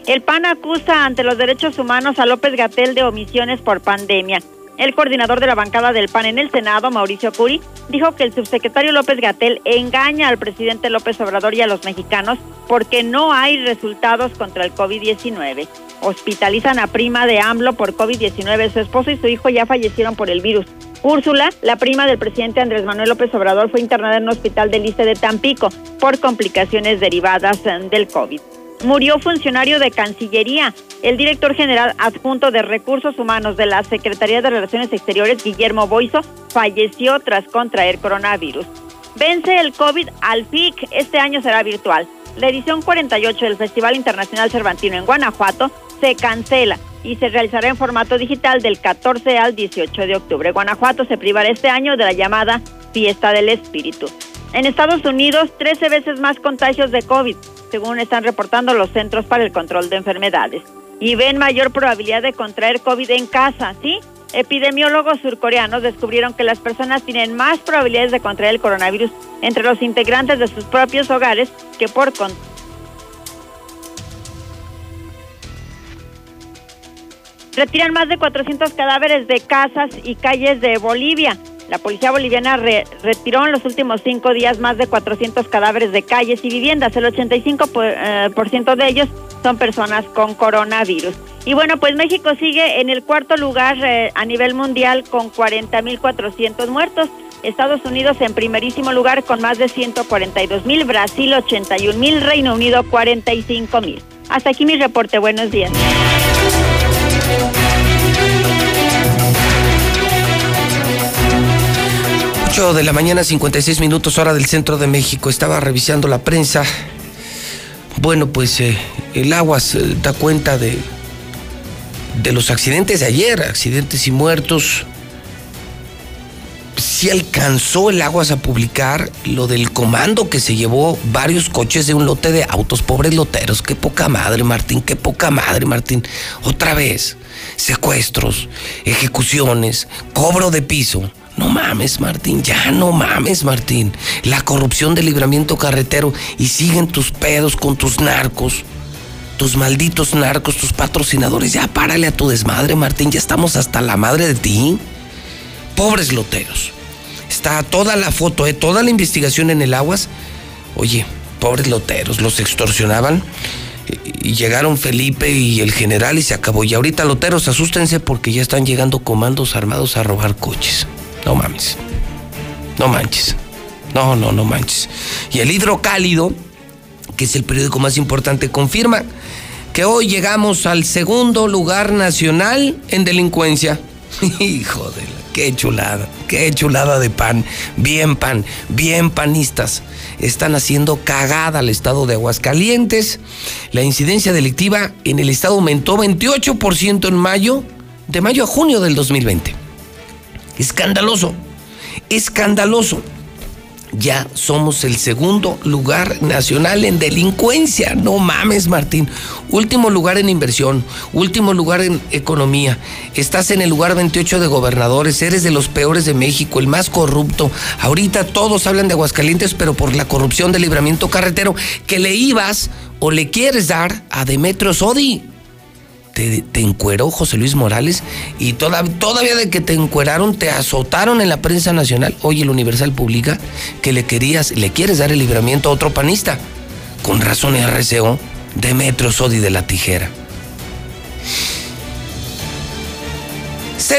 El PAN acusa ante los derechos humanos a López Gatel de omisiones por pandemia. El coordinador de la bancada del PAN en el Senado, Mauricio Curi, dijo que el subsecretario López Gatel engaña al presidente López Obrador y a los mexicanos porque no hay resultados contra el COVID-19. Hospitalizan a prima de AMLO por COVID-19. Su esposo y su hijo ya fallecieron por el virus. Úrsula, la prima del presidente Andrés Manuel López Obrador, fue internada en un hospital del Liste de Tampico por complicaciones derivadas del COVID murió funcionario de Cancillería. El director general adjunto de Recursos Humanos de la Secretaría de Relaciones Exteriores, Guillermo Boiso, falleció tras contraer coronavirus. Vence el COVID al FIC, este año será virtual. La edición 48 del Festival Internacional Cervantino en Guanajuato se cancela y se realizará en formato digital del 14 al 18 de octubre. Guanajuato se privará este año de la llamada Fiesta del Espíritu. En Estados Unidos, 13 veces más contagios de COVID según están reportando los Centros para el Control de Enfermedades. Y ven mayor probabilidad de contraer COVID en casa, ¿sí? Epidemiólogos surcoreanos descubrieron que las personas tienen más probabilidades de contraer el coronavirus entre los integrantes de sus propios hogares que por con Retiran más de 400 cadáveres de casas y calles de Bolivia. La policía boliviana retiró en los últimos cinco días más de 400 cadáveres de calles y viviendas. El 85% por, eh, por ciento de ellos son personas con coronavirus. Y bueno, pues México sigue en el cuarto lugar eh, a nivel mundial con 40.400 muertos. Estados Unidos en primerísimo lugar con más de 142 mil, Brasil 81 mil, Reino Unido 45 mil. Hasta aquí mi reporte. Buenos días. De la mañana, 56 minutos, hora del centro de México. Estaba revisando la prensa. Bueno, pues eh, el agua se da cuenta de, de los accidentes de ayer, accidentes y muertos. sí alcanzó el Aguas a publicar lo del comando que se llevó varios coches de un lote de autos, pobres loteros. Qué poca madre, Martín, qué poca madre, Martín. Otra vez, secuestros, ejecuciones, cobro de piso. No mames, Martín, ya no mames, Martín. La corrupción del libramiento carretero y siguen tus pedos con tus narcos. Tus malditos narcos, tus patrocinadores. Ya párale a tu desmadre, Martín. Ya estamos hasta la madre de ti. Pobres loteros. Está toda la foto, ¿eh? toda la investigación en el Aguas. Oye, pobres loteros, los extorsionaban. Y llegaron Felipe y el general y se acabó. Y ahorita loteros, asústense porque ya están llegando comandos armados a robar coches. No mames. No manches. No, no, no manches. Y el hidrocálido, que es el periódico más importante, confirma que hoy llegamos al segundo lugar nacional en delincuencia. Hijo de qué chulada, qué chulada de pan. Bien pan, bien panistas. Están haciendo cagada al estado de Aguascalientes. La incidencia delictiva en el estado aumentó 28% en mayo, de mayo a junio del 2020. Escandaloso, escandaloso. Ya somos el segundo lugar nacional en delincuencia. No mames, Martín. Último lugar en inversión, último lugar en economía. Estás en el lugar 28 de gobernadores, eres de los peores de México, el más corrupto. Ahorita todos hablan de Aguascalientes, pero por la corrupción del libramiento carretero que le ibas o le quieres dar a Demetrio Sodi te, te encueró José Luis Morales y toda- todavía de que te encueraron, te azotaron en la prensa nacional. Hoy el Universal publica que le querías, le quieres dar el libramiento a otro panista. Con razón RCO, Demetrio Sodi de la Tijera.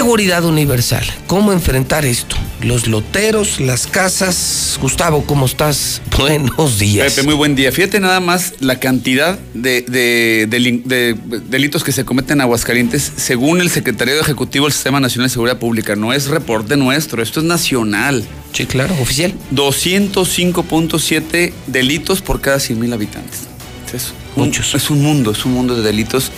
Seguridad universal. ¿Cómo enfrentar esto? Los loteros, las casas. Gustavo, ¿cómo estás? Buenos días. Pepe, muy buen día. Fíjate nada más la cantidad de, de- de- de delitos que se cometen en Aguascalientes según el Secretario Ejecutivo del Sistema Nacional de Seguridad Pública. No es reporte nuestro, esto es nacional. Sí, claro, oficial. 205.7 delitos por cada 100 mil habitantes. Es un, es un mundo, es un mundo de delitos.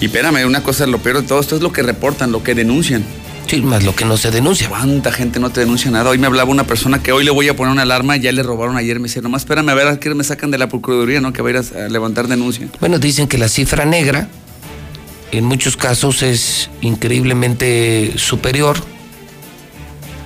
Y espérame, una cosa, lo peor de todo, esto es lo que reportan, lo que denuncian. Sí, más lo que no se denuncia. ¿Cuánta gente no te denuncia nada? Hoy me hablaba una persona que hoy le voy a poner una alarma, ya le robaron ayer, me dice, nomás espérame a ver a qué me sacan de la Procuraduría, ¿no? Que va a ir a, a levantar denuncia. Bueno, dicen que la cifra negra en muchos casos es increíblemente superior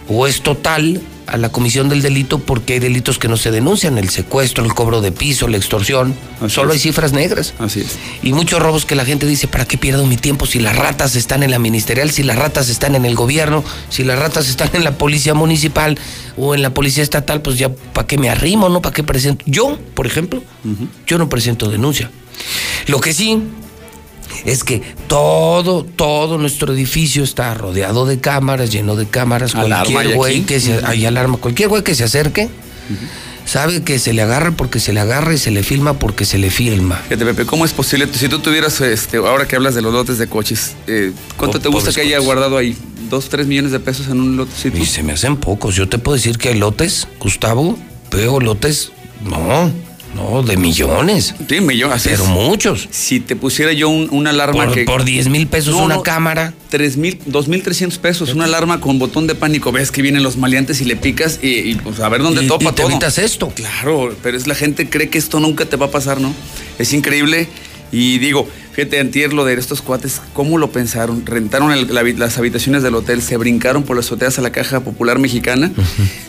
o es total a la comisión del delito porque hay delitos que no se denuncian, el secuestro, el cobro de piso, la extorsión. Solo hay cifras negras. Así es. Y muchos robos que la gente dice, ¿para qué pierdo mi tiempo si las ratas están en la ministerial, si las ratas están en el gobierno, si las ratas están en la policía municipal o en la policía estatal, pues ya, ¿para qué me arrimo, no? ¿Para qué presento? Yo, por ejemplo, yo no presento denuncia. Lo que sí es que todo, todo nuestro edificio está rodeado de cámaras, lleno de cámaras. Alarma cualquier güey que se, hay alarma, cualquier güey que se acerque, sabe que se le agarra porque se le agarra y se le filma porque se le filma. Fíjate, Pepe, ¿cómo es posible? Si tú tuvieras, este, ahora que hablas de los lotes de coches, eh, ¿cuánto Oh, te gusta que haya coches. guardado ahí? ¿Dos, tres millones de pesos en un lotecito? Y se me hacen pocos. Yo te puedo decir que hay lotes, Gustavo, veo lotes, no, no, de millones. Sí, millones. Pero muchos. Si te pusiera yo un- una alarma Por- que... por 10 mil pesos una cámara. Tres mil, dos mil trescientos pesos, una alarma con botón de pánico. Ves que vienen los maleantes y le picas y, y, pues a ver dónde Y- topa y te todo. evitas esto. Claro, pero es la gente cree que esto nunca te va a pasar, ¿no? Es increíble. Y digo, fíjate, antier lo de estos cuates, ¿cómo lo pensaron? Rentaron el- la habi- las habitaciones del hotel, se brincaron por las azoteas a la Caja Popular Mexicana,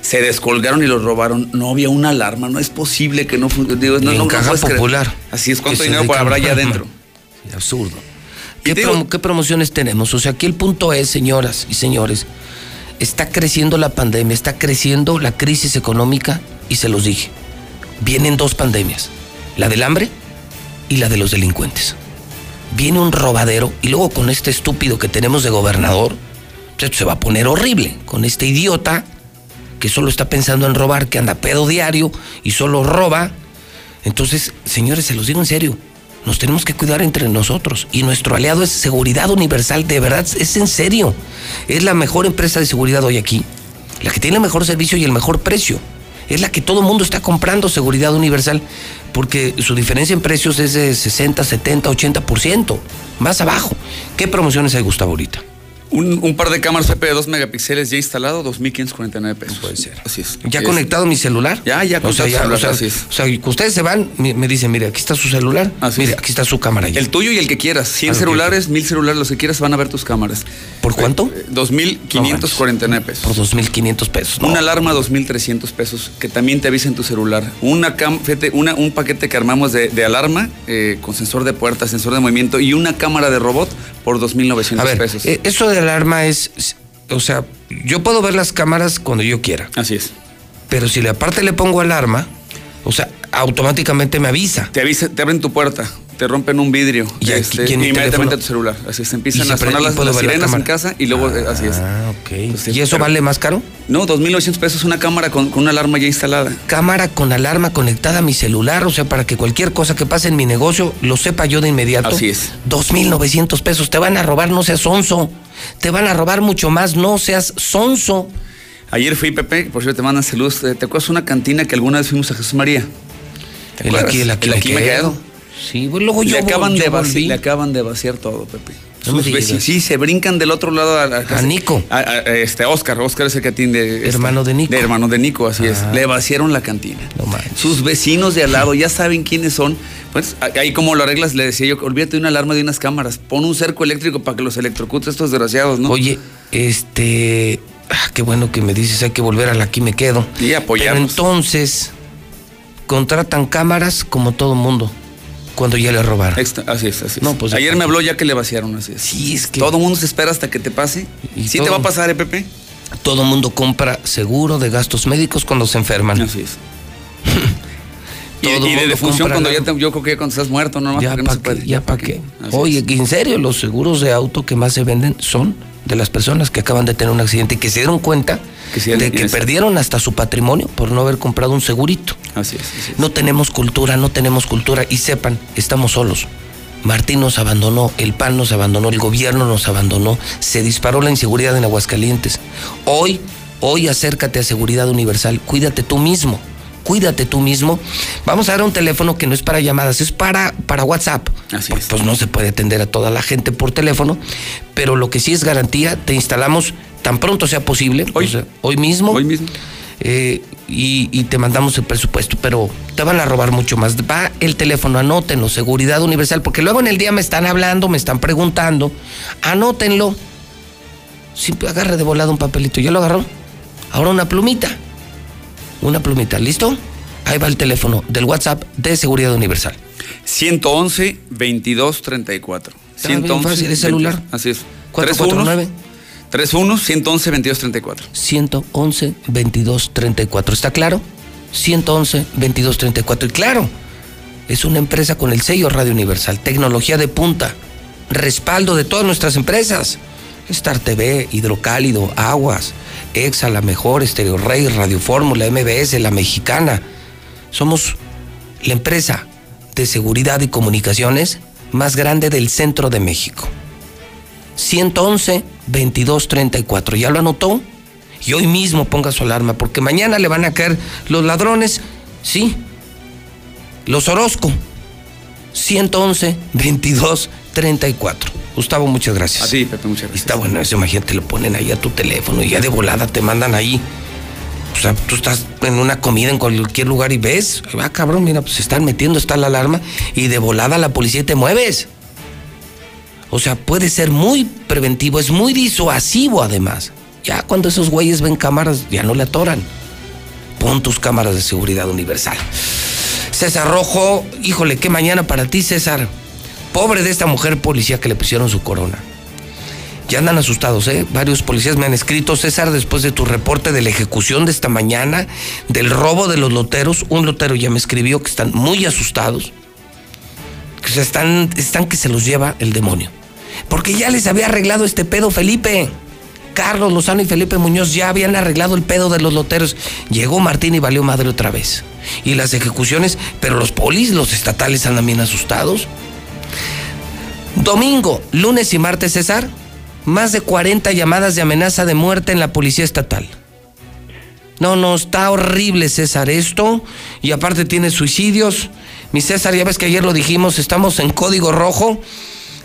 se descolgaron y los robaron. No había una alarma, no es posible que no digo, no, en no, no Caja creer. Popular. Así es, ¿cuánto dinero dedican- habrá allá adentro? Absurdo. ¿Qué, qué promociones tenemos? O sea, aquí el punto es, señoras y señores, está creciendo la pandemia, está creciendo la crisis económica y se los dije, vienen dos pandemias, la del hambre y la de los delincuentes. Viene un robadero y luego con este estúpido que tenemos de gobernador, pues se va a poner horrible, con este idiota que solo está pensando en robar, que anda pedo diario y solo roba. Entonces, señores, se los digo en serio, nos tenemos que cuidar entre nosotros y nuestro aliado es Seguridad Universal, de verdad, es en serio. Es la mejor empresa de seguridad hoy aquí, la que tiene el mejor servicio y el mejor precio. Es la que todo el mundo está comprando Seguridad Universal porque su diferencia en precios es de 60, 70, 80%, más abajo. ¿Qué promociones hay, Gustavo, ahorita? Un, un par de cámaras PP de 2 megapíxeles ya instalado, 2.549 pesos. Puede ser. Así es. ¿Ya Es- conectado mi celular? Ya, ya o sea, conectado ya, celular, o sea, así es. o sea, que ustedes se van, me, me dicen, mire, aquí está su celular, mire, aquí está su cámara. ya. El tuyo y el que quieras. 100 Ah, celulares, 1000 celulares, los que quieras van a ver tus cámaras. ¿Por cuánto? Eh, 2.549 pesos. Por 2.500 pesos. Una alarma 2.300 pesos que también te avisa en tu celular. Una cam- fíjate, una, un paquete que armamos de, de alarma eh, con sensor de puerta, sensor de movimiento y una cámara de robot por 2.900 A ver, pesos. eh, eso de alarma es, o sea, yo puedo ver las cámaras cuando yo quiera. Así es. Pero si aparte le pongo alarma, o sea, automáticamente me avisa. Te avisa, te abren tu puerta, te rompen un vidrio Y aquí, este, ¿y en mi inmediatamente a tu celular. Así se empiezan a sonar las, las la sirenas en casa y luego eh, así es. Ah, ok. Entonces, ¿Y eso pero- vale más caro? No, 2.900 pesos una cámara con, con una alarma ya instalada. Cámara con alarma conectada a mi celular, o sea, para que cualquier cosa que pase en mi negocio lo sepa yo de inmediato. Así es. 2.900 pesos. Te van a robar, no seas sonso. Te van a robar mucho más, no seas sonso. Ayer fui, Pepe, por cierto te mandan saludos. ¿Te te acuerdas una cantina que alguna vez fuimos a Jesús María? ¿Te El acuerdas? aquí, el aquí, me quedo. Sí, pues luego le yo, acaban, yo de le acaban de vaciar todo, Pepe. No Sus vecinos, sí, se brincan del otro lado a, a, A Nico. A, este, Oscar, Oscar es el que atiende. este, Hermano de Nico. De hermano de Nico, así es. Ah. Le vaciaron la cantina. No manches. Sus vecinos de al lado ya saben quiénes son. Pues ahí como lo arreglas, le decía yo, olvídate de una alarma de unas cámaras. Pon un cerco eléctrico para que los electrocutes estos desgraciados, ¿no? Oye, este. ah, qué bueno que me dices, hay que volver a la aquí me quedo. Y Pero apoyarnos. entonces, contratan cámaras como todo mundo cuando ya le robaron. Extra- así es, así es. No, pues, Ayer me habló ya que le vaciaron, así es. Sí, es que Todo mundo se espera hasta que te pase. Y sí todo- te va a pasar, ¿eh, Pepe? todo mundo compra seguro de gastos médicos cuando se enferman. Así es. y, Todo y de defunción cuando ya te- yo creo que ya cuando estás muerto, no, Ya porque no pa' qué, ya para qué. Oye, es. que en serio, los seguros de auto que más se venden son de las personas que acaban de tener un accidente y que se dieron cuenta Que de que perdieron hasta su patrimonio por no haber comprado un segurito. Así es, así es. No tenemos cultura, no tenemos cultura y sepan, estamos solos. Martín nos abandonó, el PAN nos abandonó, el gobierno nos abandonó, se disparó la inseguridad en Aguascalientes. Hoy, hoy acércate a Seguridad Universal, cuídate tú mismo, cuídate tú mismo. Vamos a dar un teléfono que no es para llamadas, es para, para WhatsApp. Así Pues- es. Pues no se puede atender a toda la gente por teléfono, pero lo que sí es garantía, te instalamos tan pronto sea posible, Hoy. o sea, hoy mismo. Hoy mismo. Eh, y, y te mandamos el presupuesto, pero te van a robar mucho más. Va el teléfono, anótenlo, Seguridad Universal, porque luego en el día me están hablando, me están preguntando, anótenlo. Siempre agarre de volado un papelito, ¿ya lo agarró? Ahora una plumita, una plumita, ¿listo? Ahí va el teléfono del WhatsApp de Seguridad Universal. 111 22 34. Está bien fácil, es celular. Así es. 449 31 111 22 34. 111 22 34. ¿Está claro? 111 22 34. Y claro, es una empresa con el sello Radio Universal, tecnología de punta, respaldo de todas nuestras empresas. Star TV, Hidrocálido, Aguas, Exa, La Mejor, Estereo Rey, Radio Fórmula, MBS, La Mexicana. Somos la empresa de seguridad y comunicaciones más grande del centro de México. 111 2234. ¿Ya lo anotó? Y hoy mismo ponga su alarma, porque mañana le van a caer los ladrones. Sí. Los Orozco. 111 2234. Gustavo, muchas gracias. A ti, Pepe, muchas Y gracias. está bueno eso, imagínate, lo ponen ahí a tu teléfono y ya de volada te mandan ahí. O sea, tú estás en una comida en cualquier lugar y ves, ah, cabrón, mira, pues se están metiendo, está la alarma y de volada la policía y te mueves. O sea, puede ser muy preventivo, es muy disuasivo además. Ya cuando esos güeyes ven cámaras, ya no le atoran. Pon tus cámaras de seguridad universal. César Rojo, híjole, qué mañana para ti, César. Pobre de esta mujer policía que le pusieron su corona. Ya andan asustados, ¿eh? Varios policías me han escrito, César, después de tu reporte de la ejecución de esta mañana, del robo de los loteros. Un lotero ya me escribió que están muy asustados. Que se están, están que se los lleva el demonio. Porque ya les había arreglado este pedo Felipe. Carlos Lozano y Felipe Muñoz ya habían arreglado el pedo de los loteros. Llegó Martín y valió madre otra vez. Y las ejecuciones, pero los polis, los estatales andan bien asustados. Domingo, lunes y martes, César, más de 40 llamadas de amenaza de muerte en la policía estatal. No, no, está horrible, César, esto. Y aparte tiene suicidios. Mi César, ya ves que ayer lo dijimos, estamos en código rojo.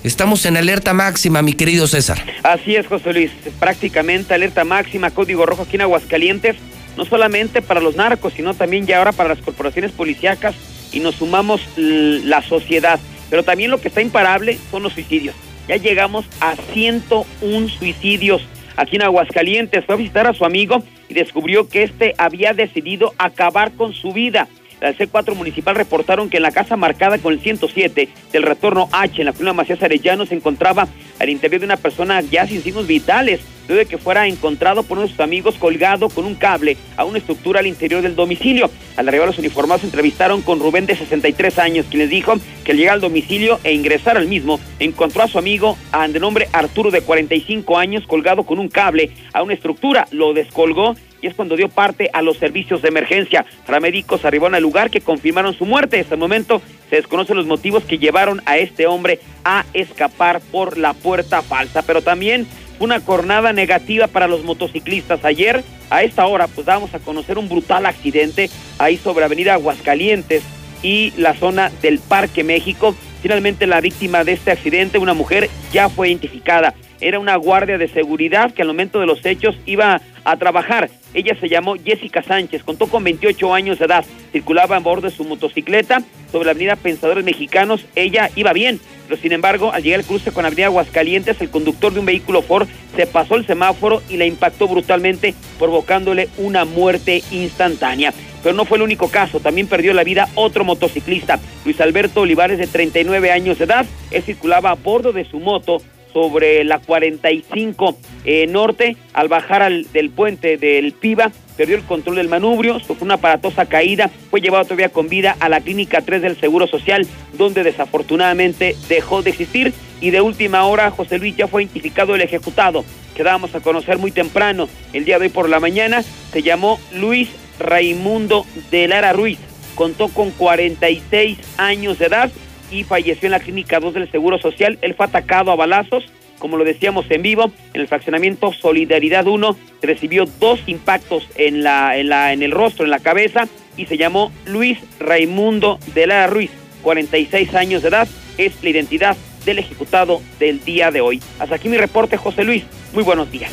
Estamos en alerta máxima, mi querido César. Así es, José Luis. Prácticamente alerta máxima, código rojo aquí en Aguascalientes, no solamente para los narcos, sino también ya ahora para las corporaciones policíacas y nos sumamos la sociedad. Pero también lo que está imparable son los suicidios. Ya llegamos a 101 suicidios aquí en Aguascalientes. Fue a visitar a su amigo y descubrió que este había decidido acabar con su vida. La C4 municipal reportaron que en la casa marcada con el 107 del retorno H en la colonia Macías Arellano se encontraba al interior de una persona ya sin signos vitales, luego de que fuera encontrado por uno de sus amigos colgado con un cable a una estructura al interior del domicilio. Al arribar los uniformados se entrevistaron con Rubén de 63 años, quien les dijo que al llegar al domicilio e ingresar al mismo, encontró a su amigo de nombre Arturo de 45 años colgado con un cable a una estructura, lo descolgó y es cuando dio parte a los servicios de emergencia. Paramédicos arribaron al lugar que confirmaron su muerte. Hasta el momento se desconocen los motivos que llevaron a este hombre a escapar por la puerta falsa. Pero también una jornada negativa para los motociclistas. Ayer, a esta hora, pues vamos a conocer un brutal accidente ahí sobre Avenida Aguascalientes y la zona del Parque México. Finalmente la víctima de este accidente, una mujer, ya fue identificada. Era una guardia de seguridad que al momento de los hechos iba a trabajar. Ella se llamó Jessica Sánchez, contó con 28 años de edad, circulaba a bordo de su motocicleta sobre la avenida Pensadores Mexicanos, ella iba bien, pero sin embargo, al llegar al cruce con la avenida Aguascalientes, el conductor de un vehículo Ford se pasó el semáforo y la impactó brutalmente, provocándole una muerte instantánea. Pero no fue el único caso, también perdió la vida otro motociclista, Luis Alberto Olivares, de 39 años de edad, él circulaba a bordo de su moto sobre la 45 eh, norte al bajar al, del puente del Piba perdió el control del manubrio, sufrió una aparatosa caída, fue llevado todavía con vida a la clínica 3 del Seguro Social, donde desafortunadamente dejó de existir. Y de última hora José Luis ya fue identificado el ejecutado, que dábamos a conocer muy temprano, el día de hoy por la mañana, se llamó Luis Raimundo de Lara Ruiz, contó con 46 años de edad, y falleció en la clínica 2 del Seguro Social. Él fue atacado a balazos, como lo decíamos en vivo, en el fraccionamiento Solidaridad 1, recibió dos impactos en, la, en, la, en el rostro, en la cabeza, y se llamó Luis Raimundo de la Ruiz, 46 años de edad, es la identidad del ejecutado del día de hoy. Hasta aquí mi reporte, José Luis. Muy buenos días.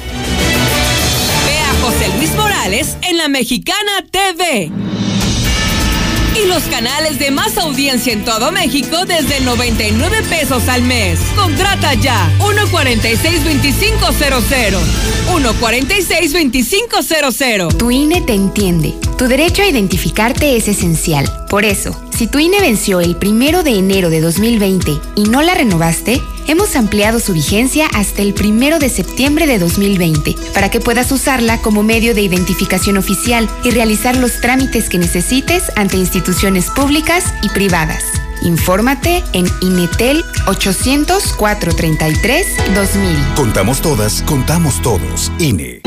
Vea José Luis Morales en la Mexicana TV y los canales de más audiencia en todo México desde 99 pesos al mes. Contrata ya 146-2500. 146-2500. Tu INE te entiende. Tu derecho a identificarte es esencial. Por eso, si tu INE venció el primero de enero de 2020 y no la renovaste, hemos ampliado su vigencia hasta el primero de septiembre de 2020 para que puedas usarla como medio de identificación oficial y realizar los trámites que necesites ante instituciones públicas y privadas. Infórmate en Inetel 800-433-2000. Contamos todas, contamos todos. INE.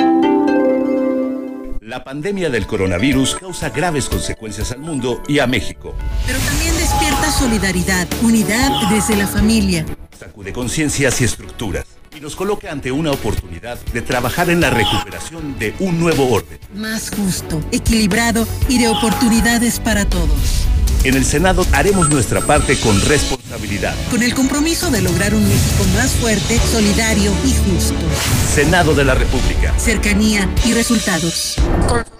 La pandemia del coronavirus causa graves consecuencias al mundo y a México. Pero también despierta solidaridad, unidad desde la familia. Sacude conciencias y estructuras y nos coloca ante una oportunidad de trabajar en la recuperación de un nuevo orden. Más justo, equilibrado y de oportunidades para todos. En el Senado haremos nuestra parte con responsabilidad. Con el compromiso de lograr un México más fuerte, solidario y justo. Senado de la República. Cercanía y resultados. Consumía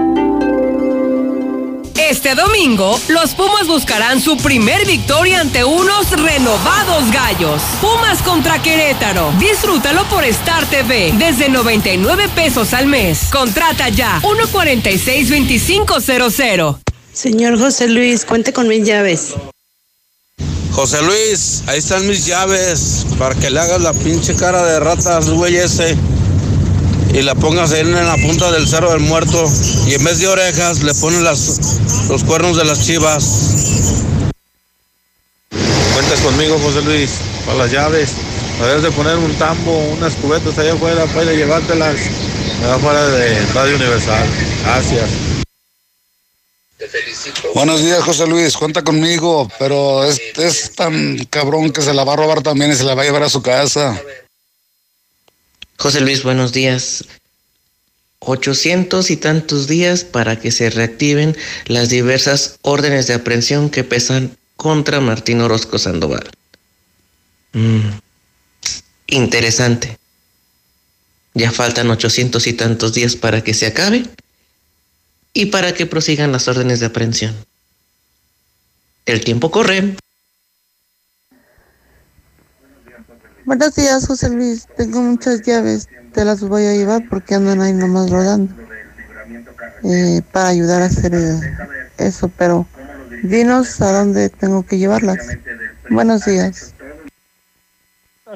Este domingo, los Pumas buscarán su primer victoria ante unos renovados gallos. Pumas contra Querétaro. Disfrútalo por Star TV desde 99 pesos al mes. Contrata ya 146-2500. Señor José Luis, cuente con mis llaves. José Luis, ahí están mis llaves para que le hagas la pinche cara de ratas, güey ese. Y la pongas ahí en la punta del cerro del muerto. Y en vez de orejas le pones las, los cuernos de las chivas. Cuentas conmigo, José Luis, para las llaves. Ver de poner un tambo, unas cubetas allá afuera para ir a llevártelas allá afuera de Radio Universal. Gracias. Buenos días, José Luis. Cuenta conmigo, pero es, es tan cabrón que se la va a robar también y se la va a llevar a su casa. José Luis, buenos días. 800 y tantos días para que se reactiven las diversas órdenes de aprehensión que pesan contra Martín Orozco Sandoval. Mm, Interesante. Ya faltan 800 y tantos días para que se acabe y para que prosigan las órdenes de aprehensión. El tiempo corre. Buenos días, José Luis. Tengo muchas llaves. Te las voy a llevar porque andan ahí nomás rodando. Eh, para ayudar a hacer eh, eso, pero dinos a dónde tengo que llevarlas. Buenos días.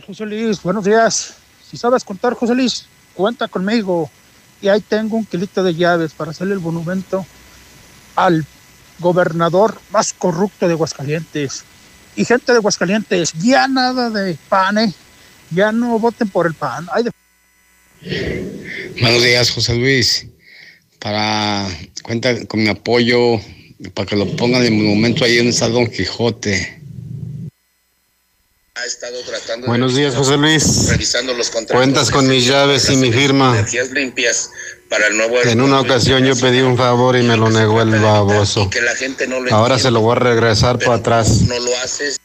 José Luis, buenos días. Si sabes contar, José Luis, cuenta conmigo. Y ahí tengo un kilito de llaves para hacerle el monumento al gobernador más corrupto de Aguascalientes. Y gente de Aguascalientes, ya nada de pan, ¿eh? Ya no voten por el pan. Hay de... Buenos días, José Luis. Para cuenta con mi apoyo para que lo pongan en el monumento ahí donde está Don Quijote. Ha estado tratando Buenos días, José Luis. revisando los contratos. Cuentas con mis llaves y mi firma. Energías limpias para el nuevo En una ocasión yo pedí un favor y me lo negó el baboso. que la gente no lo Ahora se lo voy a regresar para atrás. no lo haces.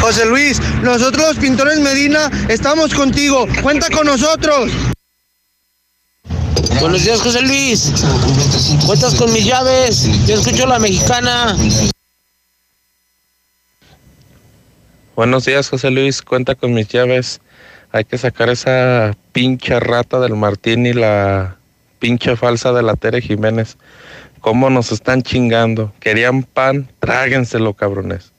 José Luis, nosotros los pintores Medina estamos contigo. Cuenta con nosotros. Buenos días, José Luis. Cuentas con mis llaves. Yo escucho la mexicana. Buenos días, José Luis. Cuenta con mis llaves. Hay que sacar esa pinche rata del Martín y la pinche falsa de la Tere Jiménez. ¿Cómo nos están chingando? Querían pan, tráguenselo, cabrones.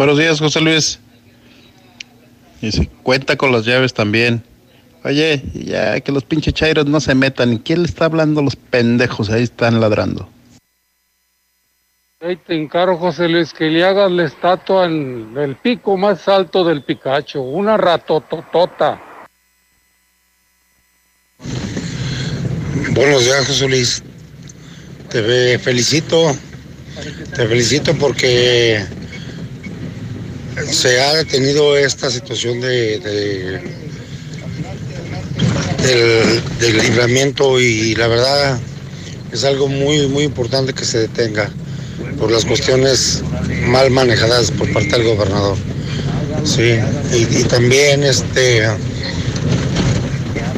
Buenos días, José Luis. Y si cuenta con las llaves también. Oye, ya que los pinches chairos no se metan. ¿Quién le está hablando a los pendejos? Ahí están ladrando. Ahí te encargo, José Luis, que le hagas la estatua en el pico más alto del Picacho, una ratototota. Buenos días, José Luis. Te felicito. Te felicito porque se ha detenido esta situación de, de- del, libramiento y la verdad es algo muy, muy importante que se detenga por las cuestiones mal manejadas por parte del gobernador. Sí, y, y también este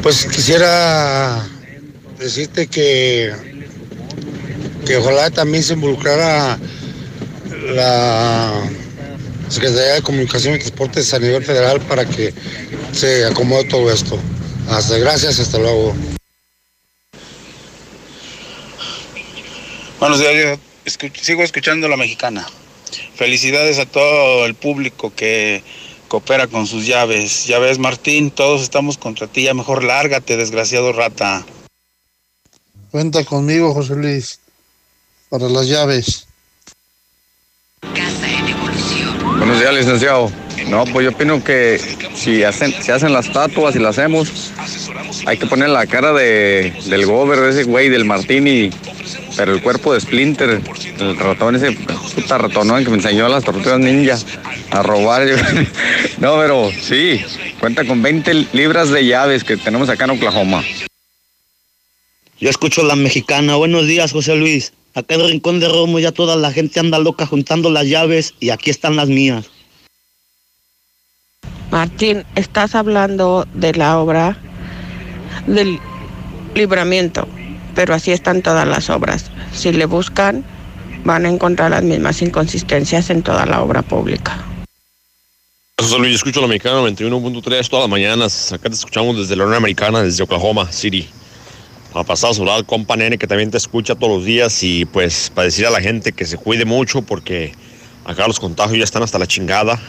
pues quisiera decirte que que ojalá también se involucrara la Secretaría de Comunicación y Transportes a nivel federal para que se acomode todo esto. Hasta gracias, hasta luego. Buenos días, yo escuch- sigo escuchando la mexicana. Felicidades a todo el público que coopera con sus llaves. Ya ves, Martín, todos estamos contra ti. Ya mejor lárgate, desgraciado rata. Cuenta conmigo, José Luis, para las llaves. Buenos licenciado. No, pues yo opino que si hacen, si hacen las estatuas y las hacemos, hay que poner la cara de, del gober, de ese güey, del Martini, pero el cuerpo de Splinter, el ratón ese, puta ratonón que me enseñó las tortugas ninja a robar. No, pero sí, cuenta con 20 libras de llaves que tenemos acá en Oklahoma. Yo escucho la mexicana. Buenos días, José Luis. Acá en el Rincón de Romo ya toda la gente anda loca juntando las llaves y aquí están las mías. Martín, estás hablando de la obra del libramiento, pero así están todas las obras. Si le buscan, van a encontrar las mismas inconsistencias en toda la obra pública. José Luis, escucho la mexicana 91.3 todas las mañanas. Acá te escuchamos desde la Unión Americana, desde Oklahoma City. Para pasar a saludar al compa nene que también te escucha todos los días y pues para decir a la gente que se cuide mucho porque acá los contagios ya están hasta la chingada.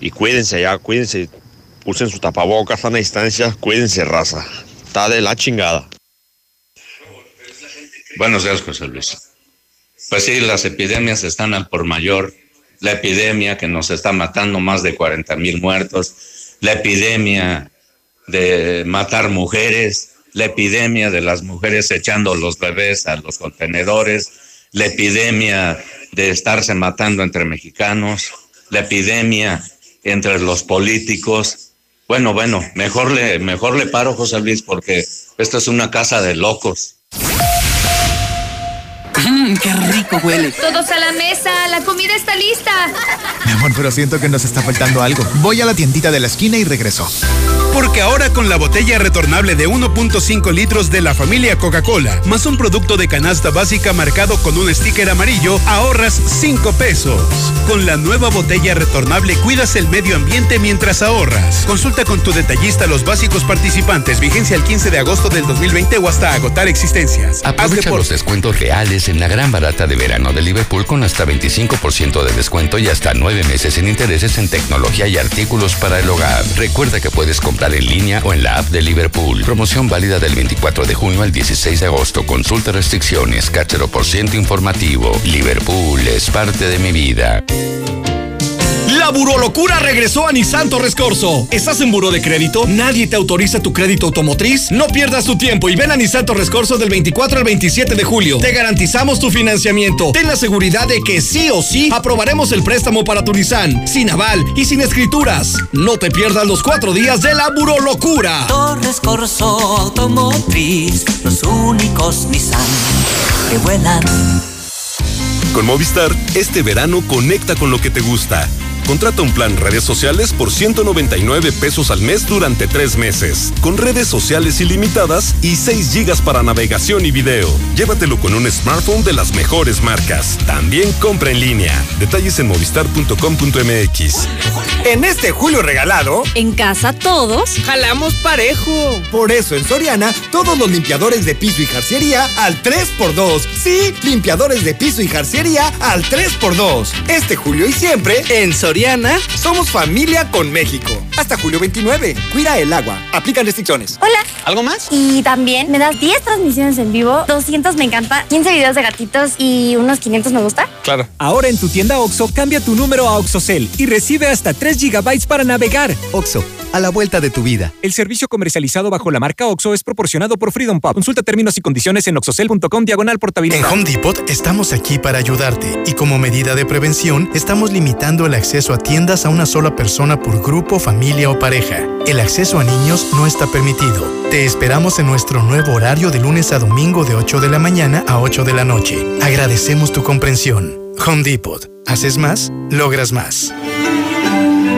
Y cuídense ya, cuídense. Usen su tapabocas, a distancia, cuídense, raza. Está de la chingada. Buenos días, José Luis. Pues sí, las epidemias están al por mayor. La epidemia que nos está matando más de 40 mil muertos. La epidemia de matar mujeres. La epidemia de las mujeres echando los bebés a los contenedores. La epidemia de estarse matando entre mexicanos. La epidemia entre los políticos. Bueno, bueno, mejor le, mejor le paro, José Luis, porque esto es una casa de locos. Mmm, qué rico huele. Todos a la mesa, la comida está lista. Mi amor, pero siento que nos está faltando algo. Voy a la tiendita de la esquina y regreso. Porque ahora con la botella retornable de 1.5 litros de la familia Coca-Cola, más un producto de canasta básica marcado con un sticker amarillo, ahorras 5 pesos. Con la nueva botella retornable cuidas el medio ambiente mientras ahorras. Consulta con tu detallista los básicos participantes, vigencia el 15 de agosto del 2020 o hasta agotar existencias. Aprovecha los descuentos reales en la gran barata de verano de Liverpool con hasta 25% de descuento y hasta 9 meses sin intereses en tecnología y artículos para el hogar. Recuerda que puedes comprar en línea o en la app de Liverpool. Promoción válida del 24 de junio al 16 de agosto. Consulta restricciones, cachero por ciento informativo. Liverpool es parte de mi vida. La burolocura regresó a Nissan Torres Corso. ¿Estás en buro de crédito? ¿Nadie te autoriza tu crédito automotriz? No pierdas tu tiempo y ven a Nissan Torres Corso del 24 al 27 de julio. Te garantizamos tu financiamiento. Ten la seguridad de que sí o sí aprobaremos el préstamo para tu Nissan, sin aval y sin escrituras. No te pierdas los cuatro días de la burolocura. Torres Corso Automotriz, los únicos Nissan que vuelan. Con Movistar, este verano conecta con lo que te gusta. Contrata un plan redes sociales por 199 pesos al mes durante tres meses, con redes sociales ilimitadas y 6 gigas para navegación y video. Llévatelo con un smartphone de las mejores marcas. También compra en línea. Detalles en movistar.com.mx. En este julio regalado, En casa todos jalamos parejo. por eso en Soriana, todos los limpiadores de piso y jarciería al 3x2. Sí, limpiadores de piso y jarciería al 3x2. Este julio y siempre, en Soriana, somos familia con México. Hasta julio 29. Cuida el agua. Aplican restricciones. Hola. ¿Algo más? Y también me das 10 transmisiones en vivo, 200 me encanta, 15 videos de gatitos y unos 500 me gusta. Claro. Ahora en tu tienda OXO, cambia tu número a OXOCEL y recibe hasta 3 GB para navegar. Oxo, a la vuelta de tu vida. El servicio comercializado bajo la marca OXO es proporcionado por Freedom Pop. Consulta términos y condiciones en oxocel.com diagonal portabilidad. En Home Depot estamos aquí para ayudarte y como medida de prevención estamos limitando el acceso a tiendas a una sola persona por grupo, familia o pareja. El acceso a niños no está permitido. Te esperamos en nuestro nuevo horario de lunes a domingo de 8 de la mañana a 8 de la noche. Agradecemos tu comprensión. Home Depot. Haces más, logras más.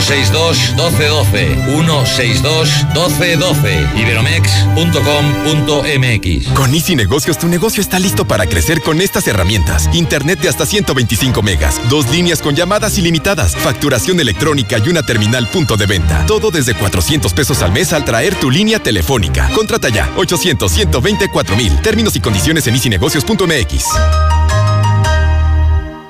162 1212 162 1212 iberomex.com.mx Con Easy Negocios, tu negocio está listo para crecer con estas herramientas. Internet de hasta 125 megas, dos líneas con llamadas ilimitadas, facturación electrónica y una terminal punto de venta. Todo desde 400 pesos al mes al traer tu línea telefónica. Contrata ya 800 124 mil. Términos y condiciones en easynegocios.mx.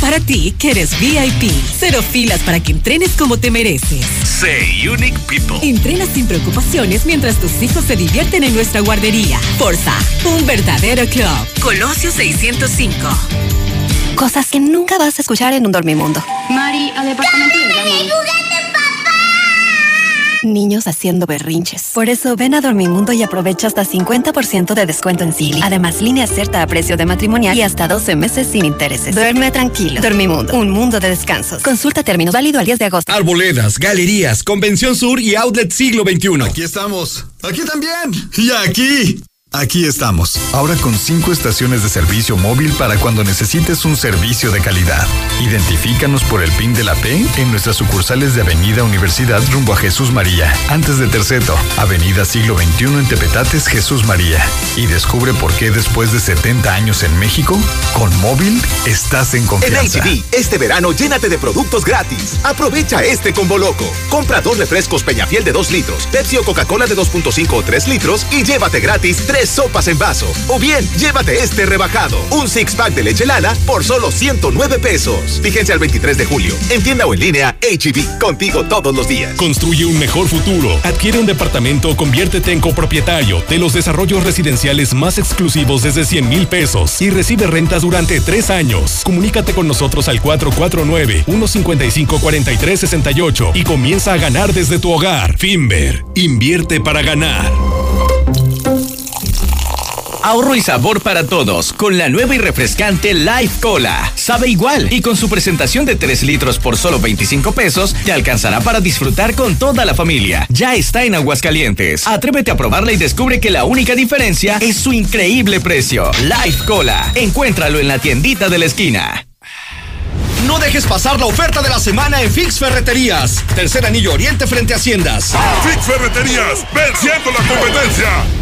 Para ti, que eres VIP. Cero filas para que entrenes como te mereces. Say Unique People. Entrena sin preocupaciones mientras tus hijos se divierten en nuestra guardería. Forza, un verdadero club. Colosio 605. Cosas que nunca vas a escuchar en un dormimundo. Mari, al departamento de Niños haciendo berrinches. Por eso ven a Dormimundo y aprovecha hasta 50% de descuento en Silly. Además, línea cierta a precio de matrimonial y hasta 12 meses sin intereses. Duerme tranquilo. Dormimundo, un mundo de descansos. Consulta términos válido al 10 de agosto. Arboledas, galerías, Convención Sur y Outlet Siglo XXI. Aquí estamos. Aquí también. Y aquí. Aquí estamos, ahora con cinco estaciones de servicio móvil para cuando necesites un servicio de calidad. Identifícanos por el PIN de la P en nuestras sucursales de Avenida Universidad rumbo a Jesús María, antes de Terceto, Avenida Siglo XXI en Tepetates, Jesús María. Y descubre por qué después de 70 años en México, con móvil estás en confianza. En HB, este verano llénate de productos gratis. Aprovecha este combo loco. Compra dos refrescos Peñafiel de 2 litros, Pepsi o Coca-Cola de 2.5 o 3 litros y llévate gratis 3 sopas en vaso. O bien, llévate este rebajado. Un six pack de leche Lala por solo 109 pesos. Fíjense al 23 de julio. En tienda o en línea, HB, contigo todos los días. Construye un mejor futuro. Adquiere un departamento conviértete en copropietario de los desarrollos residenciales más exclusivos desde 100 mil pesos y recibe rentas durante tres años. Comunícate con nosotros al 449-155-4368 y comienza a ganar desde tu hogar. Finver, invierte para ganar. Ahorro y sabor para todos con la nueva y refrescante Life Cola. Sabe igual y con su presentación de 3 litros por solo 25 pesos te alcanzará para disfrutar con toda la familia. Ya está en Aguascalientes. Atrévete a probarla y descubre que la única diferencia es su increíble precio. Life Cola. Encuéntralo en la tiendita de la esquina. No dejes pasar la oferta de la semana en Fix Ferreterías. Tercer anillo oriente frente a Haciendas. Fix Ferreterías, venciendo la competencia.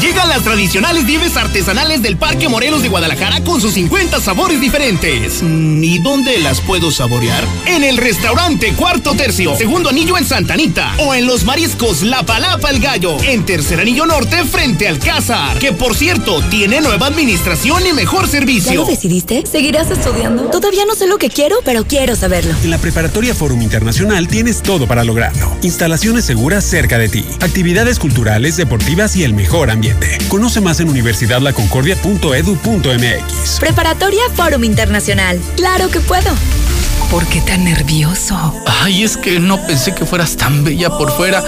Llegan las tradicionales nieves artesanales del Parque Morelos de Guadalajara con sus 50 sabores diferentes. ¿Y dónde las puedo saborear? En el restaurante Cuarto Tercio, segundo anillo en Santanita. O en los mariscos La Palapa el Gallo, en tercer anillo norte frente al Cázar. Que por cierto, tiene nueva administración y mejor servicio. ¿Ya lo decidiste? ¿Seguirás estudiando? Todavía no sé lo que quiero, pero quiero saberlo. En la Preparatoria Forum Internacional tienes todo para lograrlo. Instalaciones seguras cerca de ti. Actividades culturales, deportivas y el mejor ambiente. Conoce más en universidadlaconcordia.edu.mx. Preparatoria Fórum Internacional. Claro que puedo. ¿Por qué tan nervioso? Ay, es que no pensé que fueras tan bella por fuera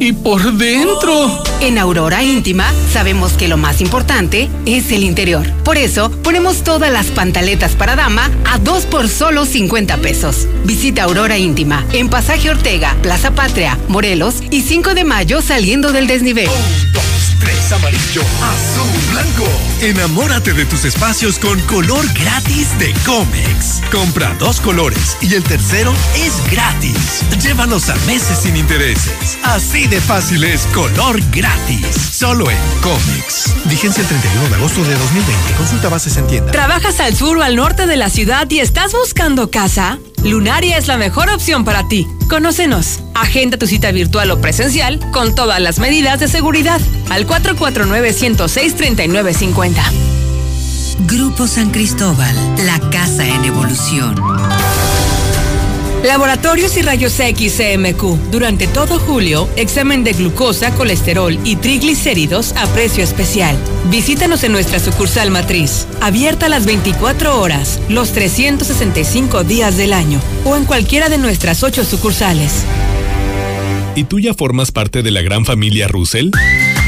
y por dentro. En Aurora Íntima sabemos que lo más importante es el interior. Por eso ponemos todas las pantaletas para dama a dos por solo 50 pesos. Visita Aurora Íntima en Pasaje Ortega, Plaza Patria, Morelos y 5 de mayo saliendo del desnivel. Un, dos, tres, amarillo, azul, blanco. Enamórate de tus espacios con color gratis de Comex. Compra dos colores y el tercero es gratis. Llévalos a meses sin intereses. Así de fácil es color gratis. Solo en Comex. Vigencia el 31 de agosto de 2020. Consulta bases en tienda. ¿Trabajas al sur o al norte de la ciudad y estás buscando casa? Lunaria es la mejor opción para ti. Conócenos. Agenda tu cita virtual o presencial con todas las medidas de seguridad al 449-106-3950. Grupo San Cristóbal, la casa en evolución. Laboratorios y Rayos X CMQ. Durante todo julio, examen de glucosa, colesterol y triglicéridos a precio especial. Visítanos en nuestra sucursal matriz, abierta las 24 horas, los 365 días del año, o en cualquiera de nuestras ocho sucursales. ¿Y tú ya formas parte de la gran familia Russell?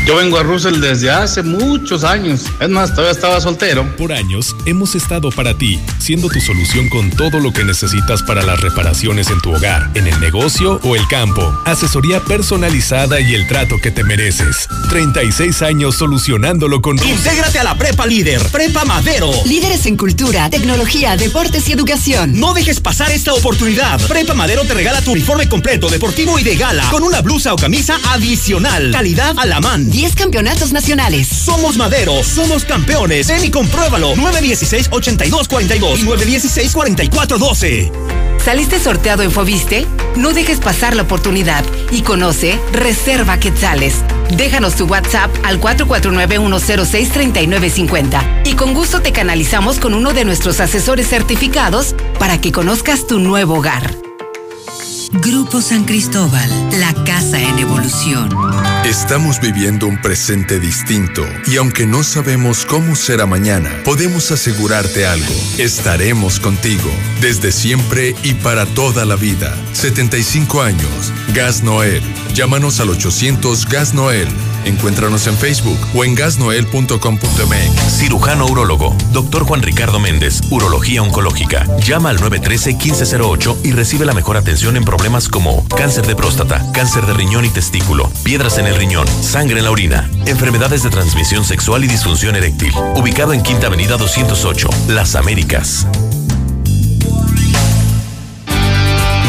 Yo vengo a Russell desde hace muchos años. Es más, todavía estaba soltero. Por años hemos estado para ti, siendo tu solución con todo lo que necesitas para las reparaciones en tu hogar, en el negocio o el campo. Asesoría personalizada y el trato que te mereces. 36 años solucionándolo con Russell. Intégrate a la Prepa Líder, Prepa Madero. Líderes en cultura, tecnología, deportes y educación. No dejes pasar esta oportunidad. Prepa Madero te regala tu uniforme completo, deportivo y de gala, con una blusa o camisa adicional. Calidad a la man. 10 campeonatos nacionales. Somos Madero, somos campeones. Ven y compruébalo. 916-8242 y 916-4412. ¿Saliste sorteado en Fobiste? No dejes pasar la oportunidad y conoce Reserva Quetzales. Déjanos tu WhatsApp al 449-106-3950 y con gusto te canalizamos con uno de nuestros asesores certificados para que conozcas tu nuevo hogar. Grupo San Cristóbal, la casa en evolución. Estamos viviendo un presente distinto y aunque no sabemos cómo será mañana, podemos asegurarte algo. Estaremos contigo desde siempre y para toda la vida. 75 años. Gas Noel. Llámanos al 800 Gas Noel. Encuéntranos en Facebook o en gasnoel.com.mx. Cirujano urólogo, doctor Juan Ricardo Méndez, Urología Oncológica. Llama al 913-1508 y recibe la mejor atención en problemas como cáncer de próstata, cáncer de riñón y testículo, piedras en el riñón, sangre en la orina, enfermedades de transmisión sexual y disfunción eréctil. Ubicado en Quinta Avenida 208, Las Américas.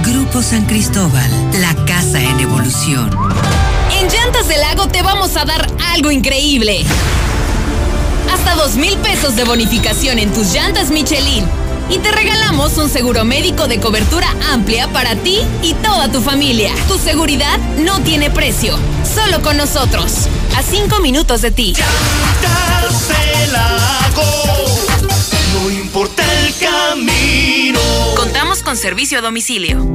Grupo San Cristóbal, la casa en evolución. En Llantas del Lago te vamos a dar algo increíble. Hasta dos mil pesos de bonificación en tus llantas Michelin. Y te regalamos un seguro médico de cobertura amplia para ti y toda tu familia. Tu seguridad no tiene precio, solo con nosotros. A cinco minutos de ti. Llantas del Lago, importa el camino. Contamos con servicio a domicilio.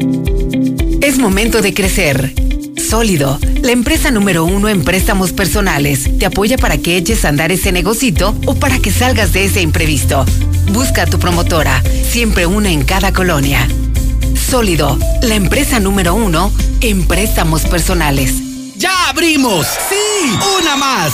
Es momento de crecer. Sólido, la empresa número uno en préstamos personales, te apoya para que eches a andar ese negocito o para que salgas de ese imprevisto. Busca a tu promotora, siempre una en cada colonia. Sólido, la empresa número uno en préstamos personales. ¡Ya abrimos! ¡Sí! ¡Una más!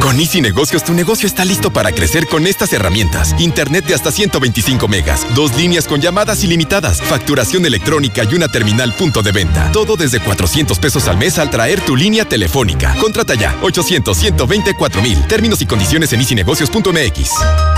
Con Easy Negocios, tu negocio está listo para crecer con estas herramientas. Internet de hasta 125 megas, dos líneas con llamadas ilimitadas, facturación electrónica y una terminal punto de venta. Todo desde 400 pesos al mes al traer tu línea telefónica. Contrata ya, 800-124 mil. Términos y condiciones en easynegocios.mx.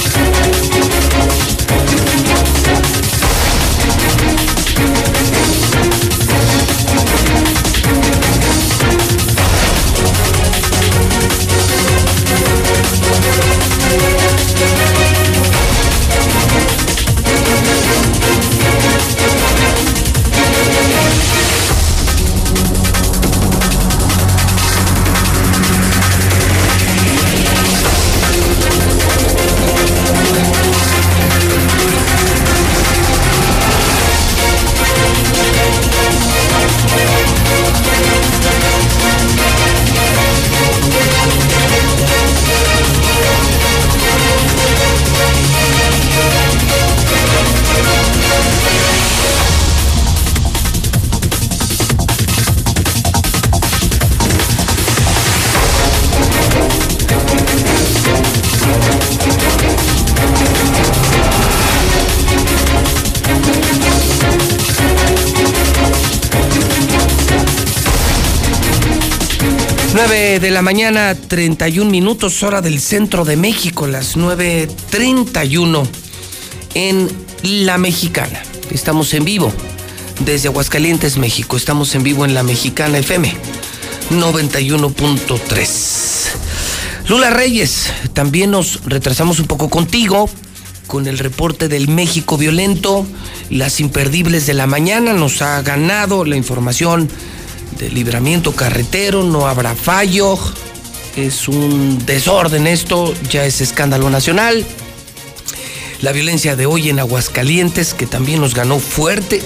9 de la mañana, 31 minutos, hora del centro de México, las 9.31 en La Mexicana. Estamos en vivo desde Aguascalientes, México. Estamos en vivo en La Mexicana FM 91.3. Lula Reyes, también nos retrasamos un poco contigo con el reporte del México violento, las imperdibles de la mañana. Nos ha ganado la información del libramiento carretero, no habrá fallo. Es un desorden esto, ya es escándalo nacional. La violencia de hoy en Aguascalientes, que también nos ganó fuerte.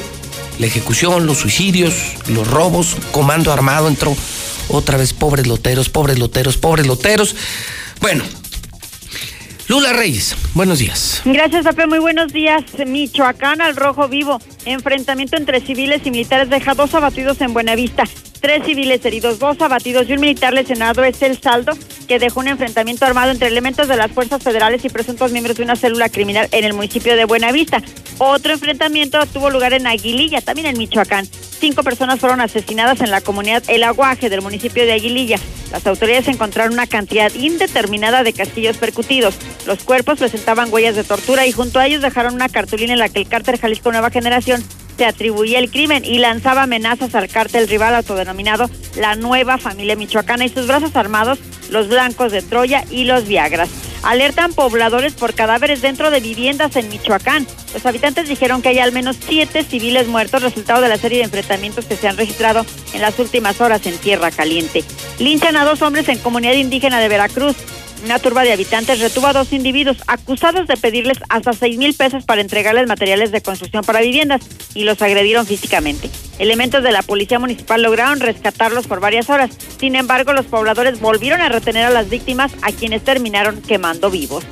La ejecución, los suicidios, los robos, comando armado entró otra vez, pobres loteros, pobres loteros, pobres loteros. Bueno, Lula Reyes, buenos días. Gracias, Pepe. Muy buenos días. Michoacán al rojo vivo. Enfrentamiento entre civiles y militares deja dos abatidos en Buenavista. Tres civiles heridos, dos abatidos y un militar lesionado es el saldo que dejó un enfrentamiento armado entre elementos de las fuerzas federales y presuntos miembros de una célula criminal en el municipio de Buenavista. Otro enfrentamiento tuvo lugar en Aguililla, también en Michoacán. Cinco personas fueron asesinadas en la comunidad El Aguaje del municipio de Aguililla. Las autoridades encontraron una cantidad indeterminada de castillos percutidos. Los cuerpos presentaban huellas de tortura y junto a ellos dejaron una cartulina en la que el cárter Jalisco Nueva Generación se atribuía el crimen y lanzaba amenazas al cártel rival autodenominado la Nueva Familia Michoacana y sus brazos armados, los blancos de Troya y los Viagras. Alertan pobladores por cadáveres dentro de viviendas en Michoacán. Los habitantes dijeron que hay al menos siete civiles muertos, resultado de la serie de enfrentamientos que se han registrado en las últimas horas en Tierra Caliente. Linchan a dos hombres en comunidad indígena de Veracruz. Una turba de habitantes retuvo a dos individuos acusados de pedirles hasta seis mil pesos para entregarles materiales de construcción para viviendas y los agredieron físicamente. Elementos de la policía municipal lograron rescatarlos por varias horas. Sin embargo, los pobladores volvieron a retener a las víctimas a quienes terminaron quemando vivos.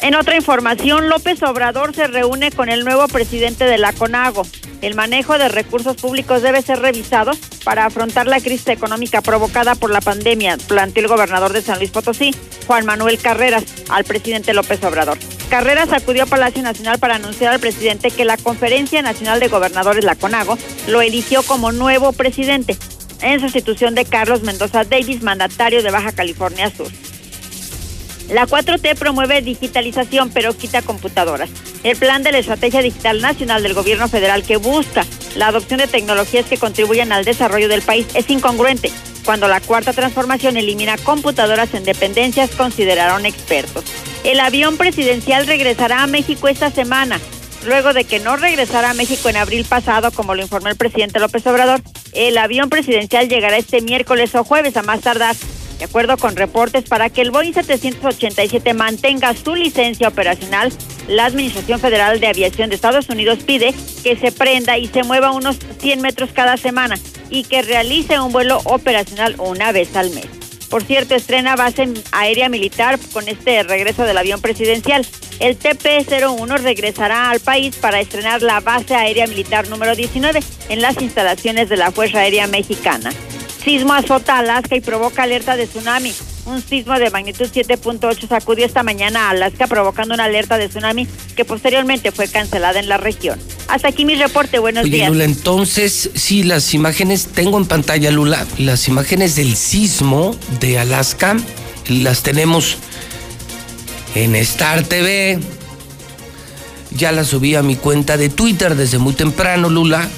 En otra información, López Obrador se reúne con el nuevo presidente de la CONAGO. El manejo de recursos públicos debe ser revisado para afrontar la crisis económica provocada por la pandemia, planteó el gobernador de San Luis Potosí, Juan Manuel Carreras, al presidente López Obrador. Carreras acudió a Palacio Nacional para anunciar al presidente que la Conferencia Nacional de Gobernadores, la CONAGO, lo eligió como nuevo presidente en sustitución de Carlos Mendoza Davis, mandatario de Baja California Sur. La 4T promueve digitalización pero quita computadoras. El plan de la Estrategia Digital Nacional del Gobierno Federal que busca la adopción de tecnologías que contribuyan al desarrollo del país es incongruente cuando la cuarta transformación elimina computadoras en dependencias, consideraron expertos. El avión presidencial regresará a México esta semana. Luego de que no regresara a México en abril pasado, como lo informó el presidente López Obrador, el avión presidencial llegará este miércoles o jueves a más tardar de acuerdo con reportes, para que el Boeing 787 mantenga su licencia operacional, la Administración Federal de Aviación de Estados Unidos pide que se prenda y se mueva unos 100 metros cada semana y que realice un vuelo operacional una vez al mes. Por cierto, estrena base aérea militar con este regreso del avión presidencial. El TP-01 regresará al país para estrenar la base aérea militar número 19 en las instalaciones de la Fuerza Aérea Mexicana. Sismo azota Alaska y provoca alerta de tsunami. Un sismo de magnitud 7.8 sacudió esta mañana a Alaska provocando una alerta de tsunami que posteriormente fue cancelada en la región. Hasta aquí mi reporte, buenos Oye, días. Lula, entonces, sí, las imágenes, tengo en pantalla, Lula, las imágenes del sismo de Alaska, las tenemos en Star TV. Ya las subí a mi cuenta de Twitter desde muy temprano, Lula.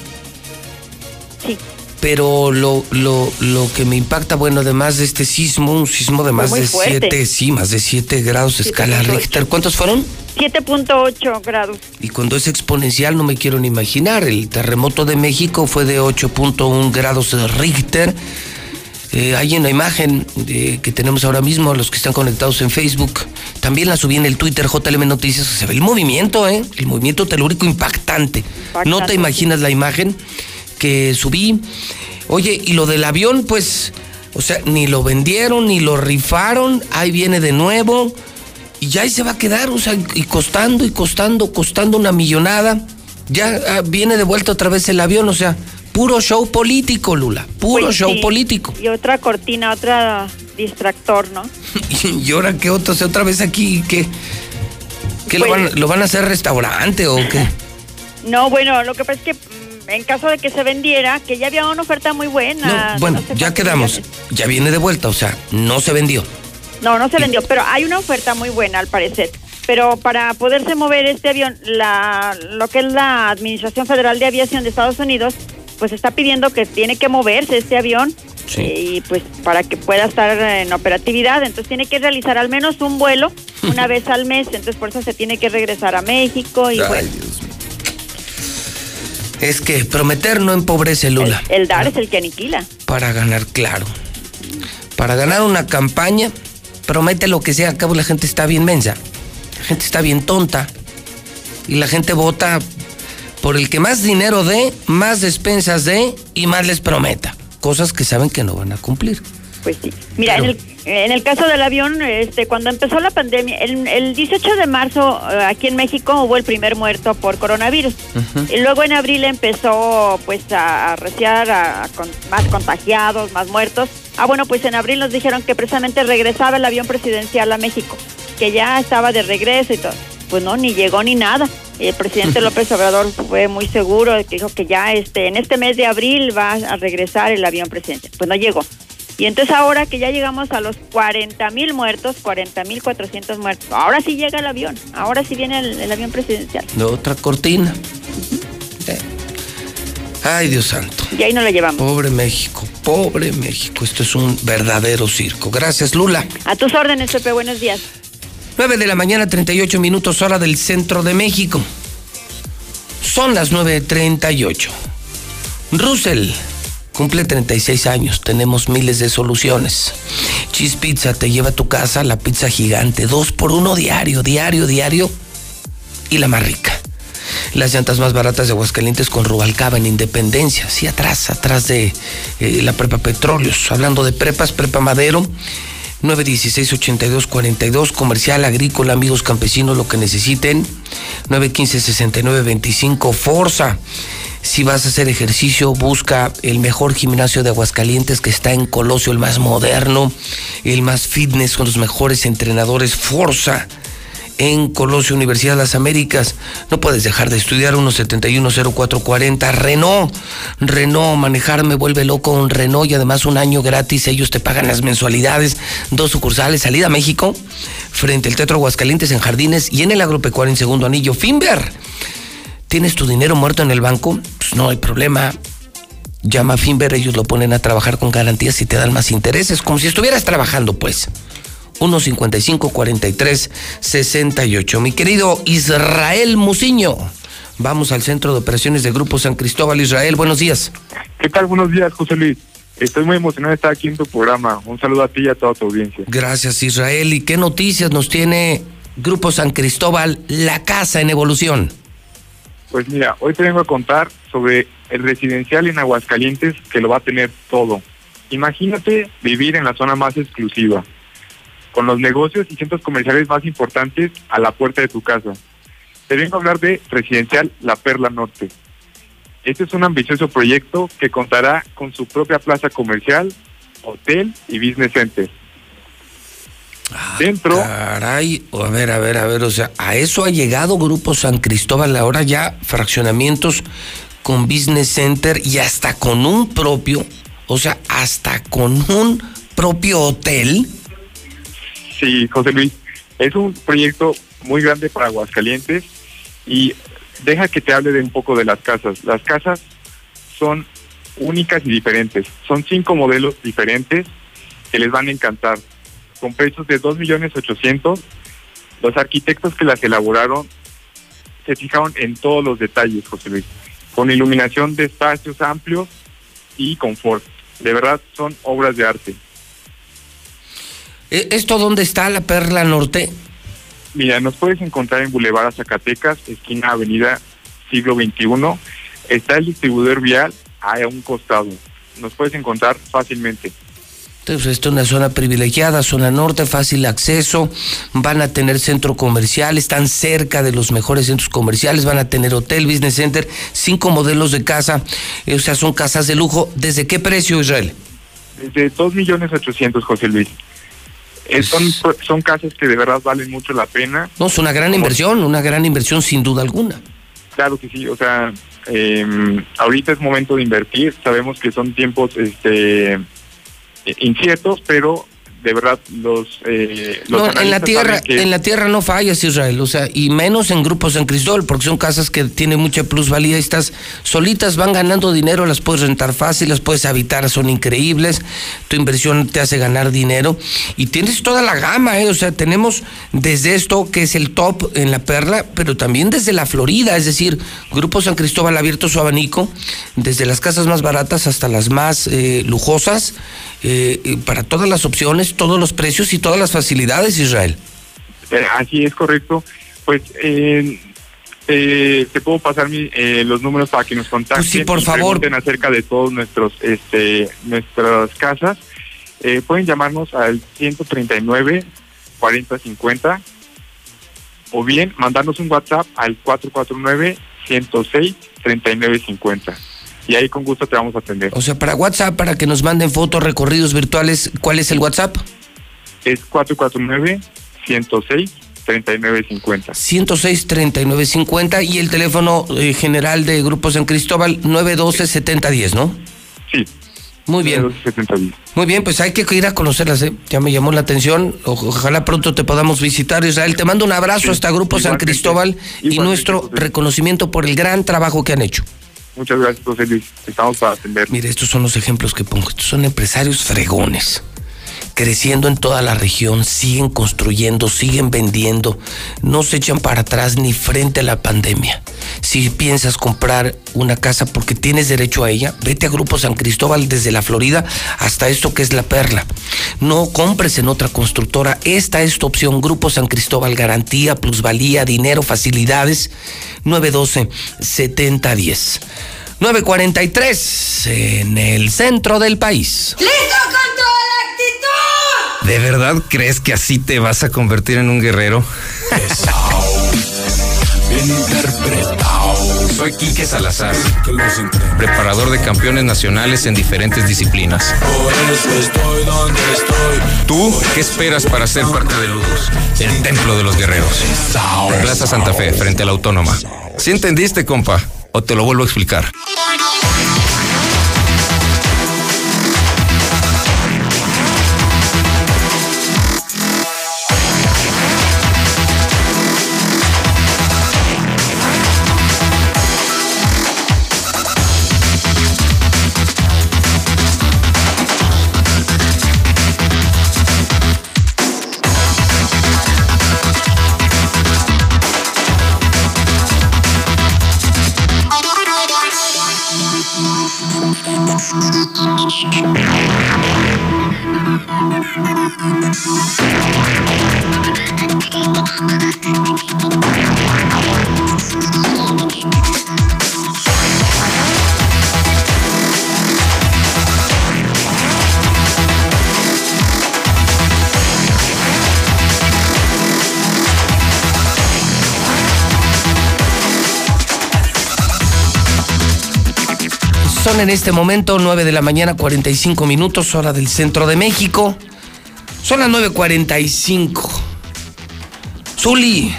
Sí. Pero lo, lo, lo que me impacta, bueno, además de este sismo, un sismo de más de fuerte. 7, sí, más de 7 grados de escala 7.8. Richter. ¿Cuántos fueron? 7.8 grados. Y cuando es exponencial no me quiero ni imaginar. El terremoto de México fue de 8.1 grados de Richter. Eh, hay una imagen eh, que tenemos ahora mismo, los que están conectados en Facebook. También la subí en el Twitter JLM Noticias. Se ve el movimiento, ¿eh? El movimiento telúrico impactante. No te imaginas la imagen que subí. Oye, y lo del avión, pues, o sea, ni lo vendieron, ni lo rifaron. Ahí viene de nuevo. Y ya ahí se va a quedar, o sea, y costando, y costando, costando una millonada. Ya ah, viene de vuelta otra vez el avión, o sea, puro show político, Lula. Puro Pues show sí. político. Y otra cortina, otra distractor, ¿no? Y ahora que otro, o sea, otra vez aquí, ¿qué? ¿Qué lo, Pues- van, lo van a hacer restaurante o qué? No, bueno, lo que pasa es que en caso de que se vendiera, que ya había una oferta muy buena. No, bueno, no ya quedamos. millones. Ya viene de vuelta, o sea, no se vendió. No, no se vendió, pero hay una oferta muy buena al parecer. Pero para poderse mover este avión, la, lo que es la Administración Federal de Aviación de Estados Unidos, pues está pidiendo que tiene que moverse este avión eh, y pues para que pueda estar en operatividad, entonces tiene que realizar al menos un vuelo una vez al mes, entonces por eso se tiene que regresar a México y Ay, bueno, Es que prometer no empobrece, Lula. el dar es el que aniquila. Para ganar, claro. Para ganar una campaña, promete lo que sea. Al cabo la gente está bien mensa. La gente está bien tonta. Y la gente vota por el que más dinero dé, más despensas dé y más les prometa. Cosas que saben que no van a cumplir. Pues sí. Mira, en el, en el caso del avión, este, cuando empezó la pandemia, el, el 18 de marzo eh, aquí en México hubo el primer muerto por coronavirus. Y luego en abril empezó pues a arreciar a, a con más contagiados, más muertos. Ah, bueno, pues en abril nos dijeron que precisamente regresaba el avión presidencial a México, que ya estaba de regreso y todo. Pues no, ni llegó ni nada. El presidente López Obrador fue muy seguro que dijo que ya este en este mes de abril va a regresar el avión presidencial. Pues no llegó. Y entonces ahora que ya llegamos a los 40 mil muertos, 40 mil 400 muertos, ahora sí llega el avión, ahora sí viene el, el avión presidencial. De otra cortina. Eh. Ay, Dios santo. Y ahí no lo llevamos. Pobre México, pobre México. Esto es un verdadero circo. Gracias, Lula. A tus órdenes, Pepe, buenos días. 9 de la mañana, 38 minutos, hora del centro de México. Son las 9.38. Russell cumple 36 años. Tenemos miles de soluciones. Cheese Pizza te lleva a tu casa la pizza gigante. Dos por uno diario, diario, diario. Y la más rica. Las llantas más baratas de Aguascalientes con Rubalcaba en Independencia. Sí, atrás, atrás de eh, la Prepa Petróleos. Hablando de prepas, Prepa Madero. 916-8242, comercial, agrícola, amigos campesinos, lo que necesiten. 915-6925, Forza. Si vas a hacer ejercicio, busca el mejor gimnasio de Aguascalientes que está en Colosio, el más moderno, el más fitness, con los mejores entrenadores. Forza en Colosio, Universidad de las Américas. No puedes dejar de estudiar 1710440. Renault, Renault, manejar me vuelve loco un Renault y además un año gratis. Ellos te pagan las mensualidades. Dos sucursales, salida a México, frente al Teatro Aguascalientes en Jardines y en el Agropecuario en Segundo Anillo. Finver, ¿tienes tu dinero muerto en el banco? Pues no hay problema. Llama a Finver, ellos lo ponen a trabajar con garantías y te dan más intereses, como si estuvieras trabajando, pues. 155-43-68. Mi querido Israel Muciño, vamos al Centro de Operaciones de Grupo San Cristóbal. Israel, buenos días. ¿Qué tal? Buenos días, José Luis. Estoy muy emocionado de estar aquí en tu programa. Un saludo a ti y a toda tu audiencia. Gracias, Israel. ¿Y qué noticias nos tiene Grupo San Cristóbal, la casa en evolución? Pues mira, hoy te vengo a contar sobre el residencial en Aguascalientes que lo va a tener todo. Imagínate vivir en la zona más exclusiva, con los negocios y centros comerciales más importantes a la puerta de tu casa. Te vengo a hablar de Residencial La Perla Norte. Este es un ambicioso proyecto que contará con su propia plaza comercial, hotel y business center. Dentro. Caray, a ver, a ver, a ver, o sea, a eso ha llegado Grupo San Cristóbal, ahora ya fraccionamientos con business center y hasta con un propio, o sea, hasta con un propio hotel. Sí, José Luis, es un proyecto muy grande para Aguascalientes y deja que te hable de un poco de las casas. Las casas son únicas y diferentes. Son cinco modelos diferentes que les van a encantar. Con precios de 2 millones 800, los arquitectos que las elaboraron se fijaron en todos los detalles, José Luis, con iluminación de espacios amplios y confort. De verdad son obras de arte. ¿E- ¿Esto dónde está la Perla Norte? Mira, nos puedes encontrar en Boulevard Zacatecas, esquina Avenida Siglo XXI. Está el distribuidor vial a un costado. Nos puedes encontrar fácilmente. Entonces, esta es una zona privilegiada, zona norte, fácil acceso, van a tener centro comercial, están cerca de los mejores centros comerciales, van a tener hotel, business center, cinco modelos de casa, eh, o sea, son casas de lujo. ¿Desde qué precio, Israel? Desde 2 millones 800, José Luis. Eh, son, son casas que de verdad valen mucho la pena. No, es una gran inversión, una gran inversión sin duda alguna. Claro que sí, o sea, eh, ahorita es momento de invertir. Sabemos que son tiempos este, inciertos, pero de verdad los, eh, los No, en la tierra, que- en la tierra no fallas, Israel, o sea, y menos en grupos en Cristóbal, porque son casas que tienen mucha plusvalía, estas solitas van ganando dinero, las puedes rentar fácil, las puedes habitar, son increíbles, tu inversión te hace ganar dinero, y tienes toda la gama, ¿eh? o sea, tenemos desde esto, que es el top en la perla, pero también desde la Florida, es decir, Grupo San Cristóbal ha abierto su abanico, desde las casas más baratas hasta las más eh, lujosas, eh, para todas las opciones, todos los precios y todas las facilidades, Israel. Eh, así es correcto. Pues eh, eh, te puedo pasar mi, eh, los números para que nos contacten. Pues sí, por y favor. pregunten acerca de todos nuestros, este, nuestras casas. Eh, pueden llamarnos al 139 4050 o bien mandarnos un WhatsApp al 449 106 3950 y ahí con gusto te vamos a atender. O sea, para WhatsApp, para que nos manden fotos, recorridos virtuales, ¿cuál es el WhatsApp? Es 449 106 3950. 106 3950 y el teléfono eh, general de Grupos en Cristóbal 912 7010, ¿no? Sí. Muy bien. Muy bien, pues hay que ir a conocerlas, ¿eh? Ya me llamó la atención. Ojalá pronto te podamos visitar, Israel. Te mando un abrazo hasta Grupo San igualmente. Cristóbal y nuestro reconocimiento por el gran trabajo que han hecho. Muchas gracias, José Luis. Estamos para atender. Mire, estos son los ejemplos que pongo. Estos son empresarios fregones. Creciendo en toda la región, siguen construyendo, siguen vendiendo, no se echan para atrás ni frente a la pandemia. Si piensas comprar una casa porque tienes derecho a ella, vete a Grupo San Cristóbal desde la Florida hasta esto que es la Perla. No compres en otra constructora, esta es tu opción. Grupo San Cristóbal, garantía, plusvalía, dinero, facilidades. 912-7010. 943 en el centro del país. ¡Listo con toda la actitud! ¿De verdad crees que así te vas a convertir en un guerrero? Soy Quique Salazar, preparador de campeones nacionales en diferentes disciplinas. ¿Tú qué esperas para ser parte de Ludus? El templo de los guerreros. Plaza Santa Fe, frente a la Autónoma. ¿Sí entendiste, compa? ¿O te lo vuelvo a explicar? En este momento 9 de la mañana, 45 minutos, hora del centro de México. Son las 9.45. Zuli,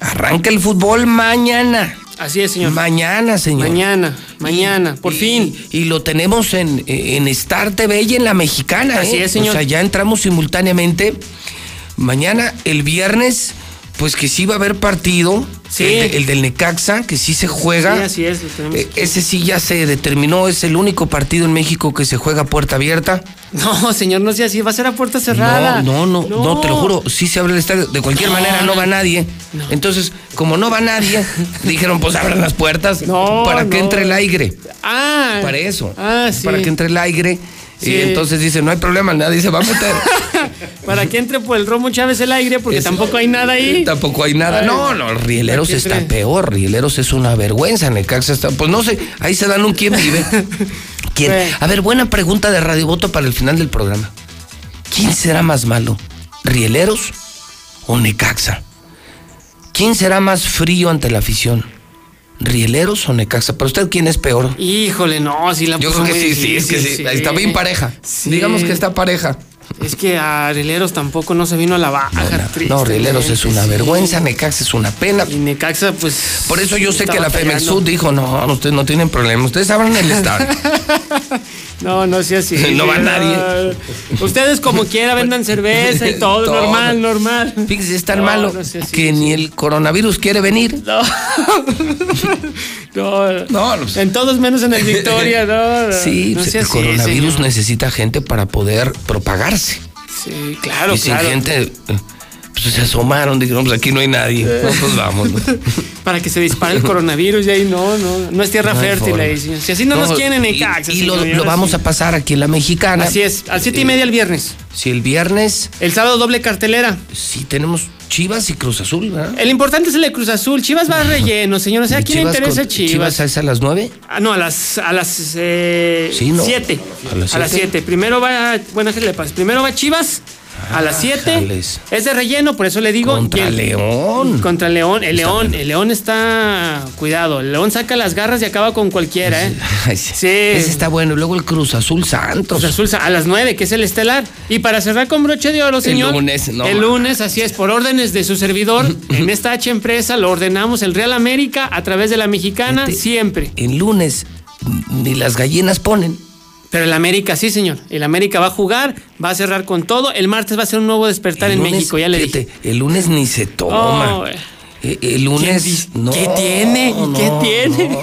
arranca el fútbol mañana. Así es, señor. Mañana, señor. Mañana, mañana, por fin. Y lo tenemos en, en Star TV y en la mexicana. Así ¿eh? es, señor. O sea, ya entramos simultáneamente. Mañana, el viernes, pues que sí va a haber partido. Sí. El, de- el del Necaxa, que sí se juega. Sí, así es. Eh, ese sí ya se determinó, es el único partido en México que se juega a puerta abierta. No, señor, no sea así, va a ser a puerta cerrada. No, no, no, no, te lo juro, sí se abre el estadio. De cualquier No, manera no va no. nadie. Entonces, como no va nadie, dijeron, pues abran las puertas para que entre el aire. Ah. Para eso. Ah, sí. Para que entre el aire. Sí. Y entonces dice, no hay problema, nadie se va a meter. Para que entre por el Romo Chávez el aire, porque tampoco hay nada ahí. Tampoco hay nada. Ay, No, no, Rieleros está entre. peor. Rieleros es una vergüenza. Necaxa está. Pues no sé, ahí se dan un quién vive. ¿Quién? A ver, buena pregunta de Radio Voto para el final del programa. ¿Quién será más malo? ¿Rieleros o Necaxa? ¿Quién será más frío ante la afición? ¿Rieleros o Necaxa? ¿Para usted quién es peor? Híjole, no, si la Yo creo que sí, sí, es que sí. difícil, Está bien pareja. Sí. Digamos que está pareja. Es que a Rieleros tampoco no se vino a la baja. No, Rieleros es una sí. vergüenza, Necaxa es una pena. Y Necaxa, pues. Por eso yo sé que la. Sud dijo, no, ustedes no tienen problema, ustedes abran el estadio. No, no sea así. No va nadie. Ustedes como quiera vendan cerveza y todo, Todo. normal, normal. Fíjese, es tan No, malo no así, que ni el coronavirus quiere venir. No. no, en todos menos en el Victoria, no. no. Sí, no pues, el coronavirus necesita gente para poder propagarse. Sí, claro, y sin claro. gente, eh, pues se asomaron, dijeron, pues aquí no hay nadie. No, pues vamos. Para que se dispare el coronavirus y ahí no, no, no es tierra No fértil ahí, señor. Si así no, nos quieren en y- Caxa, Y, lo, vamos sí. a pasar aquí en la mexicana. Así es, al siete y media el viernes. Si el viernes. El sábado doble cartelera. Sí, tenemos Chivas y Cruz Azul, ¿verdad? El importante es el de Cruz Azul. Chivas va relleno, señor. O sea, ¿a quién le interesa con- Chivas? Chivas es a las nueve. Ah, no, a las a las eh, Sí, ¿no? siete. A las A las siete. siete. Primero va, bueno, ¿qué le pasa? Primero va Chivas a las siete. jales. Es de relleno, por eso le digo. Contra el- León. Contra León. El León, el León está. Cuidado. El León saca las garras y acaba con cualquiera, ¿eh? Ay, sí. Sí. Ese está bueno. Luego el Cruz Azul Santos. Cruz Azul a las 9, que es el estelar. Y para cerrar con broche de oro, señor. lunes, no El lunes, así es, por órdenes de su servidor, en esta H empresa lo ordenamos el Real América a través de la mexicana, siempre. El lunes ni las gallinas ponen. Pero el América, sí, señor. El América va a jugar, va a cerrar con todo. El martes va a ser un nuevo despertar El en México, ya le dije. El lunes ni se toma. Oh, eh. Eh, el lunes. ¿Quién no, ¿Qué tiene? ¿Y qué no, tiene? No,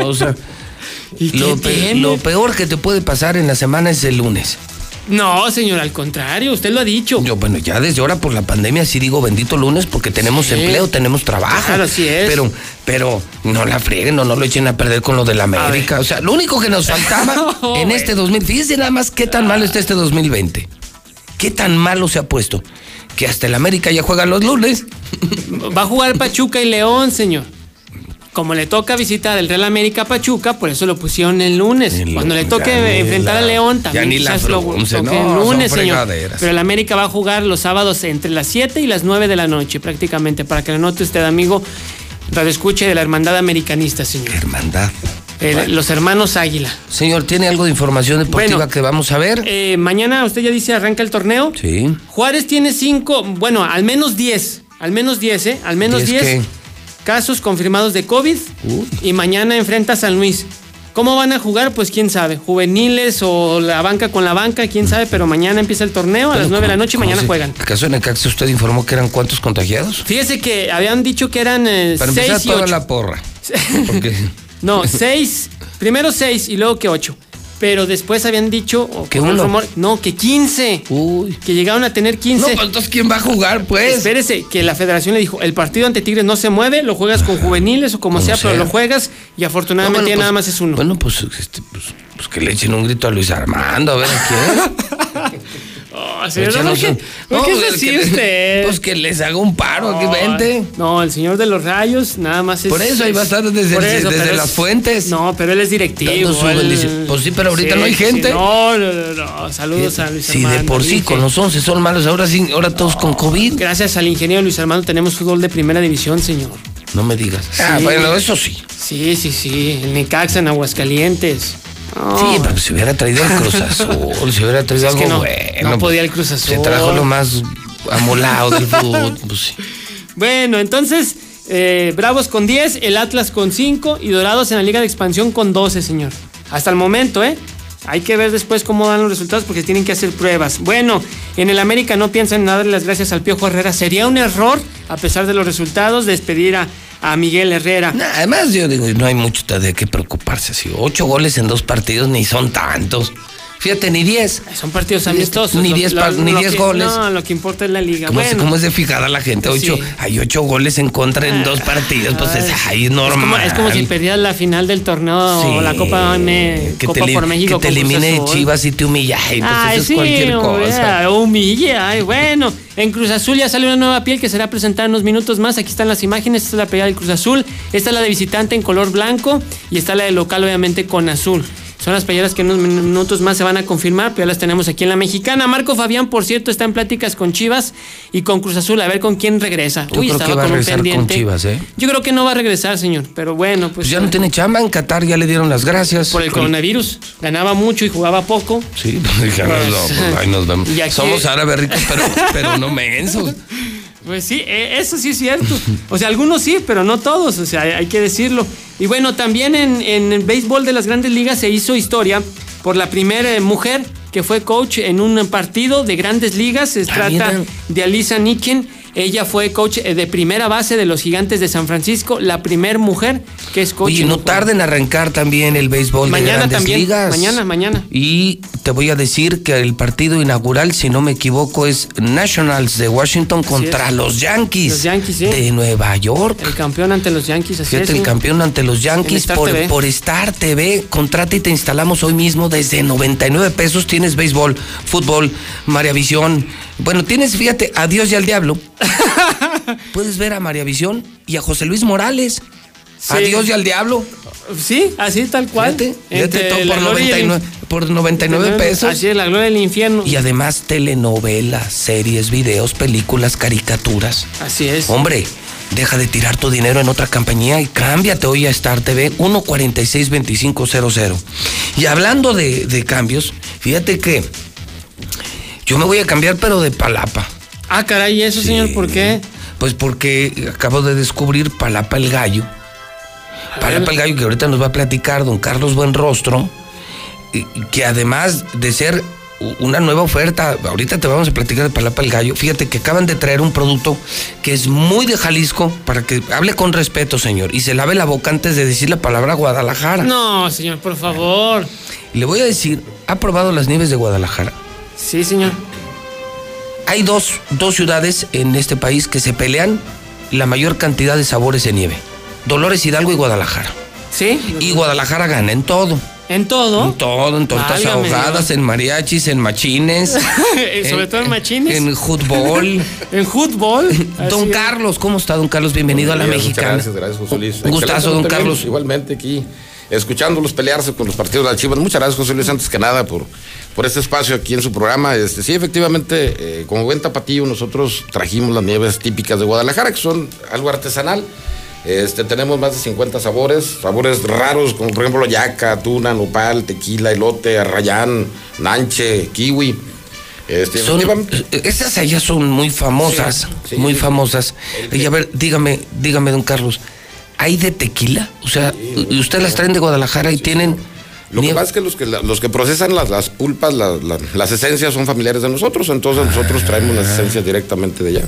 no, o sea. ¿Y qué lo, pe- tiene? lo peor que te puede pasar en la semana es el lunes. No, señor, al contrario, usted lo ha dicho. Yo, bueno, ya desde ahora por la pandemia sí digo bendito lunes porque tenemos Sí. empleo, tenemos trabajo. Claro, así es. Pero, pero no la frieguen, no, no lo echen a perder con lo de la América. O sea, lo único que nos faltaba No, en este 2000, fíjense nada más qué tan malo está este 2020. Qué tan malo se ha puesto. Que hasta el América ya juega los lunes. Va a jugar Pachuca y León, señor. Como le toca visitar el Real América a Pachuca, por eso lo pusieron el lunes. Cuando le toque enfrentar la- a León, también quizás lo toque no, el lunes, señor. Pero el América va a jugar los sábados entre las 7 y las 9 de la noche, prácticamente, para que lo note usted, amigo. Radio escuche de la Hermandad Americanista, señor. Hermandad. Los hermanos Águila. Señor, ¿tiene algo de información deportiva Bueno. que vamos a ver? Eh, mañana, usted ya dice, arranca el torneo. Sí. Juárez tiene cinco, bueno, al menos 10, al menos 10, ¿eh? Al menos 10 10 qué? Casos confirmados de COVID y mañana enfrenta a San Luis. ¿Cómo van a jugar? Pues quién sabe. Juveniles o la banca con la banca, quién sabe, pero mañana empieza el torneo a las 9 de la noche y ¿Cómo mañana se- juegan. ¿Acaso en Necaxa usted informó que eran cuántos contagiados? Fíjese que habían dicho que eran eh, Para empezar, 6 y toda 8. la porra. No, 6, primero 6 y luego que 8. Pero después habían dicho, o Que uno. rumor, no, que 15. Uy. Que llegaron a tener 15. No, pues entonces ¿quién va a jugar, pues? Espérese, que la federación le dijo, el partido ante Tigres no se mueve, lo juegas con juveniles o como, Como sea, pero lo juegas y afortunadamente No, bueno, ya pues- nada más es uno. Bueno, pues, este, pues, pues que le echen un grito a Luis Armando, a ver a quién. Señor, ¿por qué, por es pues, así que- usted? Pues que les haga un paro, aquí No, vente. No, el señor de los rayos nada más es... Por eso ahí va a estar desde- las es- fuentes. No, pero él es directivo. Él- bendición. Pues sí, pero ahorita no hay sí, gente. no, no, no, no, saludos a Luis Si de Armando, por sí con los 11 son malos, ahora sí, ahora todos con COVID. Gracias al ingeniero Luis Armando tenemos fútbol de primera división, señor. No me digas. Ah, Sí. bueno, eso sí. Sí, sí, sí. El Necaxa en Aguascalientes. No. Sí, pero se hubiera traído el Cruz Azul, se hubiera traído Es algo que no, bueno. no podía el Cruz Azul. Se trajo lo más amolado del fútbol. Pues sí. Bueno, entonces, eh, Bravos con 10, el Atlas con 5 y Dorados en la Liga de Expansión con 12, señor. Hasta el momento, ¿eh? Hay que ver después cómo dan los resultados porque tienen que hacer pruebas. Bueno, en el América no piensan en darle las gracias al Piojo Herrera. Sería un error, a pesar de los resultados, despedir a, Miguel Herrera. Además, yo digo, no hay mucho de qué preocuparse. Si ocho goles en dos partidos ni son tantos. Fíjate, ni diez. Son partidos amistosos. Ni Lo- diez lo- par- ni lo diez que- goles. No, lo que importa es la liga. ¿Cómo, se- bueno, cómo es de fijada la gente? Ocho, Sí. Hay ocho goles en contra en dos partidos. Pues es, ahí es normal. es como si perdieras la final del torneo Sí, o la Copa, M- que Copa te, por México. que te Cruz elimine. Chivas y te humilla. Ay, pues Ay, eso es sí, cualquier cosa. humille, ay, bueno. En Cruz Azul ya salió una nueva piel que será presentada en unos minutos más. Aquí están las imágenes. Esta es la pegada del Cruz Azul. Esta es la de visitante en color blanco y está la de local, obviamente, con azul. Son las playeras que en unos minutos más se van a confirmar, pero ya las tenemos aquí en la mexicana. Marco Fabián, por cierto, está en pláticas con Chivas y con Cruz Azul, a ver con quién regresa. Yo creo que va a regresar con Chivas, ¿eh? Yo creo que no va a regresar, señor, pero bueno, pues. Pues ya no tiene chamba en Qatar, ya le dieron las gracias. Por el coronavirus. Ganaba mucho y jugaba poco. Sí, pues ya nos, no, ahí nos vemos. Somos árabes ricos, pero, pero no mensos. Pues sí, eh, eso sí es cierto. O sea, algunos sí, pero no todos, o sea, hay- que decirlo. Y bueno, también en, en el béisbol de las grandes ligas se hizo historia por la primera eh, mujer que fue coach en un partido de grandes ligas. Se trata mira. de Alisa Niken. Ella fue coach eh, de primera base de los gigantes de San Francisco, la primer mujer que es coach. En no tarden en arrancar también el béisbol de Mañana grandes también, ligas. mañana, mañana. Y te voy a decir que el partido inaugural, si no me equivoco, es Nationals de Washington contra es. los Yankees, Los Yankees, sí. de Nueva York. El campeón ante los Yankees, así Fíjate, es, el sí. campeón ante los Yankees por, TV. por Star TV. Contrata y te instalamos hoy mismo desde 99 pesos. Tienes béisbol, fútbol, María Visión. Bueno, tienes, fíjate, a Dios y al diablo. Puedes ver a María Visión y a José Luis Morales. A Sí. Dios y al diablo. Sí, así tal cual. Fíjate, fíjate todo por gloria y el 99, por 99 pesos. Así es, la gloria del infierno. Y además telenovelas, series, videos, películas, caricaturas. Así es. Hombre, deja de tirar tu dinero en otra compañía y cámbiate hoy a Star TV 146-2500. Y hablando de, de cambios, fíjate que yo me voy a cambiar pero de palapa. Ah, caray, ¿y eso, señor? ¿Por qué? Pues porque acabo de descubrir Palapa el Gallo. Palapa el Gallo que ahorita nos va a platicar don Carlos Buenrostro, que además de ser una nueva oferta, ahorita te vamos a platicar de Palapa el Gallo, fíjate que acaban de traer un producto que es muy de Jalisco, para que hable con respeto, señor, y se lave la boca antes de decir la palabra Guadalajara. No, señor, por favor. Le voy a decir, ¿ha probado las nieves de Guadalajara? Sí, señor. Hay dos, dos ciudades en este país que se pelean la mayor cantidad de sabores de nieve. Dolores Hidalgo y Guadalajara. ¿Sí? Y Guadalajara gana en todo. ¿En todo? En todo, en tortas Válgame ahogadas, en mariachis, en machines. Sobre todo en machines. En fútbol. en fútbol. Don. Carlos, ¿cómo está, don Carlos? Bienvenido a la Muchas mexicana. Gracias, gracias, José Luis. Un gustazo, don Carlos. Igualmente aquí, escuchándolos pelearse con los partidos de las Chivas. Muchas gracias, José Luis, antes que nada, por, por este espacio aquí en su programa. Este, sí, efectivamente, eh, como buen tapatío, nosotros trajimos las nieves típicas de Guadalajara, que son algo artesanal. Este, tenemos más de 50 sabores, sabores raros, como por ejemplo yaca, tuna, nopal, tequila, elote, arrayán, nanche, kiwi. Este, Son- esas allá son muy famosas, Sí, sí, muy sí. famosas. Y a ver, dígame, dígame, don Carlos, ¿hay de tequila? O sea, usted las traen de Guadalajara y tienen... Lo que pasa es que los que, los que procesan las, las pulpas, la- la- las esencias son familiares de nosotros, entonces nosotros traemos las esencias directamente de allá.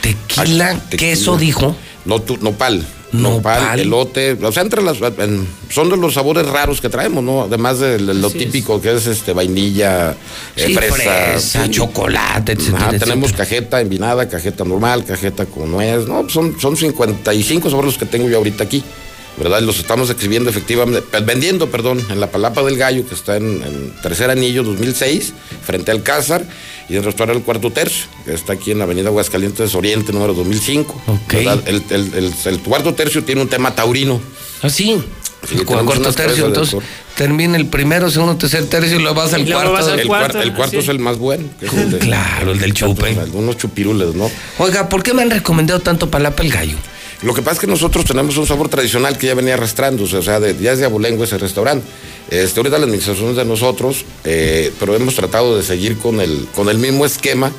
Tequila, queso, dijo. No, tu- nopal. Nopal, elote, o sea, entre las, en- son de los sabores raros que traemos, ¿no? Además de lo típico que es este vainilla, eh, Sí, fresa, fresa, chocolate, etcétera. tenemos cajeta envinada, cajeta normal, cajeta con nuez, no, son, son 55 sabores los que tengo yo ahorita aquí. ¿Verdad? Los estamos exhibiendo efectivamente, vendiendo, perdón, en la Palapa del Gallo, que está en, en Tercer Anillo 2006, frente al Cázar, y en el restaurante El Cuarto Tercio, que está aquí en la Avenida Aguascalientes Oriente, número 2005. ¿verdad? El, el- el- el Cuarto Tercio tiene un tema taurino. ¿Ah, sí? Sí, tenemos cuarto tercio, entonces termina el primero, segundo, tercer tercio y luego vas al luego cuarto. vas al el, cuarto, el cuarto es el más bueno. que es el de- Claro, el del chupe. Algunos chupirules, ¿no? Oiga, ¿por qué me han recomendado tanto Palapa el Gallo? Lo que pasa es que nosotros tenemos un sabor tradicional que ya venía arrastrándose, o sea, de- ya es de abolengo ese restaurante. Este, ahorita la administración es de nosotros, eh, pero hemos tratado de seguir con el, con el mismo esquema,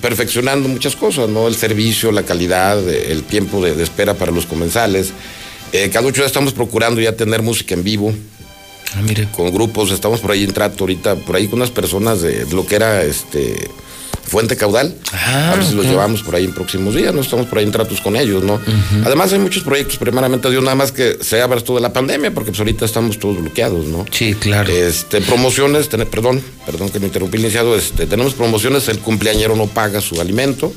perfeccionando muchas cosas, ¿no? El servicio, la calidad, el tiempo de, de espera para los comensales. Eh, cada ocho días estamos procurando ya tener música en vivo. Con grupos, estamos por ahí en trato ahorita, por ahí con unas personas de, de lo que era este Fuente Caudal. a ver si los ok. llevamos por ahí en próximos días, no estamos por ahí en tratos con ellos, ¿no? Además hay muchos proyectos, primeramente Dios, nada más que se abra esto de la pandemia, porque pues ahorita estamos todos bloqueados, ¿no? Sí, claro. Este, promociones, ten- perdón, perdón que me interrumpí, licenciado, este, tenemos promociones, el cumpleañero no paga su alimento,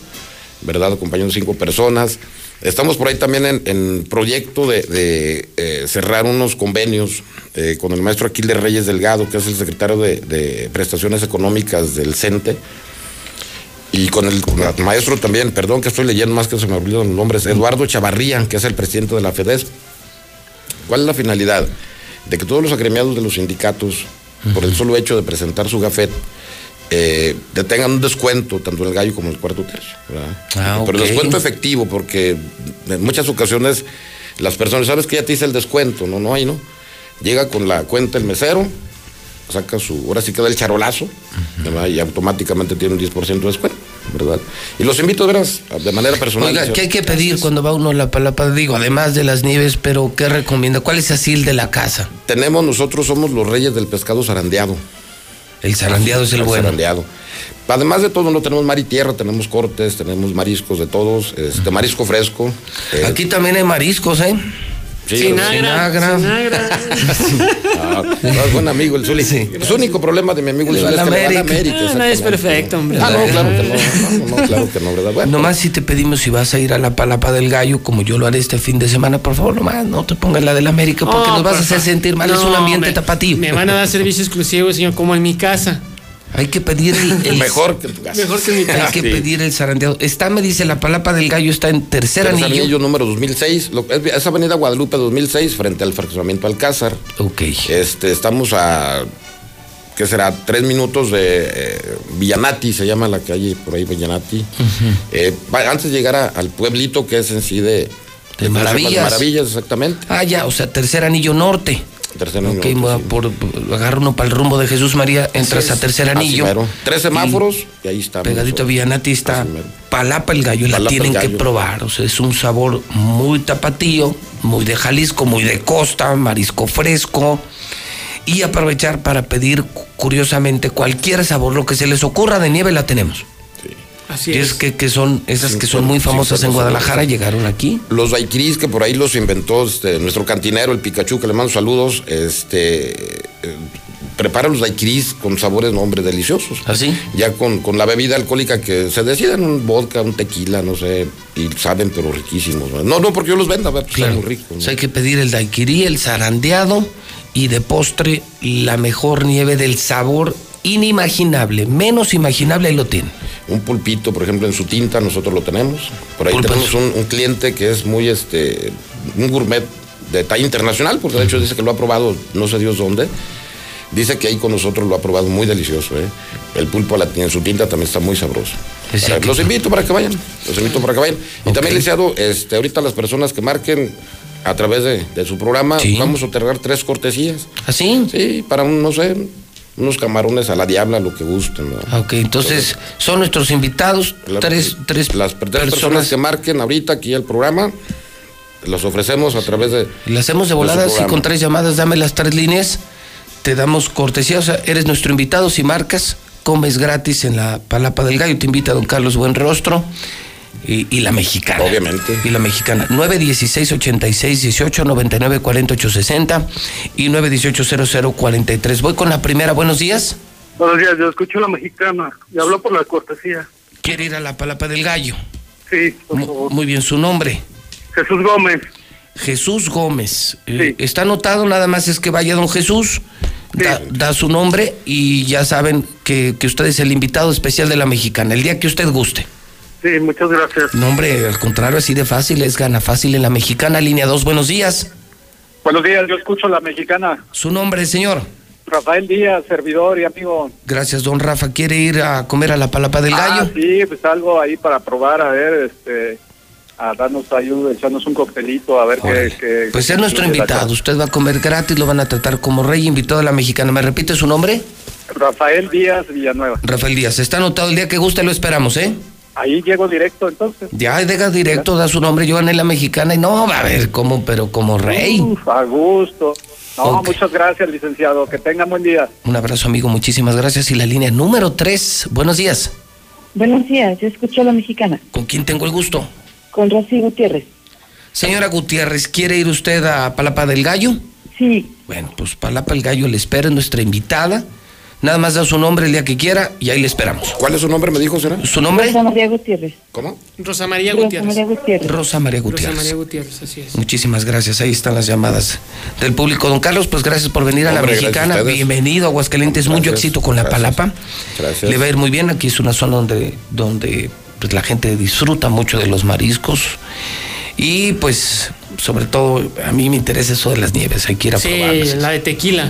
¿verdad? Acompañando cinco personas. Estamos por ahí también en, en proyecto de, de, eh, cerrar unos convenios eh, con el maestro Aquiles Reyes Delgado, que es el secretario de, de Prestaciones Económicas del CENTE, y con el, con el maestro también, perdón que estoy leyendo más que se me olvidan los nombres, Eduardo Chavarría, que es el presidente de la FEDES. ¿Cuál es la finalidad? de que todos los agremiados de los sindicatos, por el solo hecho de presentar su gafet, eh, te tengan un descuento tanto en el gallo como en el cuarto tercio. Ah, Pero ok. descuento efectivo, porque en muchas ocasiones las personas, sabes que ya te hice el descuento, no, no hay, ¿no? Llega con la cuenta el mesero, saca su, ahora sí queda el charolazo, ¿verdad? y automáticamente tiene un 10% de descuento, ¿verdad? Y los invito, de veras, de manera personal. Oiga, ¿qué hay que pedir cuando va uno a la palapa? Digo, además de las nieves, pero ¿qué recomienda? ¿Cuál es así el de la casa? Tenemos, nosotros somos los reyes del pescado zarandeado. El zarandeado es el bueno. zarandeado. Además de todo, no tenemos mar y tierra, tenemos cortes, tenemos mariscos de todos, este marisco fresco. eh, Aquí también hay mariscos, ¿eh? Sí, Sinagra. Sinagra. Ah, no, es buen amigo el Zuli. El único problema de mi amigo el Zuli es a que le va a la América. Ah, nadie es perfecto, hombre. Ah, no, claro que no, no, no, claro que no, ¿verdad? Bueno, Nomás si te pedimos si vas a ir a la palapa del gallo, como yo lo haré este fin de semana, por favor, nomás no te pongas la del América, porque No, nos vas a hacer sentir mal. es No, un ambiente me- tapatío. Me van a dar servicio exclusivo, señor, como en mi casa. Hay que pedir el, el- mejor que tu casa. Mejor que en mi casa. Hay que Sí. pedir el zarandeado. Está, me dice, la palapa del gallo está en tercer anillo. anillo número 2006. Lo- es, es Avenida Guadalupe 2006, frente al fraccionamiento Alcázar. Ok. Este, estamos a, ¿qué será? Tres minutos de eh, Villanati, se llama la calle por ahí, Villanati. Eh, antes de llegar a- al pueblito que es en sí de... De Maravillas. Maravillas, exactamente. Ah, ya, o sea, tercer anillo norte. Tercer anillo, sí. por, agarra uno para el rumbo de Jesús María, entras a tercer anillo. Tres semáforos y, ahí está. Pegadito a Villanati está. Palapa el gallo, la Palapa tienen que probar. O sea, es un sabor muy tapatío, muy de Jalisco, muy de costa, marisco fresco. Y aprovechar para pedir, cu- curiosamente, cualquier sabor, lo que se les ocurra de nieve la tenemos. Así Y es es. que, que son esas Sí, que son muy famosas sí, en Guadalajara, llegaron aquí. Los daiquiris que por ahí los inventó este, nuestro cantinero, el Pikachu, que le mando saludos, este, eh, prepara los daiquiris con sabores, no, hombre, deliciosos. ¿Así? Ya con, con la bebida alcohólica que se decidan, un vodka, un tequila, no sé, y saben, pero riquísimos. ¿no? No, no, porque yo los venda, pues, Claro. muy rico. ¿no? O sea, hay que pedir el daiquiri, el zarandeado y de postre la mejor nieve del sabor inimaginable, menos imaginable, ahí lo tiene. Un pulpito, por ejemplo, en su tinta, nosotros lo tenemos. Por ahí tenemos un, un cliente que es muy, este, un gourmet de talla internacional, porque de hecho dice que lo ha probado no sé Dios dónde. Dice que ahí con nosotros lo ha probado muy delicioso. ¿eh? El pulpo la- en su tinta también está muy sabroso. Es Para- los invito para que vayan. Los invito para que vayan. Y también, licenciado, este, ahorita las personas que marquen a través de, de su programa, Sí. vamos a otorgar tres cortesías. ¿Así? Sí, para un, no sé, unos camarones a la diabla, lo que gusten. ¿no? Ah, Ok, entonces son nuestros invitados, La- tres, tres las tres personas personas. que marquen ahorita aquí el programa, los ofrecemos a través de. Y le hacemos de volada, su si programa. con tres llamadas, dame las tres líneas, te damos cortesía, o sea, eres nuestro invitado, si marcas, comes gratis en la Palapa del Gallo, te invita don Carlos Buenrostro y, y la mexicana. Obviamente. Y la mexicana, 916 86 18 99 48 60 y 918 00 43. Voy con la primera, buenos días. Buenos días, yo escucho la mexicana y hablo por la cortesía. Quiere ir a la Palapa del Gallo. Sí, por Mu- favor. Muy bien, su nombre. Jesús Gómez. Jesús Gómez. Eh, Está anotado, nada más es que vaya don Jesús, da, da su nombre y ya saben que, que usted es el invitado especial de la mexicana, el día que usted guste. Sí, muchas gracias. No, hombre, al contrario, así de fácil, es gana fácil en la mexicana, línea 2, buenos días. Buenos días, yo escucho la mexicana. Su nombre, señor. Rafael Díaz, servidor y amigo. Gracias, don Rafa. ¿Quiere ir a comer a la palapa del Ah, gallo? sí, pues algo ahí para probar, a ver, este, a darnos ayuda, echarnos un coctelito, a ver qué, qué- Pues qué es nuestro invitado, usted va a comer gratis, lo van a tratar como rey, invitado a la mexicana. ¿Me repite su nombre? Rafael Díaz Villanueva. Rafael Díaz. Está anotado el día que guste, lo esperamos, ¿eh? Ahí llego directo entonces. Ya, deja directo, da su nombre, yo gané la mexicana y no, va a ver, ¿cómo? Pero como rey. Uf, a gusto. No, muchas gracias, licenciado. Que tenga buen día. Un abrazo, amigo, muchísimas gracias. Y la línea número 3, buenos días. Buenos días, yo escucho a la mexicana. ¿Con quién tengo el gusto? Con Rosy Gutiérrez. Señora Gutiérrez, ¿quiere ir usted a Palapa del Gallo? Sí. Bueno, pues Palapa del Gallo le espera, es nuestra invitada. Nada más da su nombre el día que quiera y ahí le esperamos. ¿Cuál es su nombre, me dijo, será? ¿Su nombre? Rosa María Gutiérrez. ¿Cómo? Rosa María Rosa Gutiérrez. María Gutiérrez. Rosa María Rosa Gutiérrez. María Gutiérrez, así es. Muchísimas gracias. Ahí están las llamadas del público. Don Carlos, pues gracias por venir a la Hombre, mexicana. Bienvenido a Aguascalientes. Mucho Gracias, éxito con la gracias. palapa. Gracias. Le va a ir muy bien. Aquí es una zona donde, donde pues, la gente disfruta mucho de los mariscos. Y pues sobre todo, a mí me interesa eso de las nieves, hay que ir a Sí, probarlas. la de tequila.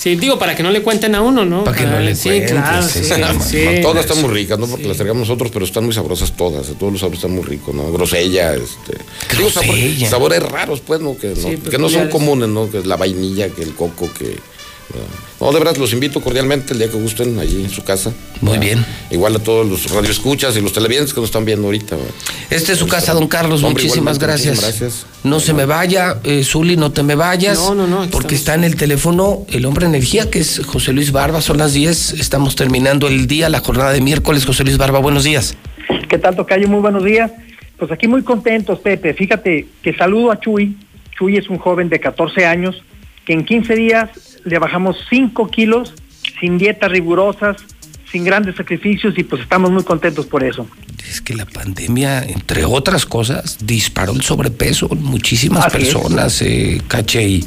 Sí, digo, para que no le cuenten a uno, ¿no? Para que no le Sí, cuentes, claro, sí, sí, sí, sí. Todas están muy ricas, no porque las traigamos nosotros, pero están muy sabrosas todas. Todos los sabores están muy ricos, ¿no? Grosella, este. sabor- Grosella. sabores raros, pues, ¿no? Que no, Sí, que no son comunes, ¿no? Que es la vainilla, que el coco, que. No, de verdad, los invito cordialmente el día que gusten allí en su casa. Muy Ah, bien. Igual a todos los radioescuchas y los televidentes que nos están viendo ahorita. ¿verdad? Esta es su casa, don Carlos. Hombre, muchísimas gracias. muchísimas gracias. No se me vaya, eh, Zuli, no te me vayas. No, no, no, Porque estamos. está en el teléfono el hombre energía, que es José Luis Barba. Son las 10. Estamos terminando el día, la jornada de miércoles. José Luis Barba, buenos días. ¿Qué tal, Tocayo? Muy buenos días. Pues aquí muy contentos, Pepe. Fíjate que saludo a Chuy. Chuy es un joven de 14 años que en 15 días le bajamos 5 kilos sin dietas rigurosas, sin grandes sacrificios y pues estamos muy contentos por eso. Es que la pandemia, entre otras cosas, disparó el sobrepeso en muchísimas Así personas, eh, caché. y-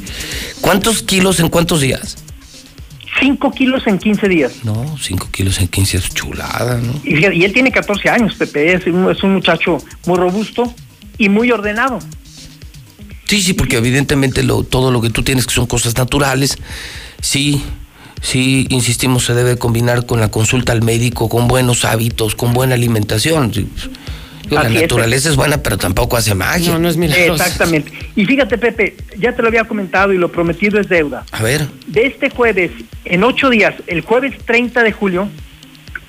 ¿Cuántos kilos en cuántos días? 5 kilos en 15 días. No, 5 kilos en 15 es chulada, ¿no? Y él tiene 14 años, Pepe. Es un, es un muchacho muy robusto y muy ordenado. Sí, sí, porque evidentemente lo, todo lo que tú tienes que son cosas naturales, sí, sí, insistimos, se debe combinar con la consulta al médico, con buenos hábitos, con buena alimentación. Sí, pues, la Así naturaleza es buena, pero tampoco hace magia. No, no es milagroso. Exactamente. Y fíjate, Pepe, ya te lo había comentado y lo prometido es deuda. A ver, De este jueves, en ocho días, el jueves 30 de julio,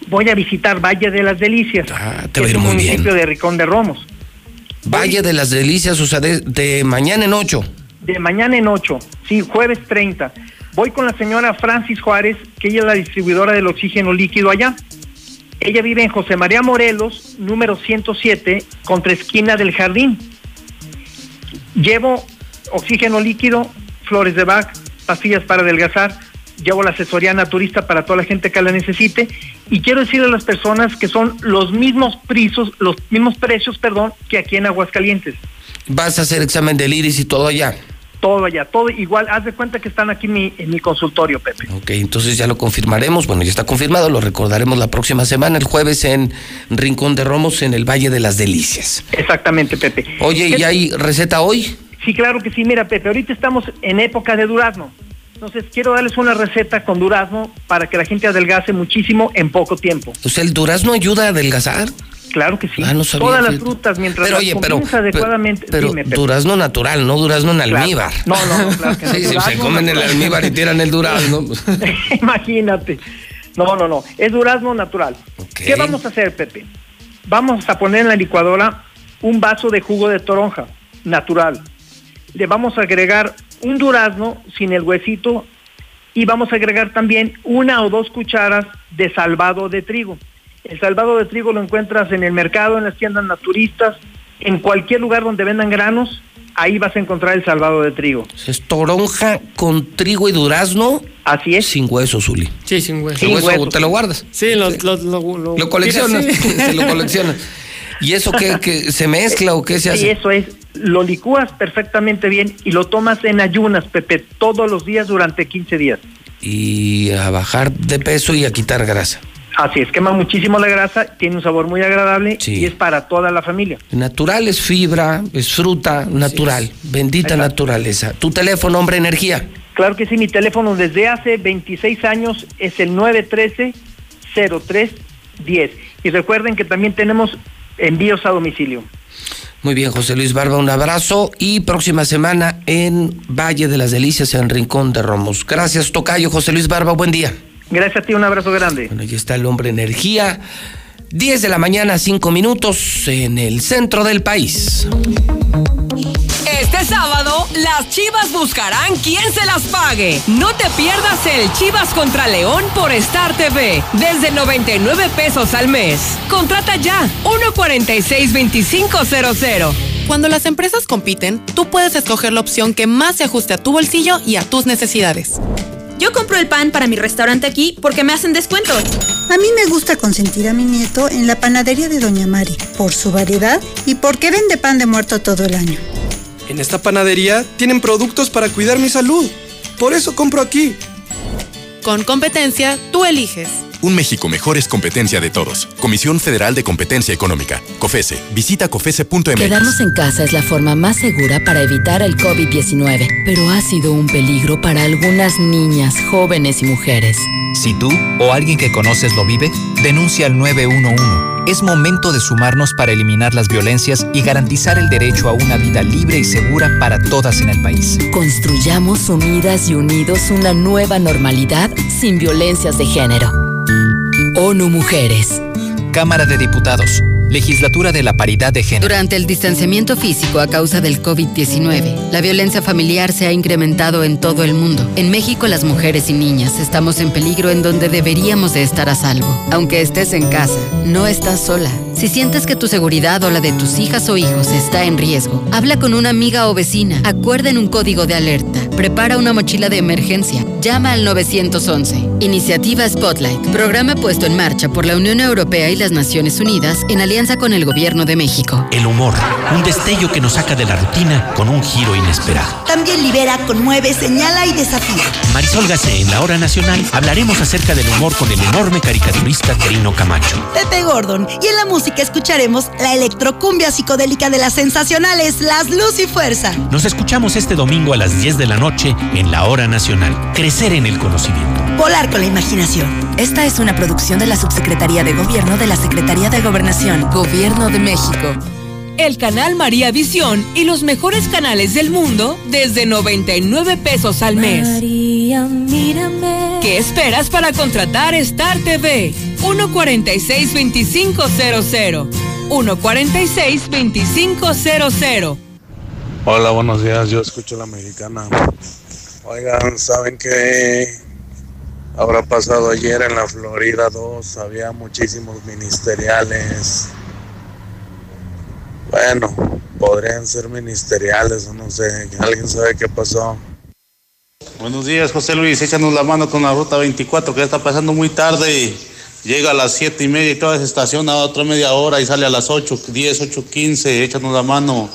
voy a visitar Valle de las Delicias, Ah, te que va a es ir un muy municipio bien. de Ricón de Romos. Valle de las Delicias, o sea, de, mañana en 8. De mañana en ocho, sí, jueves 30. Voy con la señora Francis Juárez, que ella es la distribuidora del oxígeno líquido allá. Ella vive en José María Morelos, número 107, contra esquina del jardín. Llevo oxígeno líquido, flores de Bach, pastillas para adelgazar, llevo la asesoría naturista para toda la gente que la necesite y quiero decirle a las personas que son los mismos precios, los mismos precios, perdón, que aquí en Aguascalientes. Vas a hacer examen del iris y todo allá. Todo allá, todo igual, haz de cuenta que están aquí en mi, en mi consultorio, Pepe. Ok, entonces ya lo confirmaremos. Bueno, ya está confirmado, lo recordaremos la próxima semana, el jueves en Rincón de Romos, en el Valle de las Delicias. Exactamente, Pepe. Oye, ¿y ¿Qué- hay receta hoy? Sí, claro que sí. Mira, Pepe, ahorita estamos en época de durazno. Entonces, quiero darles una receta con durazno para que la gente adelgace muchísimo en poco tiempo. O sea, ¿el durazno ayuda a adelgazar? Claro que sí. Ah, no sabía, Todas las frutas, mientras Pero las oye, pero, adecuadamente. pero Dime, durazno natural, no durazno en Claro. almíbar. No, no, no, claro que no. Sí, sí, se comen el almíbar y tiran el durazno. Imagínate. No, no, no. Es durazno natural. ¿Qué vamos a hacer, Pepe? Vamos a poner en la licuadora un vaso de jugo de toronja natural. Le vamos a agregar un durazno sin el huesito y vamos a agregar también una o dos cucharas de salvado de trigo. El salvado de trigo lo encuentras en el mercado, en las tiendas naturistas, en cualquier lugar donde vendan granos, ahí vas a encontrar el salvado de trigo. Es toronja con trigo y durazno. Así es. Sin hueso, Zuli. Sí, sin hueso. El hueso te lo guardas. Sí, lo, lo, lo, lo- Lo coleccionas. Mira, sí. Se lo coleccionas. ¿Y eso qué, qué, se mezcla o qué se Sí, hace? eso es. Lo licúas perfectamente bien y lo tomas en ayunas, Pepe, todos los días durante 15 días. Y a bajar de peso y a quitar grasa. Así es, quema muchísimo la grasa, tiene un sabor muy agradable Sí. y es para toda la familia. Natural es fibra, es fruta, natural. Bendita naturaleza. Tu teléfono, hombre, energía. Claro que sí, mi teléfono desde hace 26 años es el 913-0310. Y recuerden que también tenemos envíos a domicilio. Muy bien, José Luis Barba, un abrazo y próxima semana en Valle de las Delicias, en Rincón de Romos. Gracias, Tocayo, José Luis Barba, buen día. Gracias a ti, un abrazo grande. Bueno, aquí está el hombre energía. 10 de la mañana, 5 minutos en el centro del país. Este sábado, las Chivas buscarán quién se las pague. No te pierdas el Chivas contra León por Star TV, desde 99 pesos al mes. Contrata ya, 146-2500. Cuando las empresas compiten, tú puedes escoger la opción que más se ajuste a tu bolsillo y a tus necesidades. Yo compro el pan para mi restaurante aquí porque me hacen descuento. A mí me gusta consentir a mi nieto en la panadería de Doña Mari, por su variedad y porque vende pan de muerto todo el año. En esta panadería tienen productos para cuidar mi salud. Por eso compro aquí. Con competencia, tú eliges. Un México mejor es competencia de todos. Comisión Federal de Competencia Económica. COFESE. Visita COFESE.mx. Quedarnos en casa es la forma más segura para evitar el COVID-19, pero ha sido un peligro para algunas niñas, jóvenes y mujeres. Si tú o alguien que conoces lo vive, denuncia al 911. Es momento de sumarnos para eliminar las violencias y garantizar el derecho a una vida libre y segura para todas en el país. Construyamos unidas y unidos una nueva normalidad sin violencias de género. ONU Mujeres. Cámara de Diputados. Legislatura de la Paridad de Género. Durante el distanciamiento físico a causa del COVID-19, la violencia familiar se ha incrementado en todo el mundo. En México, las mujeres y niñas estamos en peligro en donde deberíamos de estar a salvo. Aunque estés en casa, no estás sola. Si sientes que tu seguridad o la de tus hijas o hijos está en riesgo, habla con una amiga o vecina. Acuerden un código de alerta. Prepara una mochila de emergencia. Llama al 911. Iniciativa Spotlight. Programa puesto en marcha por la Unión Europea y las Naciones Unidas en alianza con el Gobierno de México. El humor. Un destello que nos saca de la rutina con un giro inesperado. También libera, conmueve, señala y desafía. Marisol Gacé en la Hora Nacional hablaremos acerca del humor con el enorme caricaturista Querino Camacho. Pepe Gordon. Y en la música escucharemos la electrocumbia psicodélica de las sensacionales Las Luz y Fuerza. Nos escuchamos este domingo a las 10 de la noche en la Hora Nacional. Crecer en el conocimiento. Volar con la imaginación. Esta es una producción de la Subsecretaría de Gobierno de la Secretaría de Gobernación, Gobierno de México. El canal María Visión y los mejores canales del mundo desde 99 pesos al mes. María, mírame. ¿Qué esperas para contratar Star TV? 146-2500. 146-2500. Hola, buenos días. Yo escucho la mexicana. Oigan, ¿saben qué habrá pasado ayer en la Florida 2? Había muchísimos ministeriales. Bueno, podrían ser ministeriales o no sé. ¿Alguien sabe qué pasó? Buenos días, José Luis. Échanos la mano con la ruta 24, que ya está pasando muy tarde. Llega a las 7 y media y toda esa estación a otra media hora y sale a las 8, 10, 8, 15. Échanos la mano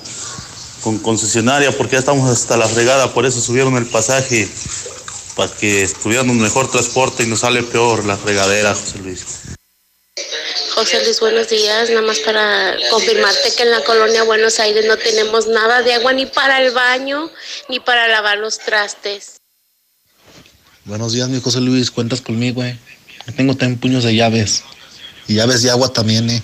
con concesionaria, porque ya estamos hasta la fregada. Por eso subieron el pasaje, para que tuviéramos mejor transporte y nos sale peor la fregadera, José Luis. José Luis, buenos días. Nada más para confirmarte que en la colonia Buenos Aires no tenemos nada de agua ni para el baño ni para lavar los trastes. Buenos días, mi José Luis. Cuentas conmigo, eh. Yo tengo también puños de llaves. Y llaves de agua también, eh.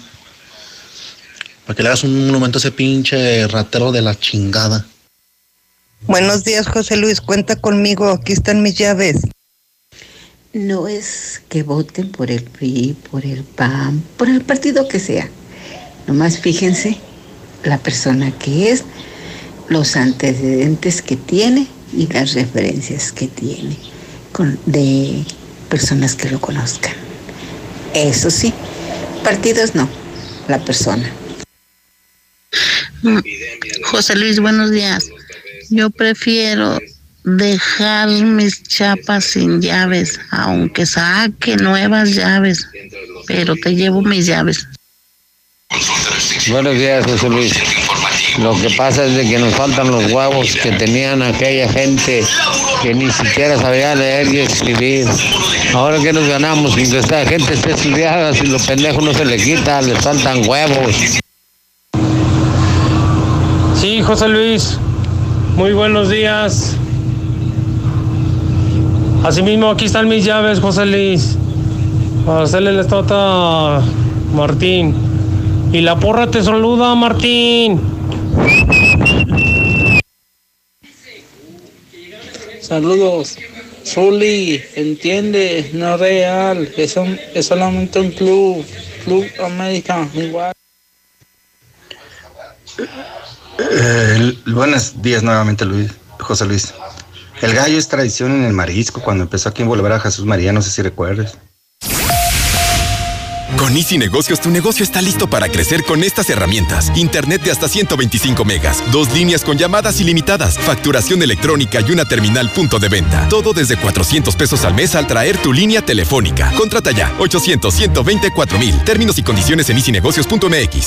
Para que le hagas un monumento a ese pinche ratero de la chingada. Buenos días, José Luis. Cuenta conmigo. Aquí están mis llaves. No es que voten por el PRI, por el PAN, por el partido que sea. Nomás fíjense la persona que es, los antecedentes que tiene y las referencias que tiene con, de personas que lo conozcan. Eso sí, partidos no, la persona. José Luis, buenos días. Yo prefiero dejar mis chapas sin llaves, aunque saque nuevas llaves, pero te llevo mis llaves. Buenos días, José Luis. Lo que pasa es de que nos faltan los huevos que tenían aquella gente que ni siquiera sabía leer y escribir. Ahora que nos ganamos sin que esta gente esté estudiada, si los pendejos no se le quita, les faltan huevos. Sí, José Luis. Muy buenos días. Asimismo, aquí están mis llaves, José Luis. Para hacerle la estota a Martín. Y la porra te saluda, Martín. Saludos. Zuli, entiende, no es real, es, un- es solamente un club, Club América, igual. Eh, buenos días nuevamente, Luis, José Luis. El gallo es tradición en el marisco cuando empezó aquí en Volver a Jesús María, no sé si recuerdes. Con Easy Negocios, tu negocio está listo para crecer con estas herramientas. Internet de hasta 125 megas, dos líneas con llamadas ilimitadas, facturación electrónica y una terminal punto de venta. Todo desde 400 pesos al mes al traer tu línea telefónica. Contrata ya, 800 124 mil. Términos y condiciones en easynegocios.mx.